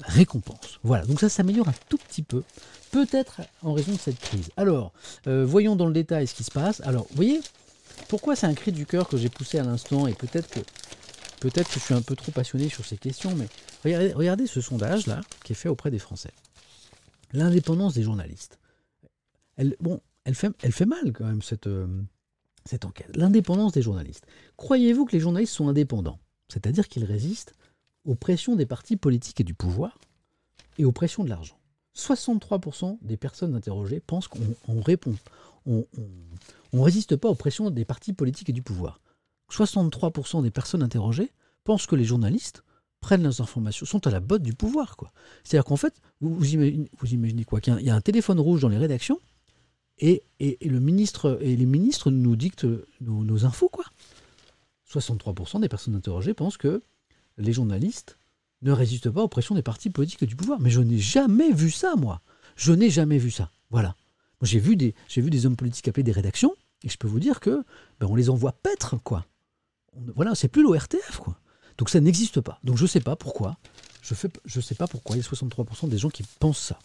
récompense. Voilà, donc ça s'améliore un tout petit peu, peut-être en raison de cette crise. Alors, euh, voyons dans le détail ce qui se passe. Alors, vous voyez, pourquoi c'est un cri du cœur que j'ai poussé à l'instant et peut-être que Peut-être que je suis un peu trop passionné sur ces questions, mais regardez, ce sondage-là qui est fait auprès des Français. L'indépendance des journalistes. Elle, bon, elle fait, mal quand même cette, euh, cette enquête. L'indépendance des journalistes. Croyez-vous que les journalistes sont indépendants? C'est-à-dire qu'ils résistent aux pressions des partis politiques et du pouvoir et aux pressions de l'argent. 63% des personnes interrogées pensent qu'on répond, on ne résiste pas aux pressions des partis politiques et du pouvoir. 63% des personnes interrogées pensent que les journalistes prennent leurs informations, sont à la botte du pouvoir. C'est-à-dire qu'en fait, vous, imaginez, quoi Qu'il y, a un téléphone rouge dans les rédactions et, le ministre, et les ministres nous dictent nos, infos. quoi. 63% des personnes interrogées pensent que les journalistes ne résistent pas aux pressions des partis politiques et du pouvoir. Mais je n'ai jamais vu ça, moi. Je n'ai jamais vu ça. Voilà. J'ai vu, des, vu des hommes politiques appeler des rédactions, et je peux vous dire que ben, on les envoie paître, quoi voilà, c'est plus l'ORTF, quoi. Donc ça n'existe pas. Donc je ne sais pas pourquoi. Je ne je sais pas pourquoi il y a 63% des gens qui pensent ça.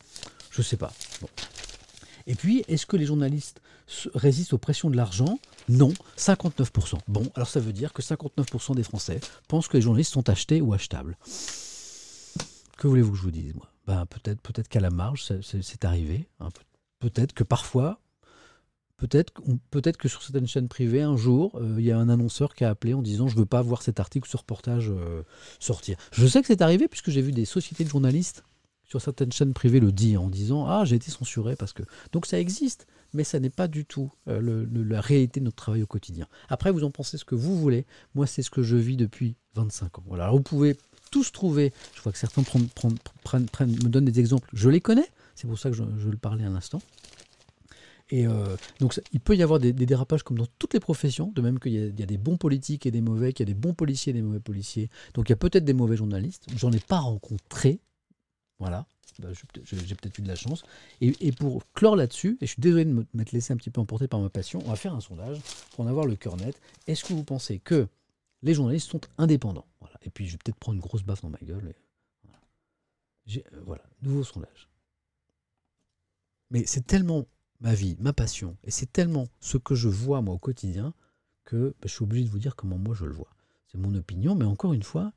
Je ne sais pas. Et puis, est-ce que les journalistes résistent aux pressions de l'argent? Non, 59%. Bon, alors ça veut dire que 59% des Français pensent que les journalistes sont achetés ou achetables. Que voulez-vous que je vous dise, moi? Ben, Peut-être peut qu'à la marge, c'est arrivé. Hein. Peut-être que parfois, Peut-être peut que sur certaines chaînes privées, un jour, euh, il y a un annonceur qui a appelé en disant Je ne veux pas voir cet article ou ce reportage euh, sortir. Je sais que c'est arrivé puisque j'ai vu des sociétés de journalistes sur certaines chaînes privées le dire en disant Ah, j'ai été censuré parce que. Donc ça existe, mais ça n'est pas du tout euh, la réalité de notre travail au quotidien. Après, vous en pensez ce que vous voulez. Moi, c'est ce que je vis depuis 25 ans. Voilà. Vous pouvez tous trouver. Je vois que certains me donnent des exemples. Je les connais. C'est pour ça que je, je le parlais un instant. Et euh, donc, il peut y avoir des, dérapages comme dans toutes les professions, de même qu'il y, a des bons politiques et des mauvais, qu'il y a des bons policiers et des mauvais policiers. Donc, il y a peut-être des mauvais journalistes. J'en ai pas rencontré. Voilà. Bah, j'ai peut-être eu de la chance. Et, pour clore là-dessus, et je suis désolé de m'être laissé un petit peu emporter par ma passion, on va faire un sondage pour en avoir le cœur net. Est-ce que vous pensez que les journalistes sont indépendants? Et puis, je vais peut-être prendre une grosse baffe dans ma gueule. Euh, voilà, nouveau sondage. Mais c'est tellement ma vie, ma passion, et c'est tellement ce que je vois moi au quotidien que bah, je suis obligé de vous dire comment moi je le vois. C'est mon opinion, mais encore une fois,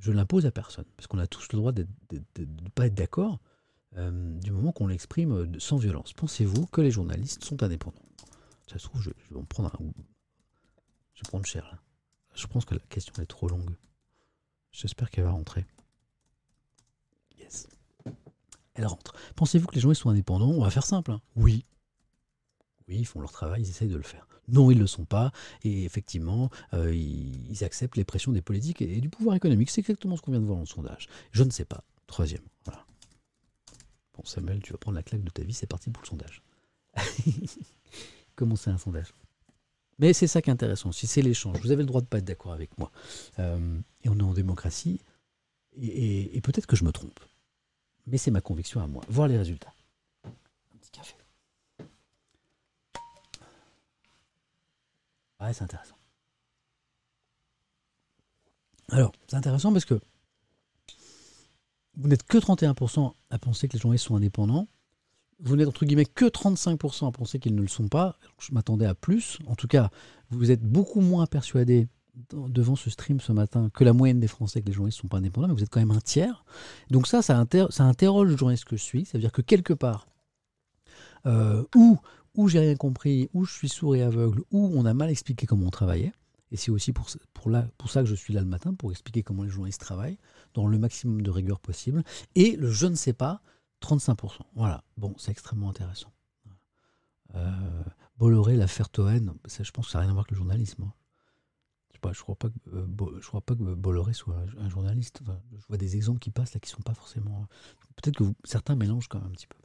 je l'impose à personne, parce qu'on a tous le droit de ne pas être d'accord euh, du moment qu'on l'exprime euh, sans violence. Pensez-vous que les journalistes sont indépendants? Ça se trouve, je, vais en prendre un. Je vais prendre cher là. Je pense que la question est trop longue. J'espère qu'elle va rentrer. Elle rentre. Pensez-vous que les journalistes sont indépendants? On va faire simple. Hein. Oui. Oui, ils font leur travail, ils essayent de le faire. Non, ils ne le sont pas. Et effectivement, euh, ils, acceptent les pressions des politiques et, du pouvoir économique. C'est exactement ce qu'on vient de voir dans le sondage. Je ne sais pas. Troisième. Bon, Samuel, tu vas prendre la claque de ta vie. C'est parti pour le sondage. Comment c'est un sondage? Mais c'est ça qui est intéressant Si c'est l'échange. Vous avez le droit de ne pas être d'accord avec moi. Euh, et on est en démocratie. et peut-être que je me trompe mais c'est ma conviction à moi. Voir les résultats. Un petit café. Ouais, c'est intéressant. Alors, c'est intéressant parce que vous n'êtes que 31% à penser que les journalistes sont indépendants. Vous n'êtes entre guillemets que 35% à penser qu'ils ne le sont pas. Je m'attendais à plus. En tout cas, vous êtes beaucoup moins persuadé devant ce stream ce matin que la moyenne des Français, que les journalistes ne sont pas indépendants, mais vous êtes quand même un tiers. Donc ça, ça, interroge le journaliste que je suis. Ça veut dire que quelque part, euh, où, où j'ai rien compris, où je suis sourd et aveugle, où on a mal expliqué comment on travaillait, et c'est aussi pour, pour, pour ça que je suis là le matin, pour expliquer comment les journalistes travaillent, dans le maximum de rigueur possible, et le je ne sais pas, 35%. Voilà, bon, c'est extrêmement intéressant. Euh, Bolloré, l'affaire Toen, je pense que ça n'a rien à voir avec le journalisme. Hein je crois pas que euh, crois pas que Bolloré soit un, journaliste. je vois des exemples qui passent là qui sont pas forcément. Peut-être que certains mélangent quand même un petit peu.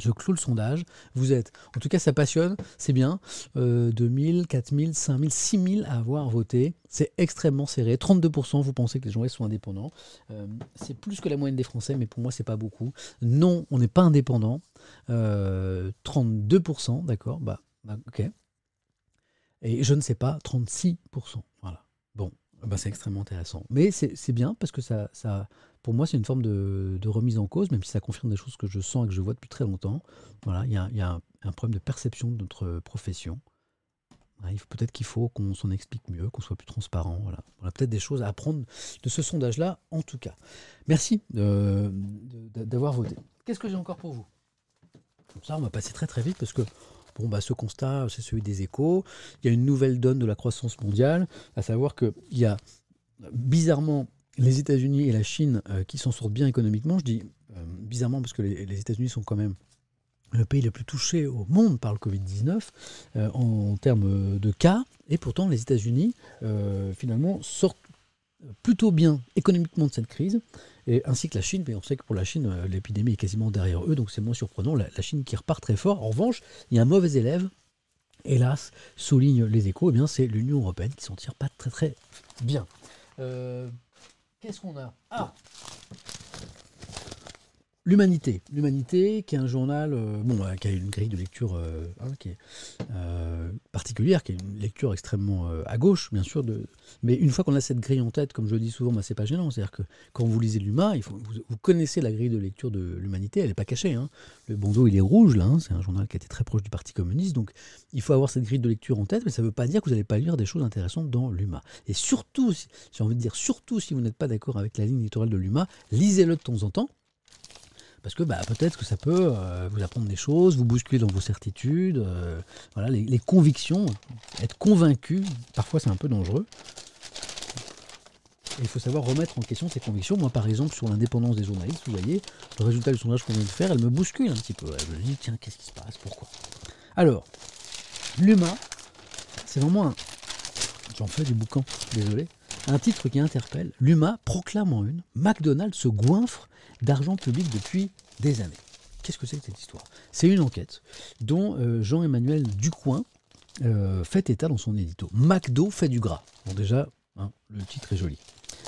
Je clôt le sondage. Vous êtes, en tout cas, ça passionne, c'est bien. Euh, 2000, 4000, 5000, 6000 à avoir voté. C'est extrêmement serré. 32%, vous pensez que les journalistes sont indépendants. Euh, c'est plus que la moyenne des Français, mais pour moi, c'est pas beaucoup. Non, on n'est pas indépendant. Euh, 32%, d'accord. Bah, bah, ok. Et je ne sais pas, 36%. Bon, bah, c'est extrêmement intéressant. Mais c'est bien parce que ça, ça, pour moi, c'est une forme de, de remise en cause, même si ça confirme des choses que je sens et que je vois depuis très longtemps. Voilà, il y a, y a un, problème de perception de notre profession. Peut-être qu'il faut qu'on s'en explique mieux, qu'on soit plus transparent. Voilà. On a peut-être des choses à apprendre de ce sondage-là, en tout cas. Merci euh, d'avoir voté. Qu'est-ce que j'ai encore pour vous? Comme ça, on va passer très très vite parce que bon, bah, ce constat, c'est celui des échos. Il y a une nouvelle donne de la croissance mondiale, à savoir qu'il y a bizarrement les États-Unis et la Chine euh, qui s'en sortent bien économiquement. Je dis euh, bizarrement parce que les, États-Unis sont quand même le pays le plus touché au monde par le Covid-19 euh, en, termes de cas, et pourtant les États-Unis finalement sortent plutôt bien économiquement de cette crise, ainsi que la Chine, mais on sait que pour la Chine, euh, l'épidémie est quasiment derrière eux, donc c'est moins surprenant, la, la Chine qui repart très fort. En revanche, il y a un mauvais élève, hélas, souligne les échos, eh bien c'est l'Union Européenne qui s'en tire pas très très bien. Euh, Qu'est-ce qu'on a? Ah L'Humanité. L'Humanité, qui est un journal euh, bon, euh, qui a une grille de lecture euh, hein, particulière, qui est une lecture extrêmement à gauche, bien sûr. Mais une fois qu'on a cette grille en tête, comme je le dis souvent, bah, c'est pas gênant. C'est-à-dire que quand vous lisez l'Humain, il faut, vous, connaissez la grille de lecture de l'Humanité, elle n'est pas cachée. hein. Le bandeau, il est rouge, là. hein. C'est un journal qui été très proche du Parti communiste. Donc, il faut avoir cette grille de lecture en tête, mais ça ne veut pas dire que vous n'allez pas lire des choses intéressantes dans l'Humain. Et surtout, j'ai envie de dire, surtout si vous n'êtes pas d'accord avec la ligne éditoriale de l'Humain, lisez-le de temps en temps. Parce que bah, peut-être que ça peut euh, vous apprendre des choses, vous bousculer dans vos certitudes, euh, voilà, les, convictions, être convaincu, parfois c'est un peu dangereux. Il faut savoir remettre en question ses convictions. Moi, par exemple, sur l'indépendance des journalistes, vous voyez, le résultat du sondage qu'on vient de faire, elle me bouscule un petit peu. Je me dis, tiens, qu'est-ce qui se passe Pourquoi? Alors, l'humain, c'est vraiment un. J'en fais du boucan, désolé. Un titre qui interpelle. L'humain proclame en une McDonald's se goinfre d'argent public depuis des années. Qu'est-ce que c'est que cette histoire? C'est une enquête dont euh, Jean-Emmanuel Ducoin euh, fait état dans son édito. McDo fait du gras. Bon, déjà, hein, le titre est joli.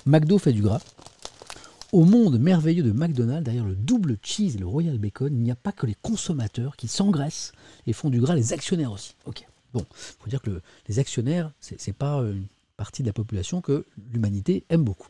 McDo fait du gras. Au monde merveilleux de McDonald's, derrière le double cheese et le royal bacon, il n'y a pas que les consommateurs qui s'engraissent et font du gras, les actionnaires aussi. Ok. Bon, il faut dire que le- les actionnaires, c'est c'est pas une partie de la population que l'humanité aime beaucoup.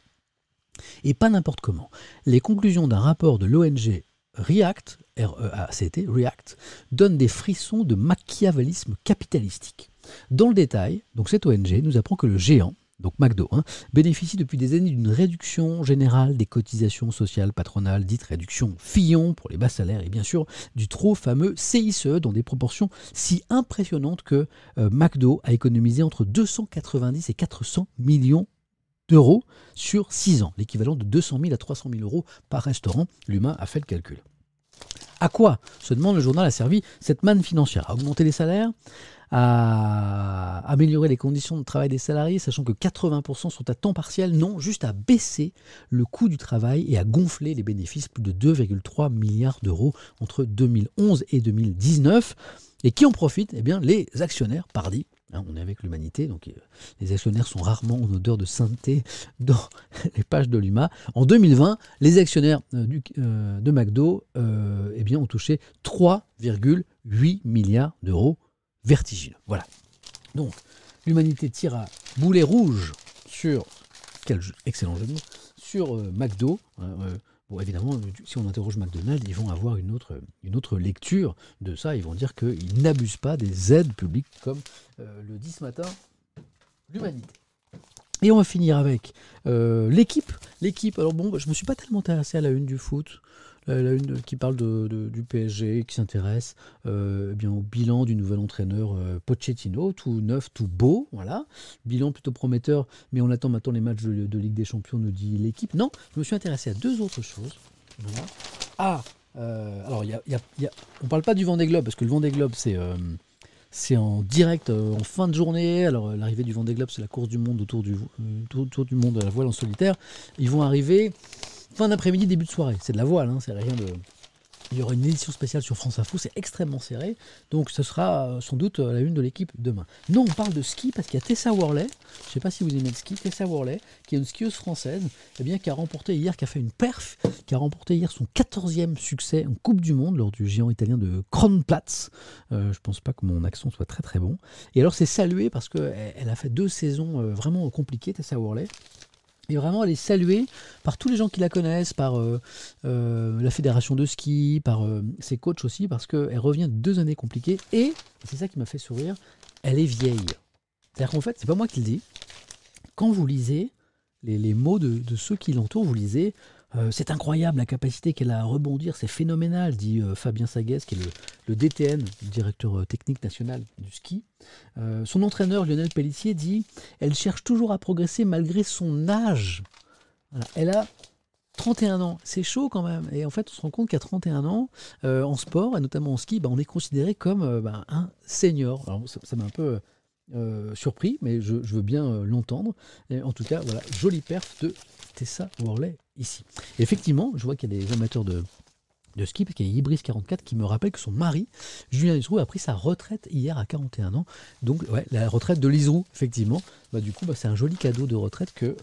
Et pas n'importe comment. Les conclusions d'un rapport de l'ONG React, R-E-A-C-T, React, donnent des frissons de machiavélisme capitalistique. Dans le détail, donc cette ONG nous apprend que le géant, donc McDo, hein, bénéficie depuis des années d'une réduction générale des cotisations sociales patronales, dite réduction Fillon pour les bas salaires, et bien sûr du trop fameux CICE dans des proportions si impressionnantes que euh, McDo a économisé entre 290 et 400 millions d'euros sur 6 ans, l'équivalent de 200 000 à 300 000 euros par restaurant. L'humain a fait le calcul. À quoi, se demande le journal, a servi cette manne financière? À augmenter les salaires? À améliorer les conditions de travail des salariés, sachant que 80% sont à temps partiel, non, juste à baisser le coût du travail et à gonfler les bénéfices, plus de 2,3 milliards d'euros entre 2011 et 2019. Et qui en profitent Eh bien, les actionnaires, pardi. Hein, on est avec l'humanité, donc euh, les actionnaires sont rarement en odeur de sainteté dans les pages de l'UMA. En 2020, les actionnaires euh, euh, de McDo eh bien, ont touché 3,8 milliards d'euros vertigineux. Voilà. Donc, l'humanité tire à boulet rouge sur, quel excellent jeu de mots, sur McDo. hein, bon, évidemment, euh, si on interroge McDonald's, ils vont avoir une autre, une autre lecture de ça. Ils vont dire qu'ils n'abusent pas des aides publiques, comme euh, le dit ce matin l'humanité. Et on va finir avec euh, l'équipe. L'équipe, alors bon, je ne me suis pas tellement intéressé à la une du foot. La, la une qui parle du PSG, qui s'intéresse euh, eh bien, au bilan du nouvel entraîneur euh, Pochettino, tout neuf, tout beau, voilà. Bilan plutôt prometteur, mais on attend maintenant les matchs de, Ligue des Champions, nous dit l'équipe. Non, je me suis intéressé à deux autres choses. Ah, euh, alors on parle pas du Vendée Globe, parce que le Vendée Globe, c'est euh, c'est en direct euh, en fin de journée. Alors euh, l'arrivée du Vendée Globe, c'est la course du monde autour du, euh, autour du monde à la voile en solitaire. Ils vont arriver fin d'après-midi, début de soirée. C'est de la voile, hein, c'est rien de Il y aura une édition spéciale sur France Info, c'est extrêmement serré, donc ce sera euh, sans doute la une de l'équipe demain. Non, on parle de ski parce qu'il y a Tessa Worley, je ne sais pas si vous aimez le ski, Tessa Worley, qui est une skieuse française, eh bien, qui a remporté hier, qui a fait une perf, qui a remporté hier son 14e succès en Coupe du Monde lors du géant italien de Kronplatz. Euh, je pense pas que mon accent soit très très bon. Et alors c'est salué parce qu'elle elle a fait deux saisons euh, vraiment compliquées, Tessa Worley. Et vraiment, elle est saluée par tous les gens qui la connaissent, par euh, la fédération de ski, par ses coachs aussi, parce qu'elle revient de deux années compliquées. Et, c'est ça qui m'a fait sourire, elle est vieille. C'est-à-dire qu'en fait, c'est pas moi qui le dis. Quand vous lisez les, mots de, ceux qui l'entourent, vous lisez euh, c'est incroyable la capacité qu'elle a à rebondir, c'est phénoménal, dit euh, Fabien Sagues, qui est le, DTN, le directeur euh, technique national du ski. son entraîneur Lionel Pellissier dit Elle cherche toujours à progresser malgré son âge. Elle a 31 ans, c'est chaud quand même. Et en fait, on se rend compte qu'à 31 ans, en sport, et notamment en ski, bah, on est considéré comme bah, un senior. Alors, ça m'a un peu surpris, mais je, veux bien l'entendre. En tout cas, voilà, jolie perf de Tessa Worley ici. effectivement, je vois qu'il y a des amateurs de, de ski, parce qu'il y a Ibris 44 qui me rappelle que son mari, Julien Liseroux, a pris sa retraite hier à 41 ans. Donc, ouais, la retraite de Liseroux, effectivement. Bah, du coup, bah, c'est un joli cadeau de retraite que euh,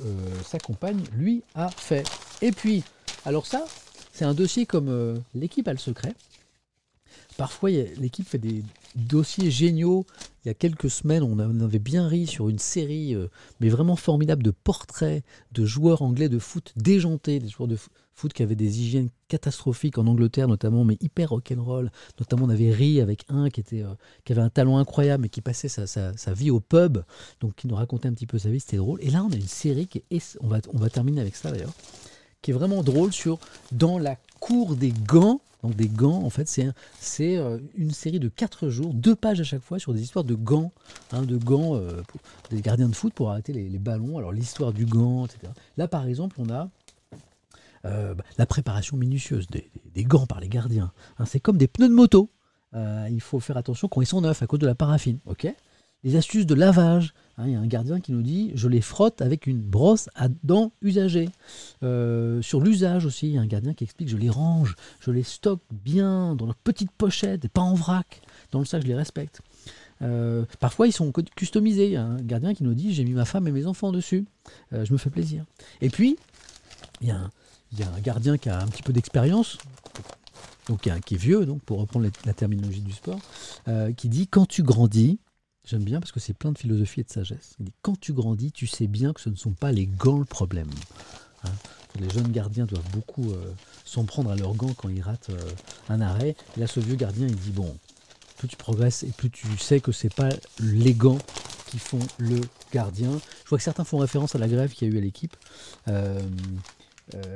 sa compagne lui a fait. Et puis, alors ça, c'est un dossier comme euh, l'équipe a le secret. Parfois, l'équipe fait des dossiers géniaux. Il y a quelques semaines, on avait bien ri sur une série, euh, mais vraiment formidable, de portraits de joueurs anglais de foot déjantés, des joueurs de foot qui avaient des hygiènes catastrophiques en Angleterre notamment, mais hyper rock'n'roll. Notamment, on avait ri avec un qui, euh, avait un talent incroyable, mais qui passait sa, vie au pub, donc qui nous racontait un petit peu sa vie, c'était drôle. Et là, on a une série qui on va, on va terminer avec ça d'ailleurs, qui est vraiment drôle sur dans la cour des gants donc des gants, en fait, c'est euh, une série de quatre jours, deux pages à chaque fois sur des histoires de gants, hein, de gants euh, des gardiens de foot pour arrêter les, ballons. Alors l'histoire du gant, etc. Là, par exemple, on a euh, bah, la préparation minutieuse des, gants par les gardiens. Hein. c'est comme des pneus de moto. il faut faire attention quand ils sont neufs à cause de la paraffine. ok? Les astuces de lavage. Hein, il y a un gardien qui nous dit je les frotte avec une brosse à dents usagée. Euh, sur l'usage aussi, il y a un gardien qui explique je les range, je les stocke bien dans leur petite pochette et pas en vrac. Dans le sac, je les respecte. Euh, parfois, ils sont customisés. Il y a un gardien qui nous dit j'ai mis ma femme et mes enfants dessus. Euh, je me fais plaisir. Et puis, il y, a un, gardien qui a un petit peu d'expérience, donc qui est, vieux, donc pour reprendre la, terminologie du sport, qui dit quand tu grandis, J'aime bien parce que c'est plein de philosophie et de sagesse. Il dit, quand tu grandis, tu sais bien que ce ne sont pas les gants le problème. Hein. les jeunes gardiens doivent beaucoup euh, s'en prendre à leurs gants quand ils ratent euh, un arrêt. Et là, ce vieux gardien, il dit, bon, plus tu progresses et plus tu sais que c'est pas les gants qui font le gardien. Je vois que certains font référence à la grève qu'il y a eu à l'équipe. Euh,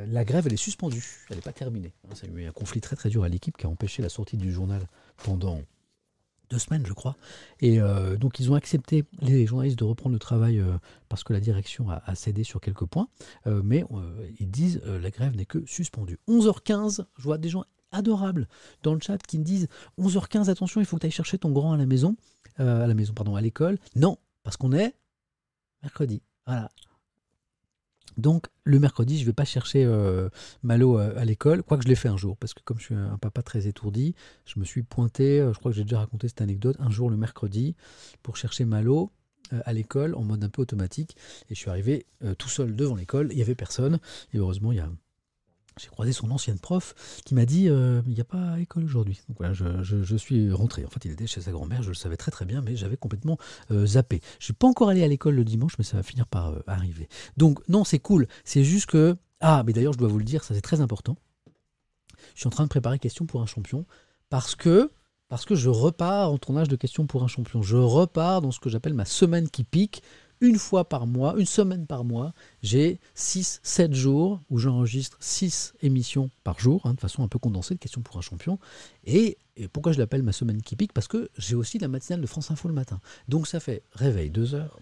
la grève, elle est suspendue, elle n'est pas terminée. Ça a eu un conflit très très dur à l'équipe qui a empêché la sortie du journal pendant deux semaines, je crois. Et euh, donc, ils ont accepté, les journalistes, de reprendre le travail euh, parce que la direction a, cédé sur quelques points. Euh, mais ils disent la grève n'est que suspendue. 11h15, je vois des gens adorables dans le chat qui me disent 11h15, attention, il faut que tu ailles chercher ton grand à la maison, à la maison, pardon, à l'école. Non, parce qu'on est mercredi. Voilà. Donc le mercredi, je ne vais pas chercher euh, Malo euh, à, l'école, quoique je l'ai fait un jour, parce que comme je suis un papa très étourdi, je me suis pointé, euh, je crois que j'ai déjà raconté cette anecdote, un jour le mercredi, pour chercher Malo à l'école en mode un peu automatique. Et je suis arrivé tout seul devant l'école, il n'y avait personne, et heureusement il y a j'ai croisé son ancienne prof qui m'a dit euh, il n'y a pas école aujourd'hui. Donc voilà, je, suis rentré. En fait, il était chez sa grand-mère, je le savais très très bien, mais j'avais complètement euh, zappé. Je ne suis pas encore allé à l'école le dimanche, mais ça va finir par euh, arriver. Donc non, c'est cool. C'est juste que. Ah, mais d'ailleurs, je dois vous le dire, ça c'est très important. Je suis en train de préparer question pour un champion parce que. Parce que je repars en tournage de questions pour un champion. Je repars dans ce que j'appelle ma semaine qui pique une fois par mois, une semaine par mois, j'ai 6-7 jours où j'enregistre 6 émissions par jour, hein, de façon un peu condensée, de questions pour un champion. Et, pourquoi je l'appelle ma semaine qui pique? Parce que j'ai aussi la matinale de France Info le matin. Donc ça fait réveil 2 heures,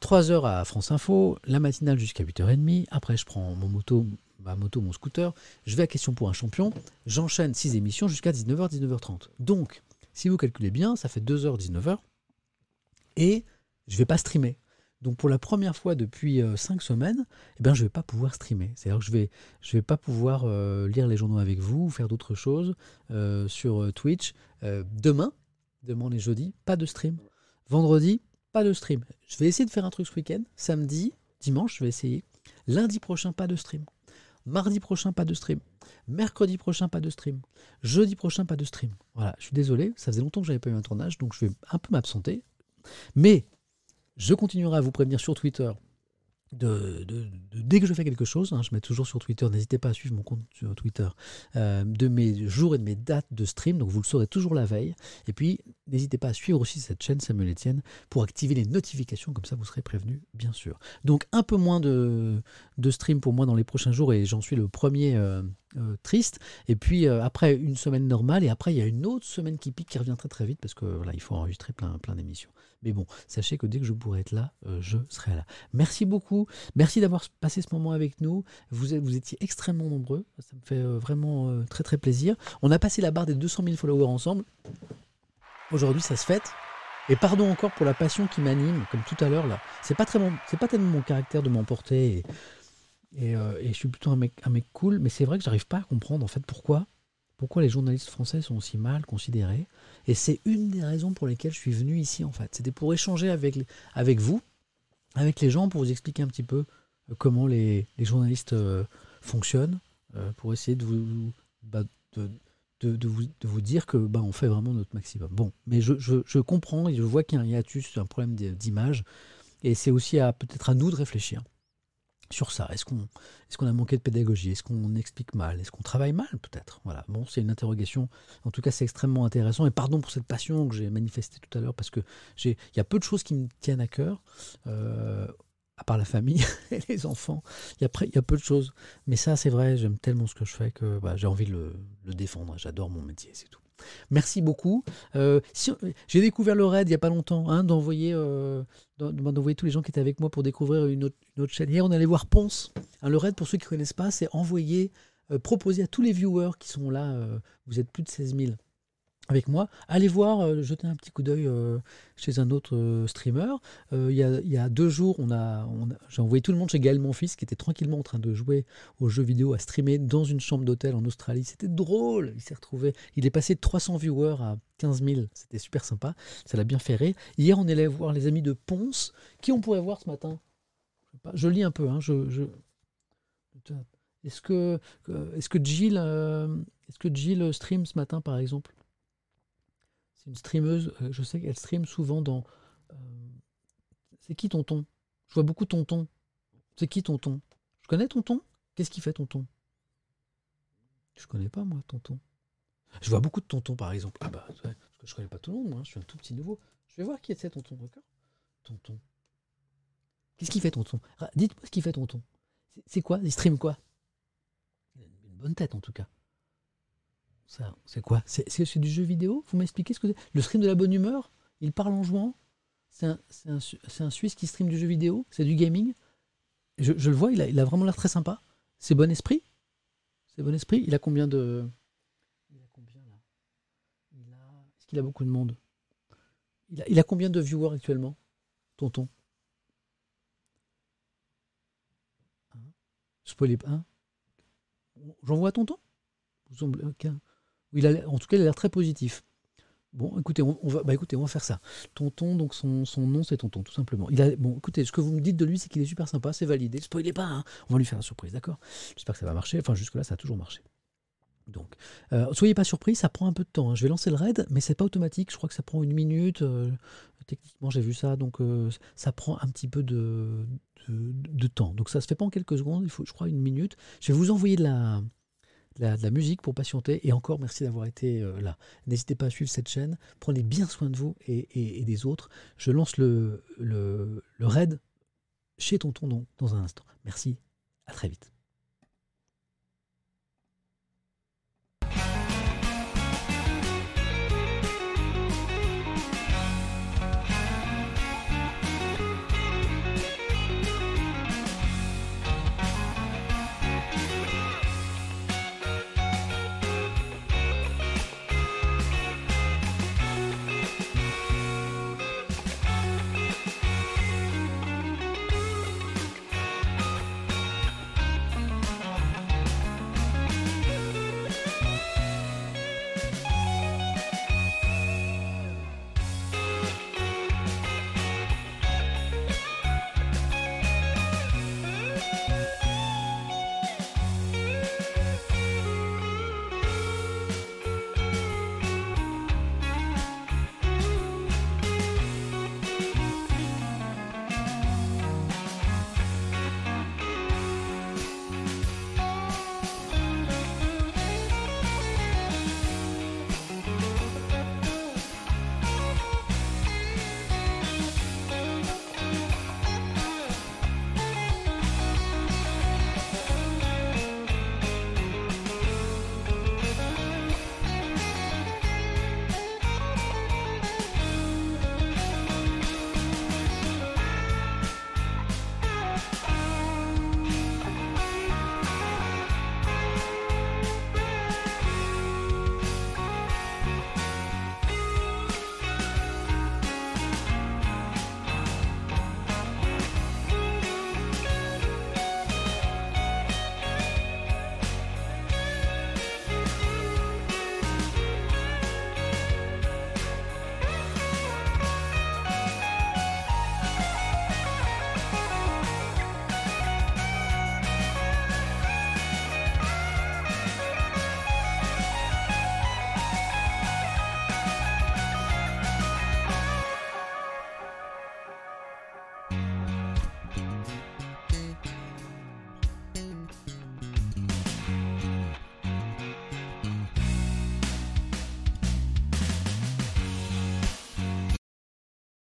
3 heures à France Info, la matinale jusqu'à 8h30, après je prends mon moto, ma moto, mon scooter, je vais à question pour un champion, j'enchaîne 6 émissions jusqu'à 19h, 19h30. Donc, si vous calculez bien, ça fait 2h, 19h, et je ne vais pas streamer Donc pour la première fois depuis euh, cinq semaines, eh ben, je ne vais pas pouvoir streamer. C'est-à-dire que je ne vais, pas pouvoir euh, lire les journaux avec vous ou faire d'autres choses euh, sur Twitch. demain, demain est jeudi, pas de stream. Vendredi, pas de stream. Je vais essayer de faire un truc ce week-end. Samedi, dimanche, je vais essayer. Lundi prochain, pas de stream. Mardi prochain, pas de stream. Mercredi prochain, pas de stream. Jeudi prochain, pas de stream. Voilà, je suis désolé, ça faisait longtemps que j'avais pas eu un tournage, donc je vais un peu m'absenter. Mais je continuerai à vous prévenir sur Twitter dès que je fais quelque chose, hein, je mets toujours sur Twitter, n'hésitez pas à suivre mon compte sur Twitter, euh, de mes jours et de mes dates de stream, donc vous le saurez toujours la veille. Et puis, n'hésitez pas à suivre aussi cette chaîne Samuel Etienne pour activer les notifications, comme ça vous serez prévenu, bien sûr. Donc, un peu moins de, de stream pour moi dans les prochains jours, et j'en suis le premier euh, euh, triste. Et puis, après une semaine normale, et après, il y a une autre semaine qui pique qui revient très très vite parce que voilà, il faut enregistrer plein, plein d'émissions. Mais bon, sachez que dès que je pourrai être là, euh, je serai là. Merci beaucoup. Merci d'avoir passé ce moment avec nous. Vous, étiez extrêmement nombreux. Ça me fait euh, vraiment euh, très très plaisir. On a passé la barre des 200 000 followers ensemble. Aujourd'hui, ça se fête. Et pardon encore pour la passion qui m'anime, comme tout à l'heure là. C'est pas très c'est pas tellement mon caractère de m'emporter et, et, je suis plutôt un mec, un mec cool, mais c'est vrai que j'arrive pas à comprendre en fait pourquoi pourquoi les journalistes français sont aussi mal considérés. Et c'est une des raisons pour lesquelles je suis venu ici, en fait. C'était pour échanger avec, avec vous, avec les gens, pour vous expliquer un petit peu euh, comment les, journalistes euh, fonctionnent, euh, pour essayer de vous, bah, de, de, vous, de vous dire que bah, fait vraiment notre maximum. Bon, mais je, je, comprends et je vois qu'il y a un hiatus, un problème d'image. Et c'est aussi peut-être à nous de réfléchir sur ça Est-ce qu'on a manqué de pédagogie? Est-ce qu'on explique mal? Est-ce qu'on travaille mal peut-être? Voilà. Bon, c'est une interrogation. En tout cas, c'est extrêmement intéressant. Et pardon pour cette passion que j'ai manifestée tout à l'heure, parce que il y a peu de choses qui me tiennent à cœur, euh, à part la famille et les enfants. Il y, a, peu de choses. Mais ça, c'est vrai. J'aime tellement ce que je fais que bah, j'ai envie de le défendre. J'adore mon métier, c'est tout. Merci beaucoup. Euh, j'ai découvert le raid il n'y a pas longtemps, hein, d'envoyer euh, d'envoyer tous les gens qui étaient avec moi pour découvrir une autre, chaîne. Hier, on allait voir Ponce. Hein, le raid, pour ceux qui ne connaissent pas, c'est envoyer, euh, proposer à tous les viewers qui sont là, vous êtes plus de 16 000, avec moi. Allez voir, euh, jeter un petit coup d'œil euh, chez un autre euh, streamer. Il y, a, deux jours, j'ai envoyé tout le monde chez Gaël, mon fils, qui était tranquillement en train de jouer aux jeux vidéo, à streamer dans une chambre d'hôtel en Australie. C'était drôle. Il s'est retrouvé. Il est passé de 300 viewers à 15 000. C'était super sympa. Ça l'a bien rire. Hier, on est allé voir les amis de Ponce. Qui on pourrait voir ce matin je, lis un peu. Hein, Est-ce que, est-ce que Jill, est-ce que Jill stream ce matin, par exemple? Une streameuse, euh, je sais qu'elle stream souvent dans. Euh, c'est qui tonton Je vois beaucoup tonton. C'est qui tonton Je connais tonton Qu'est-ce qu'il fait tonton Je connais pas moi tonton. Je vois beaucoup de tontons par exemple. Ah bah, parce que je connais pas tout le monde, moi, je suis un tout petit nouveau. Je vais voir qui est tonton, d'accord? Tonton. Qu'est-ce qu'il fait tonton Dites-moi ce qu'il fait tonton. C'est quoi? Il stream quoi? Une bonne tête en tout cas. C'est quoi? C'est, du jeu vidéo? Vous m'expliquez ce que c'est? Le stream de la bonne humeur? Il parle en jouant? C'est un, Suisse qui stream du jeu vidéo? C'est du gaming? Je, le vois, il a, vraiment l'air très sympa. C'est bon esprit? C'est bon esprit? Il a combien de. Il a combien là? Il a... Est-ce qu'il a beaucoup de monde? Il a, combien de viewers actuellement Tonton? Spoiler pas. J'en vois tonton? En tout cas, il a l'air très positif. Bon, écoutez, on, va, bah, va faire ça. Tonton, donc son, nom, c'est Tonton, tout simplement. Il a, bon, écoutez, ce que vous me dites de lui, c'est qu'il est super sympa, c'est validé. Spoilez pas, hein. on va lui faire la surprise, d'accord? J'espère que ça va marcher. Enfin, jusque-là, ça a toujours marché. Donc, euh, soyez pas surpris, ça prend un peu de temps. Hein. Je vais lancer le raid, mais c'est pas automatique. Je crois que ça prend une minute. Euh, techniquement, j'ai vu ça, donc euh, ça prend un petit peu de, temps. Donc, ça se fait pas en quelques secondes. Il faut, je crois, une minute. Je vais vous envoyer de la, de la, musique pour patienter. Et encore, merci d'avoir été euh, là. N'hésitez pas à suivre cette chaîne. Prenez bien soin de vous et, des autres. Je lance le, le, raid chez Tonton dans un instant. Merci. À très vite.